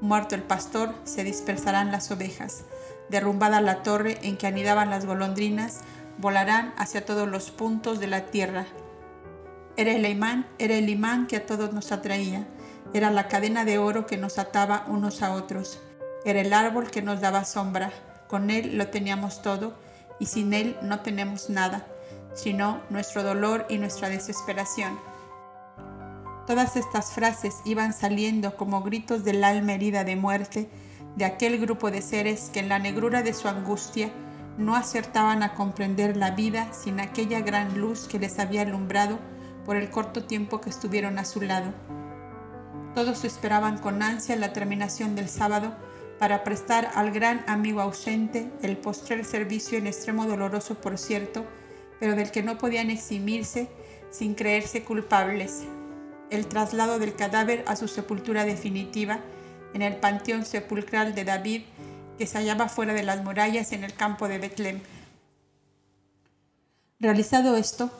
Muerto el pastor, se dispersarán las ovejas. Derrumbada la torre en que anidaban las golondrinas, volarán hacia todos los puntos de la tierra. Era el imán, era el imán que a todos nos atraía era la cadena de oro que nos ataba unos a otros. Era el árbol que nos daba sombra. Con él lo teníamos todo y sin él no tenemos nada, sino nuestro dolor y nuestra desesperación. Todas estas frases iban saliendo como gritos del alma herida de muerte de aquel grupo de seres que en la negrura de su angustia no acertaban a comprender la vida sin aquella gran luz que les había alumbrado por el corto tiempo que estuvieron a su lado. Todos esperaban con ansia la terminación del sábado para prestar al gran amigo ausente el postrer servicio en extremo doloroso, por cierto, pero del que no podían eximirse sin creerse culpables, el traslado del cadáver a su sepultura definitiva en el panteón sepulcral de David que se hallaba fuera de las murallas en el campo de Betlem. Realizado esto,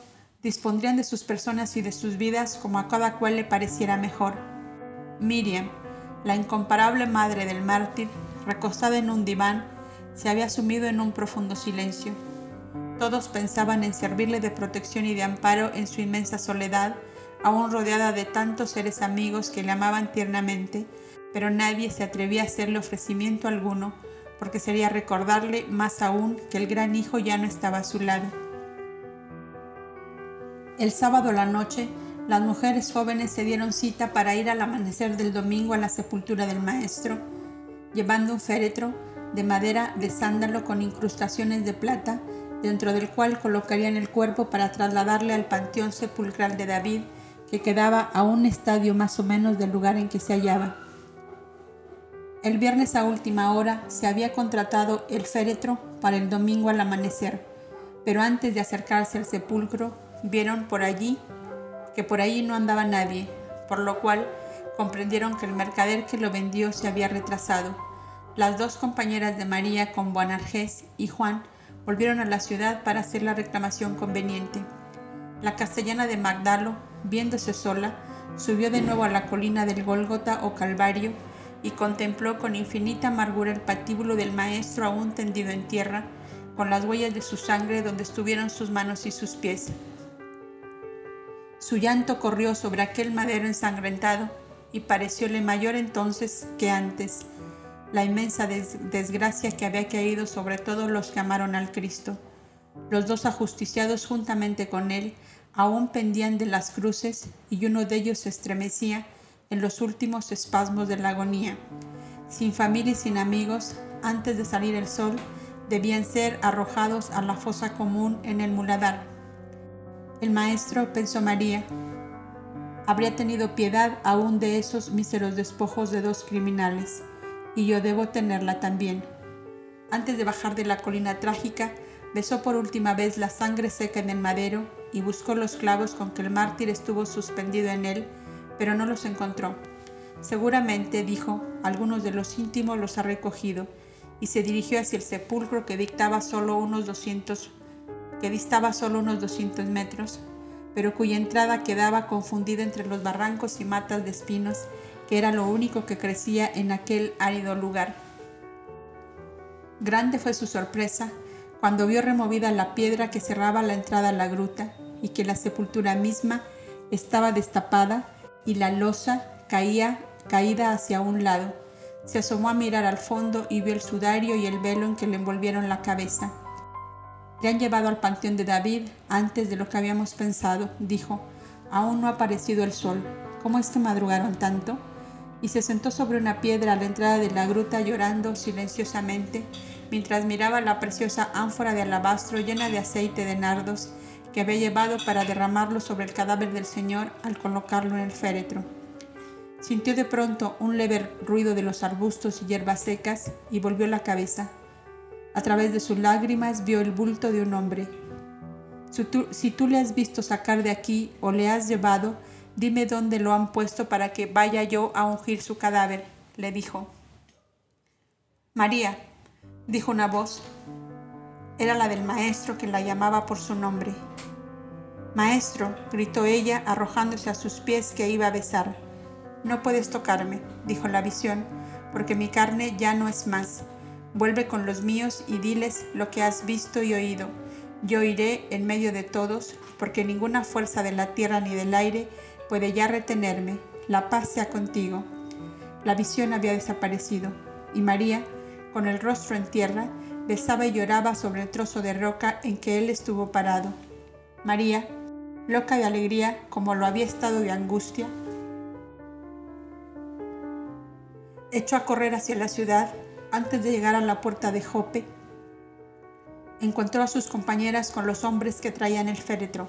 dispondrían de sus personas y de sus vidas como a cada cual le pareciera mejor Miriam, la incomparable madre del mártir, recostada en un diván, se había sumido en un profundo silencio. Todos pensaban en servirle de protección y de amparo en su inmensa soledad, aún rodeada de tantos seres amigos que le amaban tiernamente, pero nadie se atrevía a hacerle ofrecimiento alguno, porque sería recordarle más aún que el gran hijo ya no estaba a su lado. El sábado a la noche, las mujeres jóvenes se dieron cita para ir al amanecer del domingo a la sepultura del maestro, llevando un féretro de madera de sándalo con incrustaciones de plata, dentro del cual colocarían el cuerpo para trasladarle al panteón sepulcral de David, que quedaba a un estadio más o menos del lugar en que se hallaba. El viernes a última hora se había contratado el féretro para el domingo al amanecer, pero antes de acercarse al sepulcro, vieron por allí que por ahí no andaba nadie, por lo cual comprendieron que el mercader que lo vendió se había retrasado. Las dos compañeras de María con Boanargés y Juan volvieron a la ciudad para hacer la reclamación conveniente. La castellana de Magdalo, viéndose sola, subió de nuevo a la colina del Gólgota o Calvario y contempló con infinita amargura el patíbulo del maestro aún tendido en tierra, con las huellas de su sangre donde estuvieron sus manos y sus pies. Su llanto corrió sobre aquel madero ensangrentado y parecióle mayor entonces que antes la inmensa desgracia que había caído sobre todos los que amaron al Cristo. Los dos ajusticiados juntamente con él aún pendían de las cruces y uno de ellos se estremecía en los últimos espasmos de la agonía. Sin familia y sin amigos, antes de salir el sol, debían ser arrojados a la fosa común en el muladar. El maestro, pensó María, habría tenido piedad aún de esos míseros despojos de dos criminales, y yo debo tenerla también. Antes de bajar de la colina trágica, besó por última vez la sangre seca en el madero y buscó los clavos con que el mártir estuvo suspendido en él, pero no los encontró. Seguramente, dijo, algunos de los íntimos los ha recogido, y se dirigió hacia el sepulcro que dictaba solo unos 200, que distaba solo unos 200 metros, pero cuya entrada quedaba confundida entre los barrancos y matas de espinos, que era lo único que crecía en aquel árido lugar. Grande fue su sorpresa cuando vio removida la piedra que cerraba la entrada a la gruta y que la sepultura misma estaba destapada y la losa caía caída hacia un lado. Se asomó a mirar al fondo y vio el sudario y el velo en que le envolvieron la cabeza. Le han llevado al panteón de David antes de lo que habíamos pensado, dijo. Aún no ha aparecido el sol. ¿Cómo es que madrugaron tanto? Y se sentó sobre una piedra a la entrada de la gruta llorando silenciosamente mientras miraba la preciosa ánfora de alabastro llena de aceite de nardos que había llevado para derramarlo sobre el cadáver del Señor al colocarlo en el féretro. Sintió de pronto un leve ruido de los arbustos y hierbas secas y volvió la cabeza. A través de sus lágrimas vio el bulto de un hombre. Si tú, le has visto sacar de aquí o le has llevado, dime dónde lo han puesto para que vaya yo a ungir su cadáver, le dijo. María, dijo una voz. Era la del maestro que la llamaba por su nombre. Maestro, gritó ella, arrojándose a sus pies que iba a besar. No puedes tocarme, dijo la visión, porque mi carne ya no es más. Vuelve con los míos y diles lo que has visto y oído. Yo iré en medio de todos, porque ninguna fuerza de la tierra ni del aire puede ya retenerme. La paz sea contigo. La visión había desaparecido, y María, con el rostro en tierra, besaba y lloraba sobre el trozo de roca en que él estuvo parado. María, loca de alegría como lo había estado de angustia, echó a correr hacia la ciudad antes de llegar a la puerta de Jope, encontró a sus compañeras con los hombres que traían el féretro.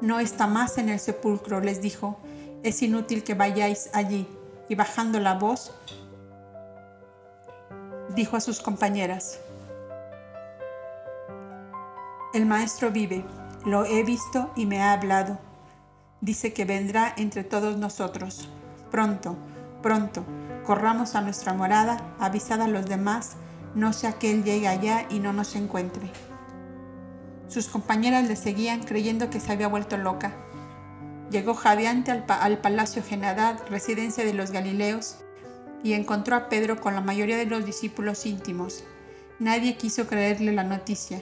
No está más en el sepulcro, les dijo, es inútil que vayáis allí. Y bajando la voz, dijo a sus compañeras, El maestro vive, lo he visto y me ha hablado. Dice que vendrá entre todos nosotros. Pronto, pronto, corramos a nuestra morada, avisad a los demás, no sea que él llegue allá y no nos encuentre. Sus compañeras le seguían creyendo que se había vuelto loca. Llegó jadeante al, palacio Genadad, residencia de los Galileos, y encontró a Pedro con la mayoría de los discípulos íntimos. Nadie quiso creerle la noticia.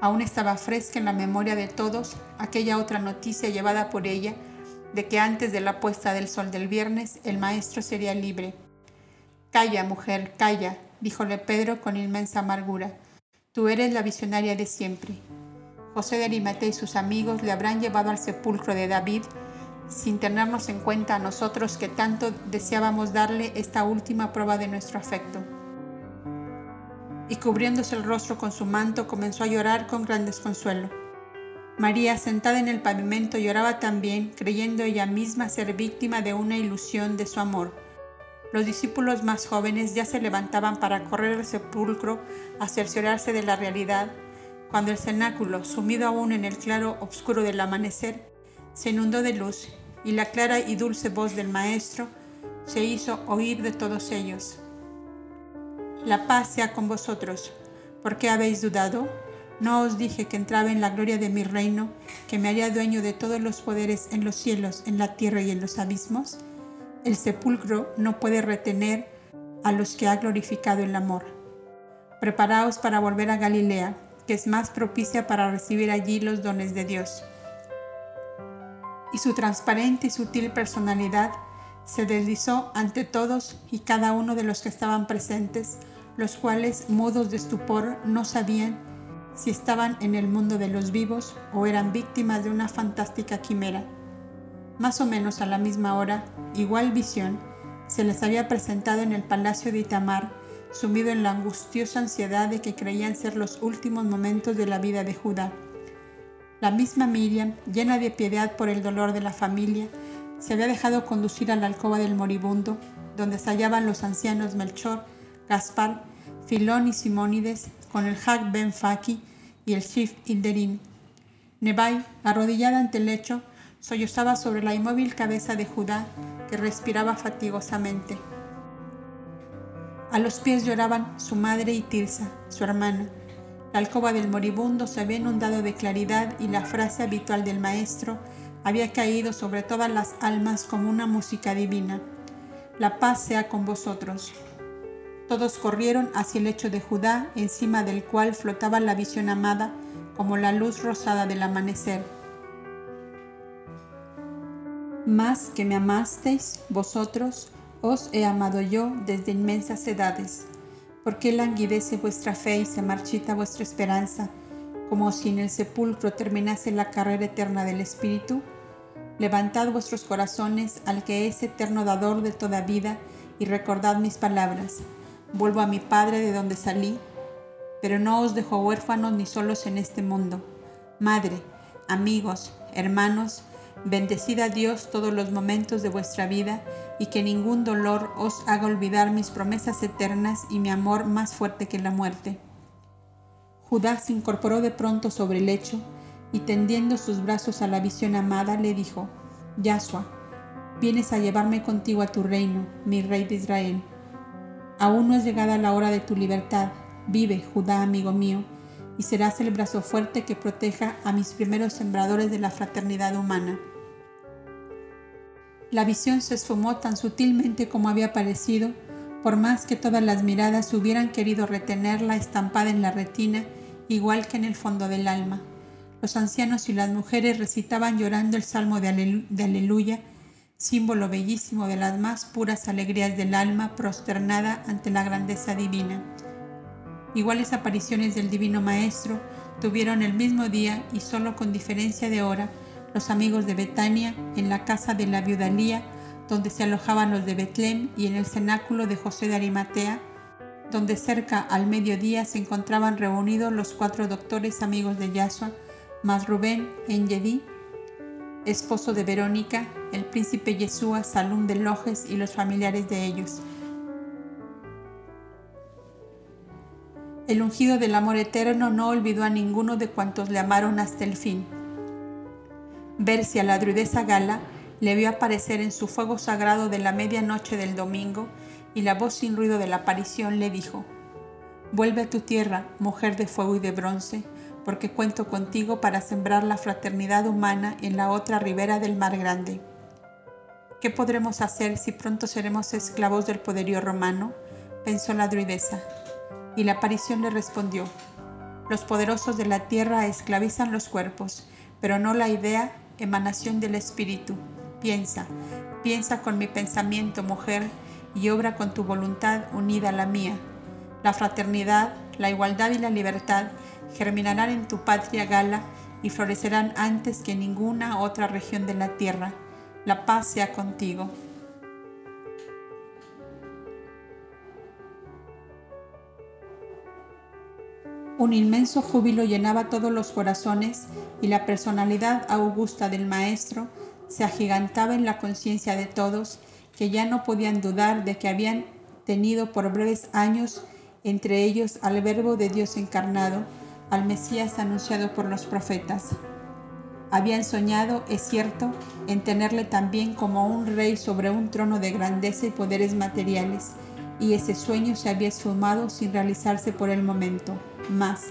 Aún estaba fresca en la memoria de todos aquella otra noticia llevada por ella de que antes de la puesta del sol del viernes el maestro sería libre. Calla, mujer, calla, díjole Pedro con inmensa amargura. Tú eres la visionaria de siempre. José de Arimatea y sus amigos le habrán llevado al sepulcro de David sin tenernos en cuenta a nosotros que tanto deseábamos darle esta última prueba de nuestro afecto. Y cubriéndose el rostro con su manto comenzó a llorar con gran desconsuelo. María, sentada en el pavimento, lloraba también, creyendo ella misma ser víctima de una ilusión de su amor. Los discípulos más jóvenes ya se levantaban para correr al sepulcro a cerciorarse de la realidad, cuando el cenáculo, sumido aún en el claro oscuro del amanecer, se inundó de luz y la clara y dulce voz del Maestro se hizo oír de todos ellos. La paz sea con vosotros. ¿Por qué habéis dudado? ¿No os dije que entraba en la gloria de mi reino, que me haría dueño de todos los poderes en los cielos, en la tierra y en los abismos? El sepulcro no puede retener a los que ha glorificado el amor. Preparaos para volver a Galilea, que es más propicia para recibir allí los dones de Dios. Y su transparente y sutil personalidad se deslizó ante todos y cada uno de los que estaban presentes, los cuales, mudos de estupor, no sabían si estaban en el mundo de los vivos o eran víctimas de una fantástica quimera. Más o menos a la misma hora, igual visión se les había presentado en el palacio de Itamar, sumido en la angustiosa ansiedad de que creían ser los últimos momentos de la vida de Judá. La misma Miriam, llena de piedad por el dolor de la familia, se había dejado conducir a la alcoba del moribundo, donde se hallaban los ancianos Melchor, Gaspar, Filón y Simónides, con el Hag Ben Faki y el Shif Inderim. Nebai, arrodillada ante el lecho, sollozaba sobre la inmóvil cabeza de Judá, que respiraba fatigosamente. A los pies lloraban su madre y Tirsa, su hermana. La alcoba del moribundo se había inundado de claridad y la frase habitual del maestro había caído sobre todas las almas como una música divina. La paz sea con vosotros. Todos corrieron hacia el lecho de Judá, encima del cual flotaba la visión amada como la luz rosada del amanecer. Más que me amasteis, vosotros, os he amado yo desde inmensas edades. ¿Por qué languidece vuestra fe y se marchita vuestra esperanza, como si en el sepulcro terminase la carrera eterna del Espíritu? Levantad vuestros corazones al que es eterno dador de toda vida y recordad mis palabras vuelvo a mi Padre de donde salí, pero no os dejo huérfanos ni solos en este mundo. Madre, amigos, hermanos, bendecid a Dios todos los momentos de vuestra vida y que ningún dolor os haga olvidar mis promesas eternas y mi amor más fuerte que la muerte. Judá se incorporó de pronto sobre el lecho y tendiendo sus brazos a la visión amada le dijo, Yahshua, vienes a llevarme contigo a tu reino, mi rey de Israel. Aún no es llegada la hora de tu libertad. Vive, Judá, amigo mío, y serás el brazo fuerte que proteja a mis primeros sembradores de la fraternidad humana. La visión se esfumó tan sutilmente como había parecido, por más que todas las miradas hubieran querido retenerla estampada en la retina, igual que en el fondo del alma. Los ancianos y las mujeres recitaban llorando el salmo de, de aleluya, símbolo bellísimo de las más puras alegrías del alma prosternada ante la grandeza divina. Iguales apariciones del Divino Maestro tuvieron el mismo día y solo con diferencia de hora los amigos de Betania en la casa de la viudalía donde se alojaban los de Betlem y en el cenáculo de José de Arimatea, donde cerca al mediodía se encontraban reunidos los cuatro doctores amigos de Yahshua, más Rubén en esposo de Verónica, el príncipe Yeshua, Salum de Lojes y los familiares de ellos. El ungido del amor eterno no olvidó a ninguno de cuantos le amaron hasta el fin. Versi a la druidesa Gala le vio aparecer en su fuego sagrado de la medianoche del domingo y la voz sin ruido de la aparición le dijo, Vuelve a tu tierra, mujer de fuego y de bronce, porque cuento contigo para sembrar la fraternidad humana en la otra ribera del mar grande. ¿Qué podremos hacer si pronto seremos esclavos del poderío romano? pensó la druidesa. Y la aparición le respondió, los poderosos de la tierra esclavizan los cuerpos, pero no la idea, emanación del espíritu. Piensa, piensa con mi pensamiento, mujer, y obra con tu voluntad unida a la mía. La fraternidad, la igualdad y la libertad germinarán en tu patria gala y florecerán antes que en ninguna otra región de la tierra. La paz sea contigo. Un inmenso júbilo llenaba todos los corazones y la personalidad augusta del Maestro se agigantaba en la conciencia de todos que ya no podían dudar de que habían tenido por breves años entre ellos al Verbo de Dios encarnado, al Mesías anunciado por los profetas. Habían soñado, es cierto, en tenerle también como un rey sobre un trono de grandeza y poderes materiales, y ese sueño se había esfumado sin realizarse por el momento. Más,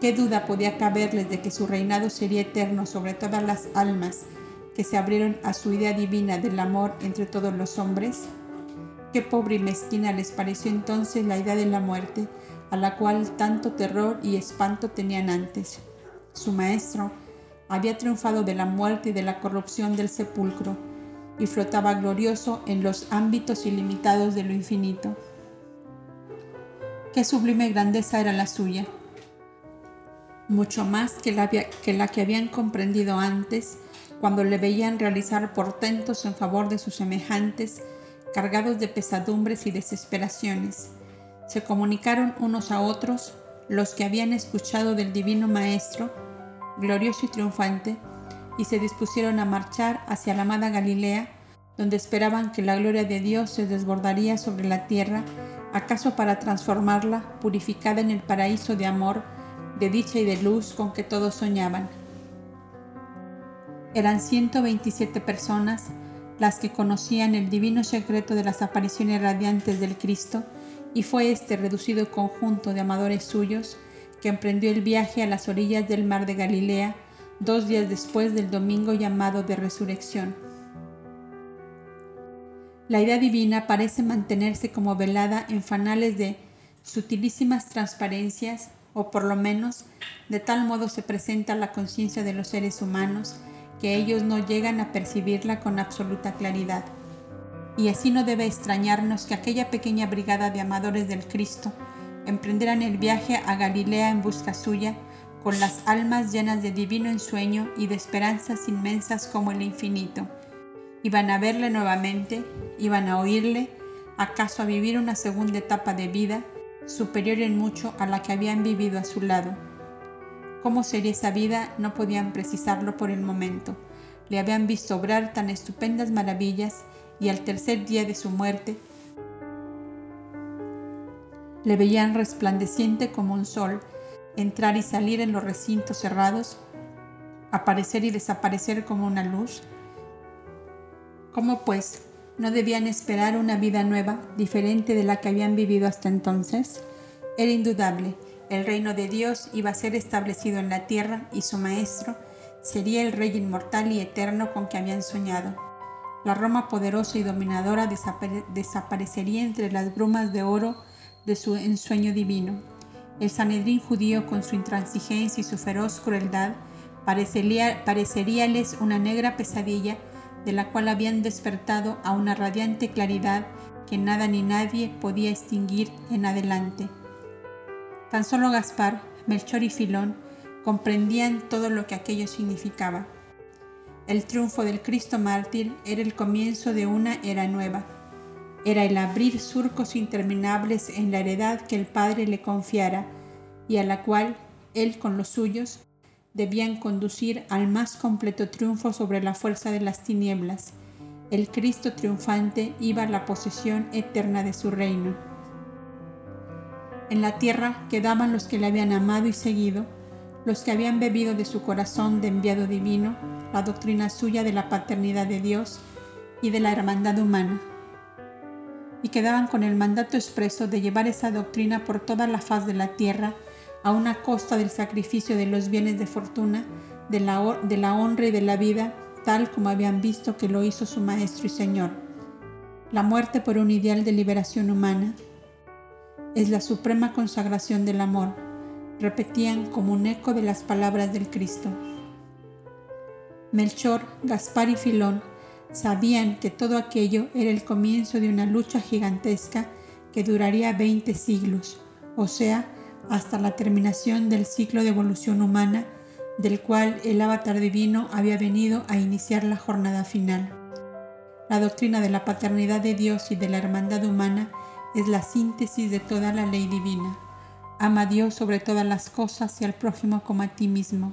¿qué duda podía caberles de que su reinado sería eterno sobre todas las almas que se abrieron a su idea divina del amor entre todos los hombres? Qué pobre y mezquina les pareció entonces la idea de la muerte, a la cual tanto terror y espanto tenían antes. Su maestro, había triunfado de la muerte y de la corrupción del sepulcro, y flotaba glorioso en los ámbitos ilimitados de lo infinito. Qué sublime grandeza era la suya, mucho más que la, que habían comprendido antes cuando le veían realizar portentos en favor de sus semejantes, cargados de pesadumbres y desesperaciones. Se comunicaron unos a otros los que habían escuchado del Divino Maestro, glorioso y triunfante, y se dispusieron a marchar hacia la amada Galilea, donde esperaban que la gloria de Dios se desbordaría sobre la tierra, acaso para transformarla, purificada en el paraíso de amor, de dicha y de luz con que todos soñaban. Eran 127 personas las que conocían el divino secreto de las apariciones radiantes del Cristo, y fue este reducido conjunto de amadores suyos que emprendió el viaje a las orillas del mar de Galilea dos días después del domingo llamado de resurrección. La idea divina parece mantenerse como velada en fanales de sutilísimas transparencias, o por lo menos de tal modo se presenta la conciencia de los seres humanos que ellos no llegan a percibirla con absoluta claridad. Y así no debe extrañarnos que aquella pequeña brigada de amadores del Cristo emprenderan el viaje a Galilea en busca suya, con las almas llenas de divino ensueño y de esperanzas inmensas como el infinito. Iban a verle nuevamente, iban a oírle, acaso a vivir una segunda etapa de vida, superior en mucho a la que habían vivido a su lado. Cómo sería esa vida no podían precisarlo por el momento. Le habían visto obrar tan estupendas maravillas y al tercer día de su muerte le veían resplandeciente como un sol, entrar y salir en los recintos cerrados, aparecer y desaparecer como una luz. ¿Cómo pues no debían esperar una vida nueva, diferente de la que habían vivido hasta entonces? Era indudable, el reino de Dios iba a ser establecido en la tierra y su maestro sería el rey inmortal y eterno con que habían soñado. La Roma poderosa y dominadora desaparecería entre las brumas de oro de su ensueño divino. El Sanedrín judío, con su intransigencia y su feroz crueldad, parecería, pareceríales una negra pesadilla de la cual habían despertado a una radiante claridad que nada ni nadie podía extinguir en adelante. Tan solo Gaspar, Melchor y Filón comprendían todo lo que aquello significaba. El triunfo del Cristo mártir era el comienzo de una era nueva era el abrir surcos interminables en la heredad que el Padre le confiara y a la cual él con los suyos debían conducir al más completo triunfo sobre la fuerza de las tinieblas. El Cristo triunfante iba a la posesión eterna de su reino. En la tierra quedaban los que le habían amado y seguido, los que habían bebido de su corazón de enviado divino la doctrina suya de la paternidad de Dios y de la hermandad humana y quedaban con el mandato expreso de llevar esa doctrina por toda la faz de la tierra, a una costa del sacrificio de los bienes de fortuna, de la, de la honra y de la vida, tal como habían visto que lo hizo su Maestro y Señor. La muerte por un ideal de liberación humana es la suprema consagración del amor, repetían como un eco de las palabras del Cristo. Melchor, Gaspar y Filón Sabían que todo aquello era el comienzo de una lucha gigantesca que duraría 20 siglos, o sea, hasta la terminación del ciclo de evolución humana del cual el avatar divino había venido a iniciar la jornada final. La doctrina de la paternidad de Dios y de la hermandad humana es la síntesis de toda la ley divina. Ama a Dios sobre todas las cosas y al prójimo como a ti mismo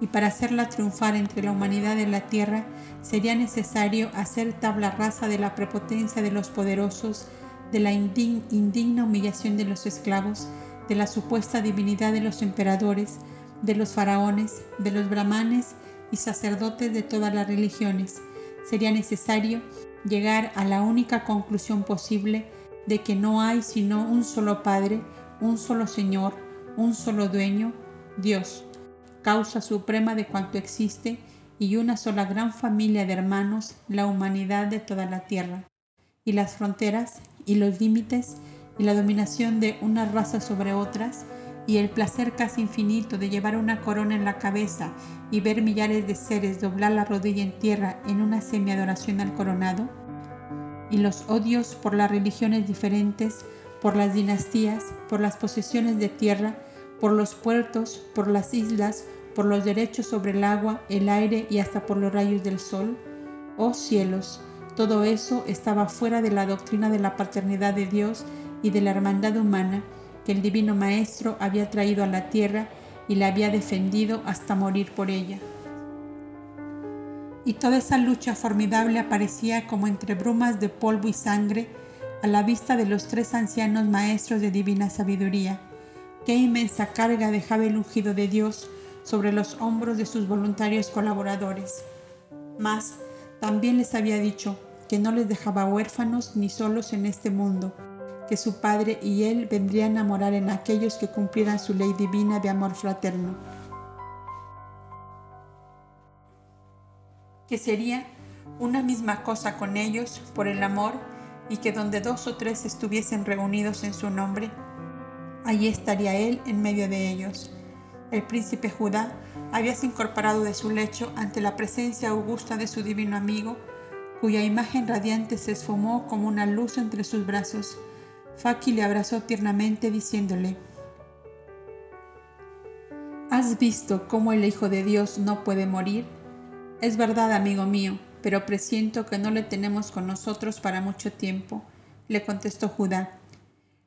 y para hacerla triunfar entre la humanidad de la tierra sería necesario hacer tabla rasa de la prepotencia de los poderosos, de la indigna humillación de los esclavos, de la supuesta divinidad de los emperadores, de los faraones, de los brahmanes y sacerdotes de todas las religiones. Sería necesario llegar a la única conclusión posible de que no hay sino un solo Padre, un solo Señor, un solo dueño, Dios causa suprema de cuanto existe y una sola gran familia de hermanos, la humanidad de toda la tierra. Y las fronteras y los límites y la dominación de unas razas sobre otras y el placer casi infinito de llevar una corona en la cabeza y ver millares de seres doblar la rodilla en tierra en una semi-adoración al coronado, y los odios por las religiones diferentes, por las dinastías, por las posesiones de tierra, por los puertos, por las islas, por los derechos sobre el agua, el aire y hasta por los rayos del sol. Oh cielos, todo eso estaba fuera de la doctrina de la paternidad de Dios y de la hermandad humana que el Divino Maestro había traído a la tierra y la había defendido hasta morir por ella. Y toda esa lucha formidable aparecía como entre brumas de polvo y sangre a la vista de los tres ancianos maestros de divina sabiduría. Qué inmensa carga dejaba el ungido de Dios sobre los hombros de sus voluntarios colaboradores. Mas también les había dicho que no les dejaba huérfanos ni solos en este mundo, que su Padre y Él vendrían a morar en aquellos que cumplieran su ley divina de amor fraterno. Que sería una misma cosa con ellos por el amor y que donde dos o tres estuviesen reunidos en su nombre, allí estaría Él en medio de ellos. El príncipe Judá habíase incorporado de su lecho ante la presencia augusta de su divino amigo, cuya imagen radiante se esfumó como una luz entre sus brazos Faki le abrazó tiernamente diciéndole, ¿Has visto cómo el Hijo de Dios no puede morir? Es verdad, amigo mío, pero presiento que no le tenemos con nosotros para mucho tiempo, le contestó Judá.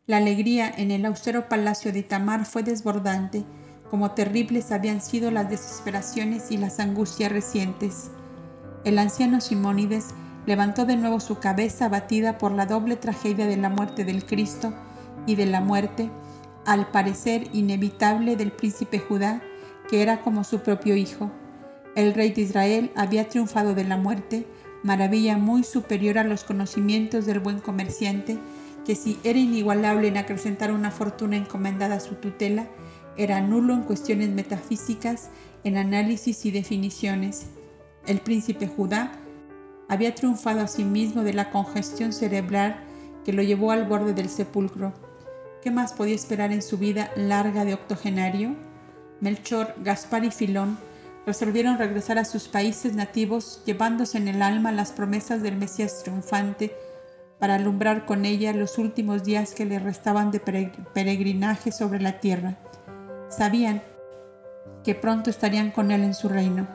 La alegría en el austero palacio de Itamar fue desbordante, como terribles habían sido las desesperaciones y las angustias recientes. El anciano Simónides levantó de nuevo su cabeza abatida por la doble tragedia de la muerte del Cristo y de la muerte, al parecer inevitable, del príncipe Judá, que era como su propio hijo. El rey de Israel había triunfado de la muerte, maravilla muy superior a los conocimientos del buen comerciante, que si era inigualable en acrecentar una fortuna encomendada a su tutela, era nulo en cuestiones metafísicas, en análisis y definiciones. El príncipe Judá había triunfado a sí mismo de la congestión cerebral que lo llevó al borde del sepulcro. ¿Qué más podía esperar en su vida larga de octogenario? Melchor, Gaspar y Filón resolvieron regresar a sus países nativos llevándose en el alma las promesas del Mesías triunfante para alumbrar con ella los últimos días que le restaban de peregrinaje sobre la tierra. Sabían que pronto estarían con él en su reino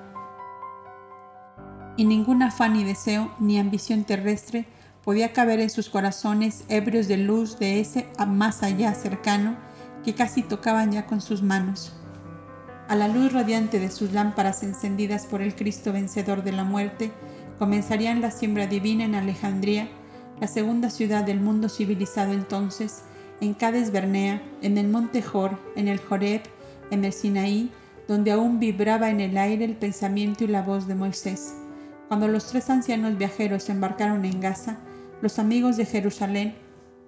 y ningún afán ni deseo ni ambición terrestre podía caber en sus corazones ebrios de luz de ese más allá cercano que casi tocaban ya con sus manos. A la luz radiante de sus lámparas encendidas por el Cristo vencedor de la muerte, comenzarían la siembra divina en Alejandría, la segunda ciudad del mundo civilizado entonces, en Cades Bernea, en el monte Jor, en el Joreb, en el Sinaí, donde aún vibraba en el aire el pensamiento y la voz de Moisés. Cuando los tres ancianos viajeros embarcaron en Gaza, los amigos de Jerusalén,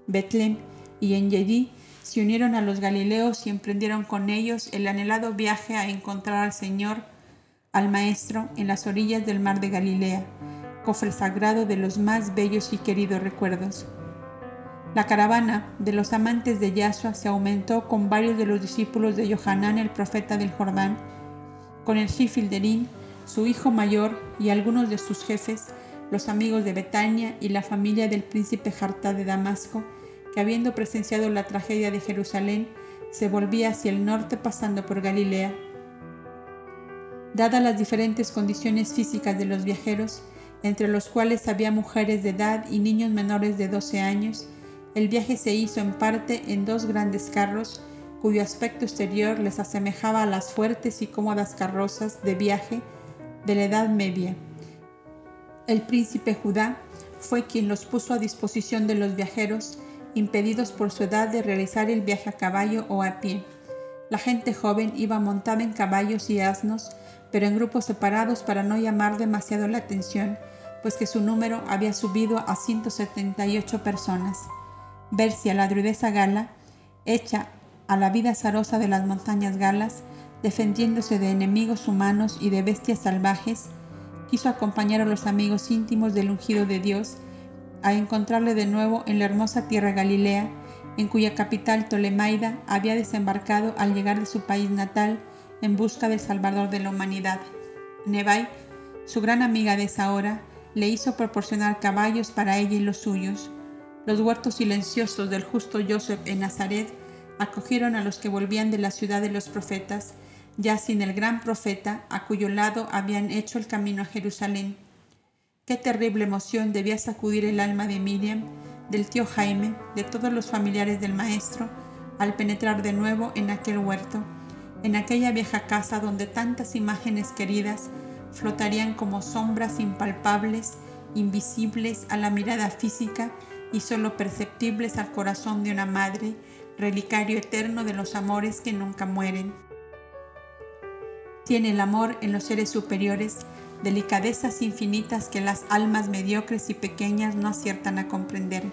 Betlem y Engedi se unieron a los galileos y emprendieron con ellos el anhelado viaje a encontrar al Señor, al Maestro, en las orillas del mar de Galilea, cofre sagrado de los más bellos y queridos recuerdos. La caravana de los amantes de Yahshua se aumentó con varios de los discípulos de Johanán el profeta del Jordán, con el Shifilderín, su hijo mayor y algunos de sus jefes, los amigos de Betania y la familia del príncipe Jartá de Damasco, que habiendo presenciado la tragedia de Jerusalén, se volvía hacia el norte pasando por Galilea. Dadas las diferentes condiciones físicas de los viajeros, entre los cuales había mujeres de edad y niños menores de 12 años, el viaje se hizo en parte en dos grandes carros, cuyo aspecto exterior les asemejaba a las fuertes y cómodas carrozas de viaje de la Edad Media. El príncipe Judá fue quien los puso a disposición de los viajeros, impedidos por su edad de realizar el viaje a caballo o a pie. La gente joven iba montada en caballos y asnos, pero en grupos separados para no llamar demasiado la atención, pues que su número había subido a 178 personas. Bercia, la druidesa gala, hecha a la vida zarosa de las montañas galas, defendiéndose de enemigos humanos y de bestias salvajes, quiso acompañar a los amigos íntimos del ungido de Dios a encontrarle de nuevo en la hermosa tierra Galilea en cuya capital Tolemaida había desembarcado al llegar de su país natal en busca del Salvador de la humanidad. Nebai, su gran amiga de esa hora, le hizo proporcionar caballos para ella y los suyos. Los huertos silenciosos del justo Joseph en Nazaret acogieron a los que volvían de la ciudad de los profetas, ya sin el gran profeta a cuyo lado habían hecho el camino a Jerusalén. Qué terrible emoción debía sacudir el alma de Miriam, del tío Jaime, de todos los familiares del maestro, al penetrar de nuevo en aquel huerto, en aquella vieja casa donde tantas imágenes queridas flotarían como sombras impalpables, invisibles a la mirada física y solo perceptibles al corazón de una madre, relicario eterno de los amores que nunca mueren. Tiene el amor en los seres superiores delicadezas infinitas que las almas mediocres y pequeñas no aciertan a comprender.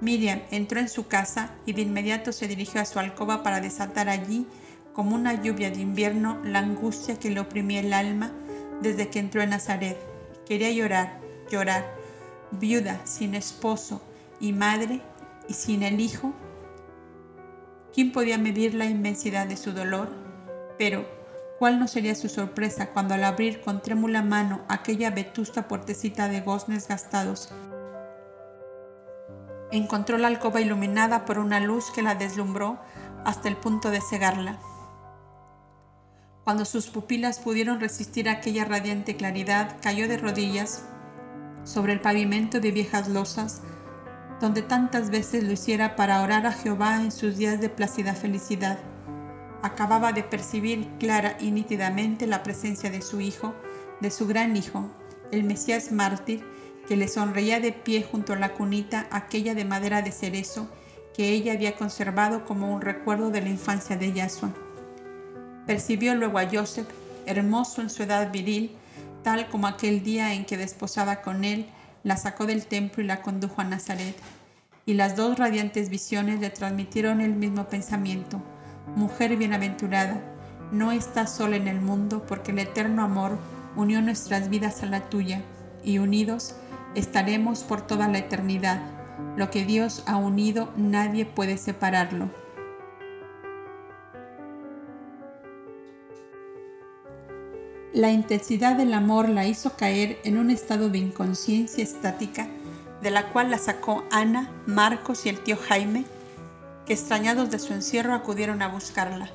Miriam entró en su casa y de inmediato se dirigió a su alcoba para desatar allí, como una lluvia de invierno, la angustia que le oprimía el alma desde que entró en Nazaret. Quería llorar, llorar, viuda, sin esposo y madre y sin el hijo. ¿Quién podía medir la inmensidad de su dolor? Pero, ¿cuál no sería su sorpresa cuando al abrir con trémula mano aquella vetusta puertecita de goznes gastados, encontró la alcoba iluminada por una luz que la deslumbró hasta el punto de cegarla? Cuando sus pupilas pudieron resistir aquella radiante claridad, cayó de rodillas sobre el pavimento de viejas losas, donde tantas veces lo hiciera para orar a Jehová en sus días de plácida felicidad. Acababa de percibir clara y nítidamente la presencia de su hijo, de su gran hijo, el Mesías mártir, que le sonreía de pie junto a la cunita aquella de madera de cerezo que ella había conservado como un recuerdo de la infancia de Yahshua. Percibió luego a Joseph, hermoso en su edad viril, tal como aquel día en que desposaba con él, la sacó del templo y la condujo a Nazaret. Y las dos radiantes visiones le transmitieron el mismo pensamiento. Mujer bienaventurada, no estás sola en el mundo porque el eterno amor unió nuestras vidas a la tuya, y unidos estaremos por toda la eternidad. Lo que Dios ha unido nadie puede separarlo. La intensidad del amor la hizo caer en un estado de inconsciencia estática, de la cual la sacó Ana, Marcos y el tío Jaime, que extrañados de su encierro acudieron a buscarla.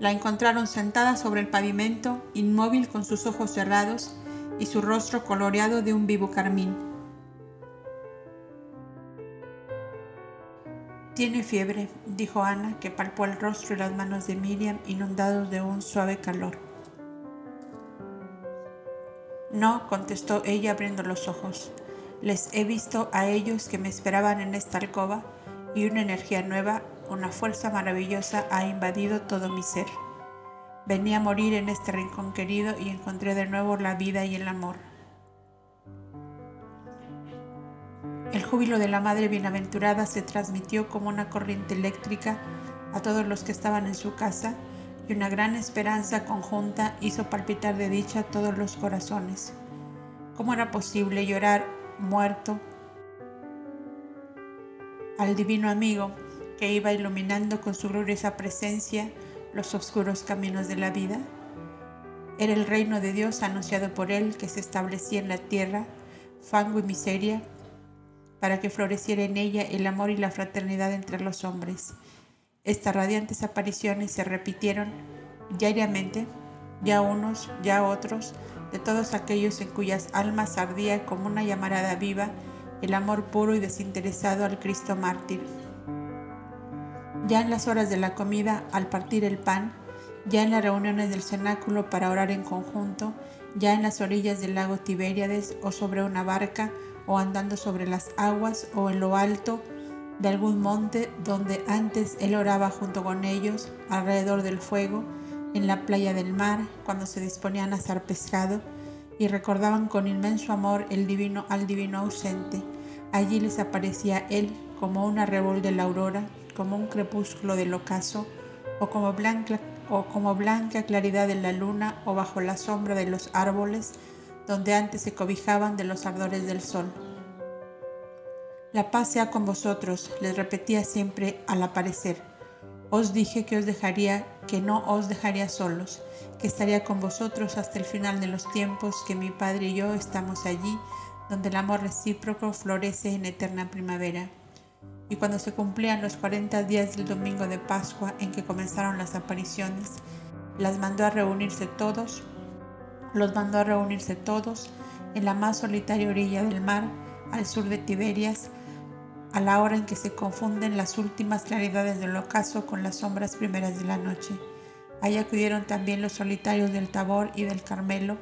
La encontraron sentada sobre el pavimento, inmóvil con sus ojos cerrados y su rostro coloreado de un vivo carmín. Tiene fiebre, dijo Ana, que palpó el rostro y las manos de Miriam inundados de un suave calor. No, contestó ella abriendo los ojos. Les he visto a ellos que me esperaban en esta alcoba y una energía nueva, una fuerza maravillosa ha invadido todo mi ser. Venía a morir en este rincón querido y encontré de nuevo la vida y el amor. El júbilo de la Madre Bienaventurada se transmitió como una corriente eléctrica a todos los que estaban en su casa y una gran esperanza conjunta hizo palpitar de dicha todos los corazones. ¿Cómo era posible llorar muerto al divino amigo que iba iluminando con su gloriosa presencia los oscuros caminos de la vida? Era el reino de Dios anunciado por él que se establecía en la tierra, fango y miseria, para que floreciera en ella el amor y la fraternidad entre los hombres estas radiantes apariciones se repitieron diariamente, ya unos, ya otros, de todos aquellos en cuyas almas ardía como una llamarada viva el amor puro y desinteresado al Cristo mártir. Ya en las horas de la comida, al partir el pan, ya en las reuniones del cenáculo para orar en conjunto, ya en las orillas del lago Tiberíades o sobre una barca o andando sobre las aguas o en lo alto de algún monte donde antes él oraba junto con ellos alrededor del fuego, en la playa del mar, cuando se disponían a hacer pescado, y recordaban con inmenso amor el divino al divino ausente. Allí les aparecía él como una revol de la aurora, como un crepúsculo del ocaso, o como blanca, o como blanca claridad de la luna, o bajo la sombra de los árboles, donde antes se cobijaban de los ardores del sol. La paz sea con vosotros, les repetía siempre al aparecer. Os dije que os dejaría, que no os dejaría solos, que estaría con vosotros hasta el final de los tiempos, que mi Padre y yo estamos allí, donde el amor recíproco florece en eterna primavera. Y cuando se cumplían los 40 días del domingo de Pascua en que comenzaron las apariciones, las mandó a reunirse todos, los mandó a reunirse todos en la más solitaria orilla del mar, al sur de Tiberias, a la hora en que se confunden las últimas claridades del ocaso con las sombras primeras de la noche. Allí acudieron también los solitarios del Tabor y del Carmelo,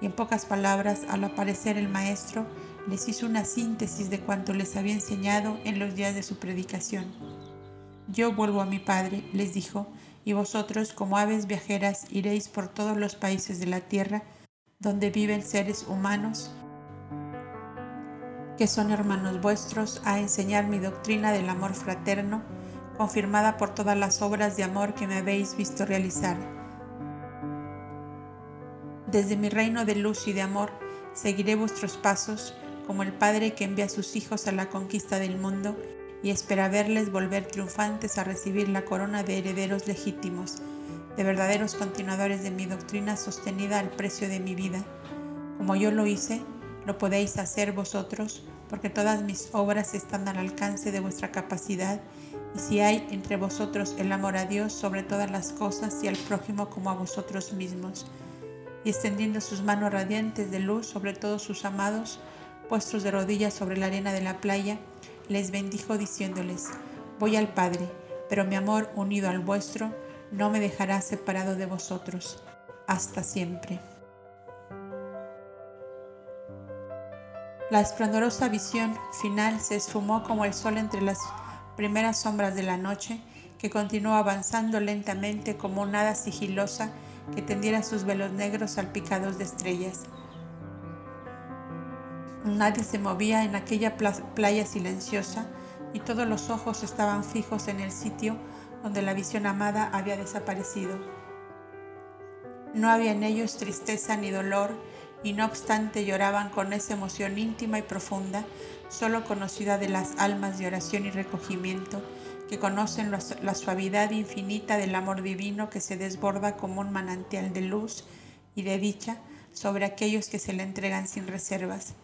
y en pocas palabras, al aparecer el Maestro, les hizo una síntesis de cuanto les había enseñado en los días de su predicación. Yo vuelvo a mi Padre, les dijo, y vosotros, como aves viajeras, iréis por todos los países de la tierra, donde viven seres humanos, que son hermanos vuestros, a enseñar mi doctrina del amor fraterno, confirmada por todas las obras de amor que me habéis visto realizar. Desde mi reino de luz y de amor, seguiré vuestros pasos, como el Padre que envía a sus hijos a la conquista del mundo y espera verles volver triunfantes a recibir la corona de herederos legítimos, de verdaderos continuadores de mi doctrina sostenida al precio de mi vida. Como yo lo hice, lo podéis hacer vosotros, porque todas mis obras están al alcance de vuestra capacidad, y si hay entre vosotros el amor a Dios sobre todas las cosas y al prójimo como a vosotros mismos, y extendiendo sus manos radiantes de luz sobre todos sus amados, puestos de rodillas sobre la arena de la playa, les bendijo diciéndoles, voy al Padre, pero mi amor unido al vuestro no me dejará separado de vosotros, hasta siempre. La esplendorosa visión final se esfumó como el sol entre las primeras sombras de la noche, que continuó avanzando lentamente como una hada sigilosa que tendiera sus velos negros salpicados de estrellas. Nadie se movía en aquella playa silenciosa y todos los ojos estaban fijos en el sitio donde la visión amada había desaparecido. No había en ellos tristeza ni dolor y no obstante lloraban con esa emoción íntima y profunda, solo conocida de las almas de oración y recogimiento, que conocen la suavidad infinita del amor divino que se desborda como un manantial de luz y de dicha sobre aquellos que se le entregan sin reservas.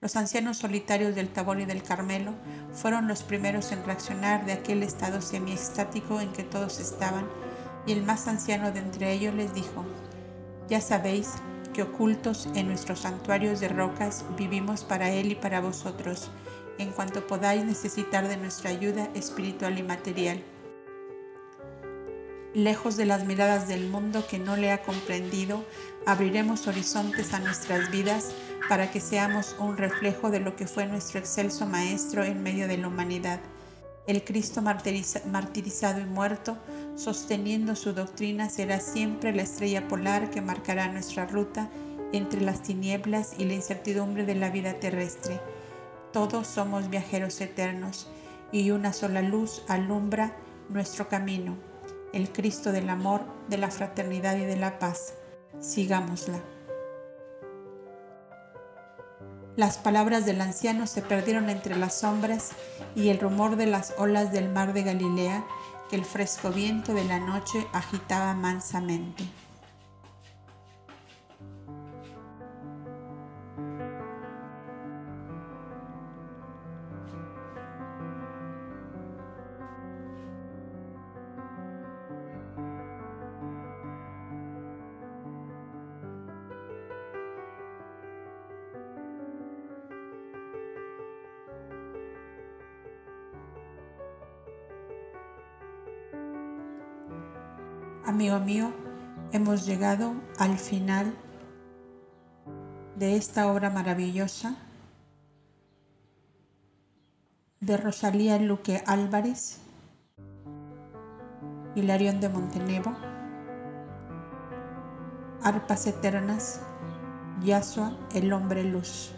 Los ancianos solitarios del Tabor y del Carmelo fueron los primeros en reaccionar de aquel estado semiestático en que todos estaban, y el más anciano de entre ellos les dijo, Ya sabéis que ocultos en nuestros santuarios de rocas vivimos para Él y para vosotros, en cuanto podáis necesitar de nuestra ayuda espiritual y material. Lejos de las miradas del mundo que no le ha comprendido, abriremos horizontes a nuestras vidas para que seamos un reflejo de lo que fue nuestro excelso Maestro en medio de la humanidad, el Cristo martirizado y muerto, sosteniendo su doctrina, será siempre la estrella polar que marcará nuestra ruta entre las tinieblas y la incertidumbre de la vida terrestre. Todos somos viajeros eternos y una sola luz alumbra nuestro camino, el Cristo del amor, de la fraternidad y de la paz. Sigámosla. Las palabras del anciano se perdieron entre las sombras y el rumor de las olas del mar de Galilea que el fresco viento de la noche agitaba mansamente. Amigo mío, hemos llegado al final de esta obra maravillosa de Rosalía Luque Álvarez, Hilarión de Montenegro, Arpas Eternas, Yasua, el hombre luz.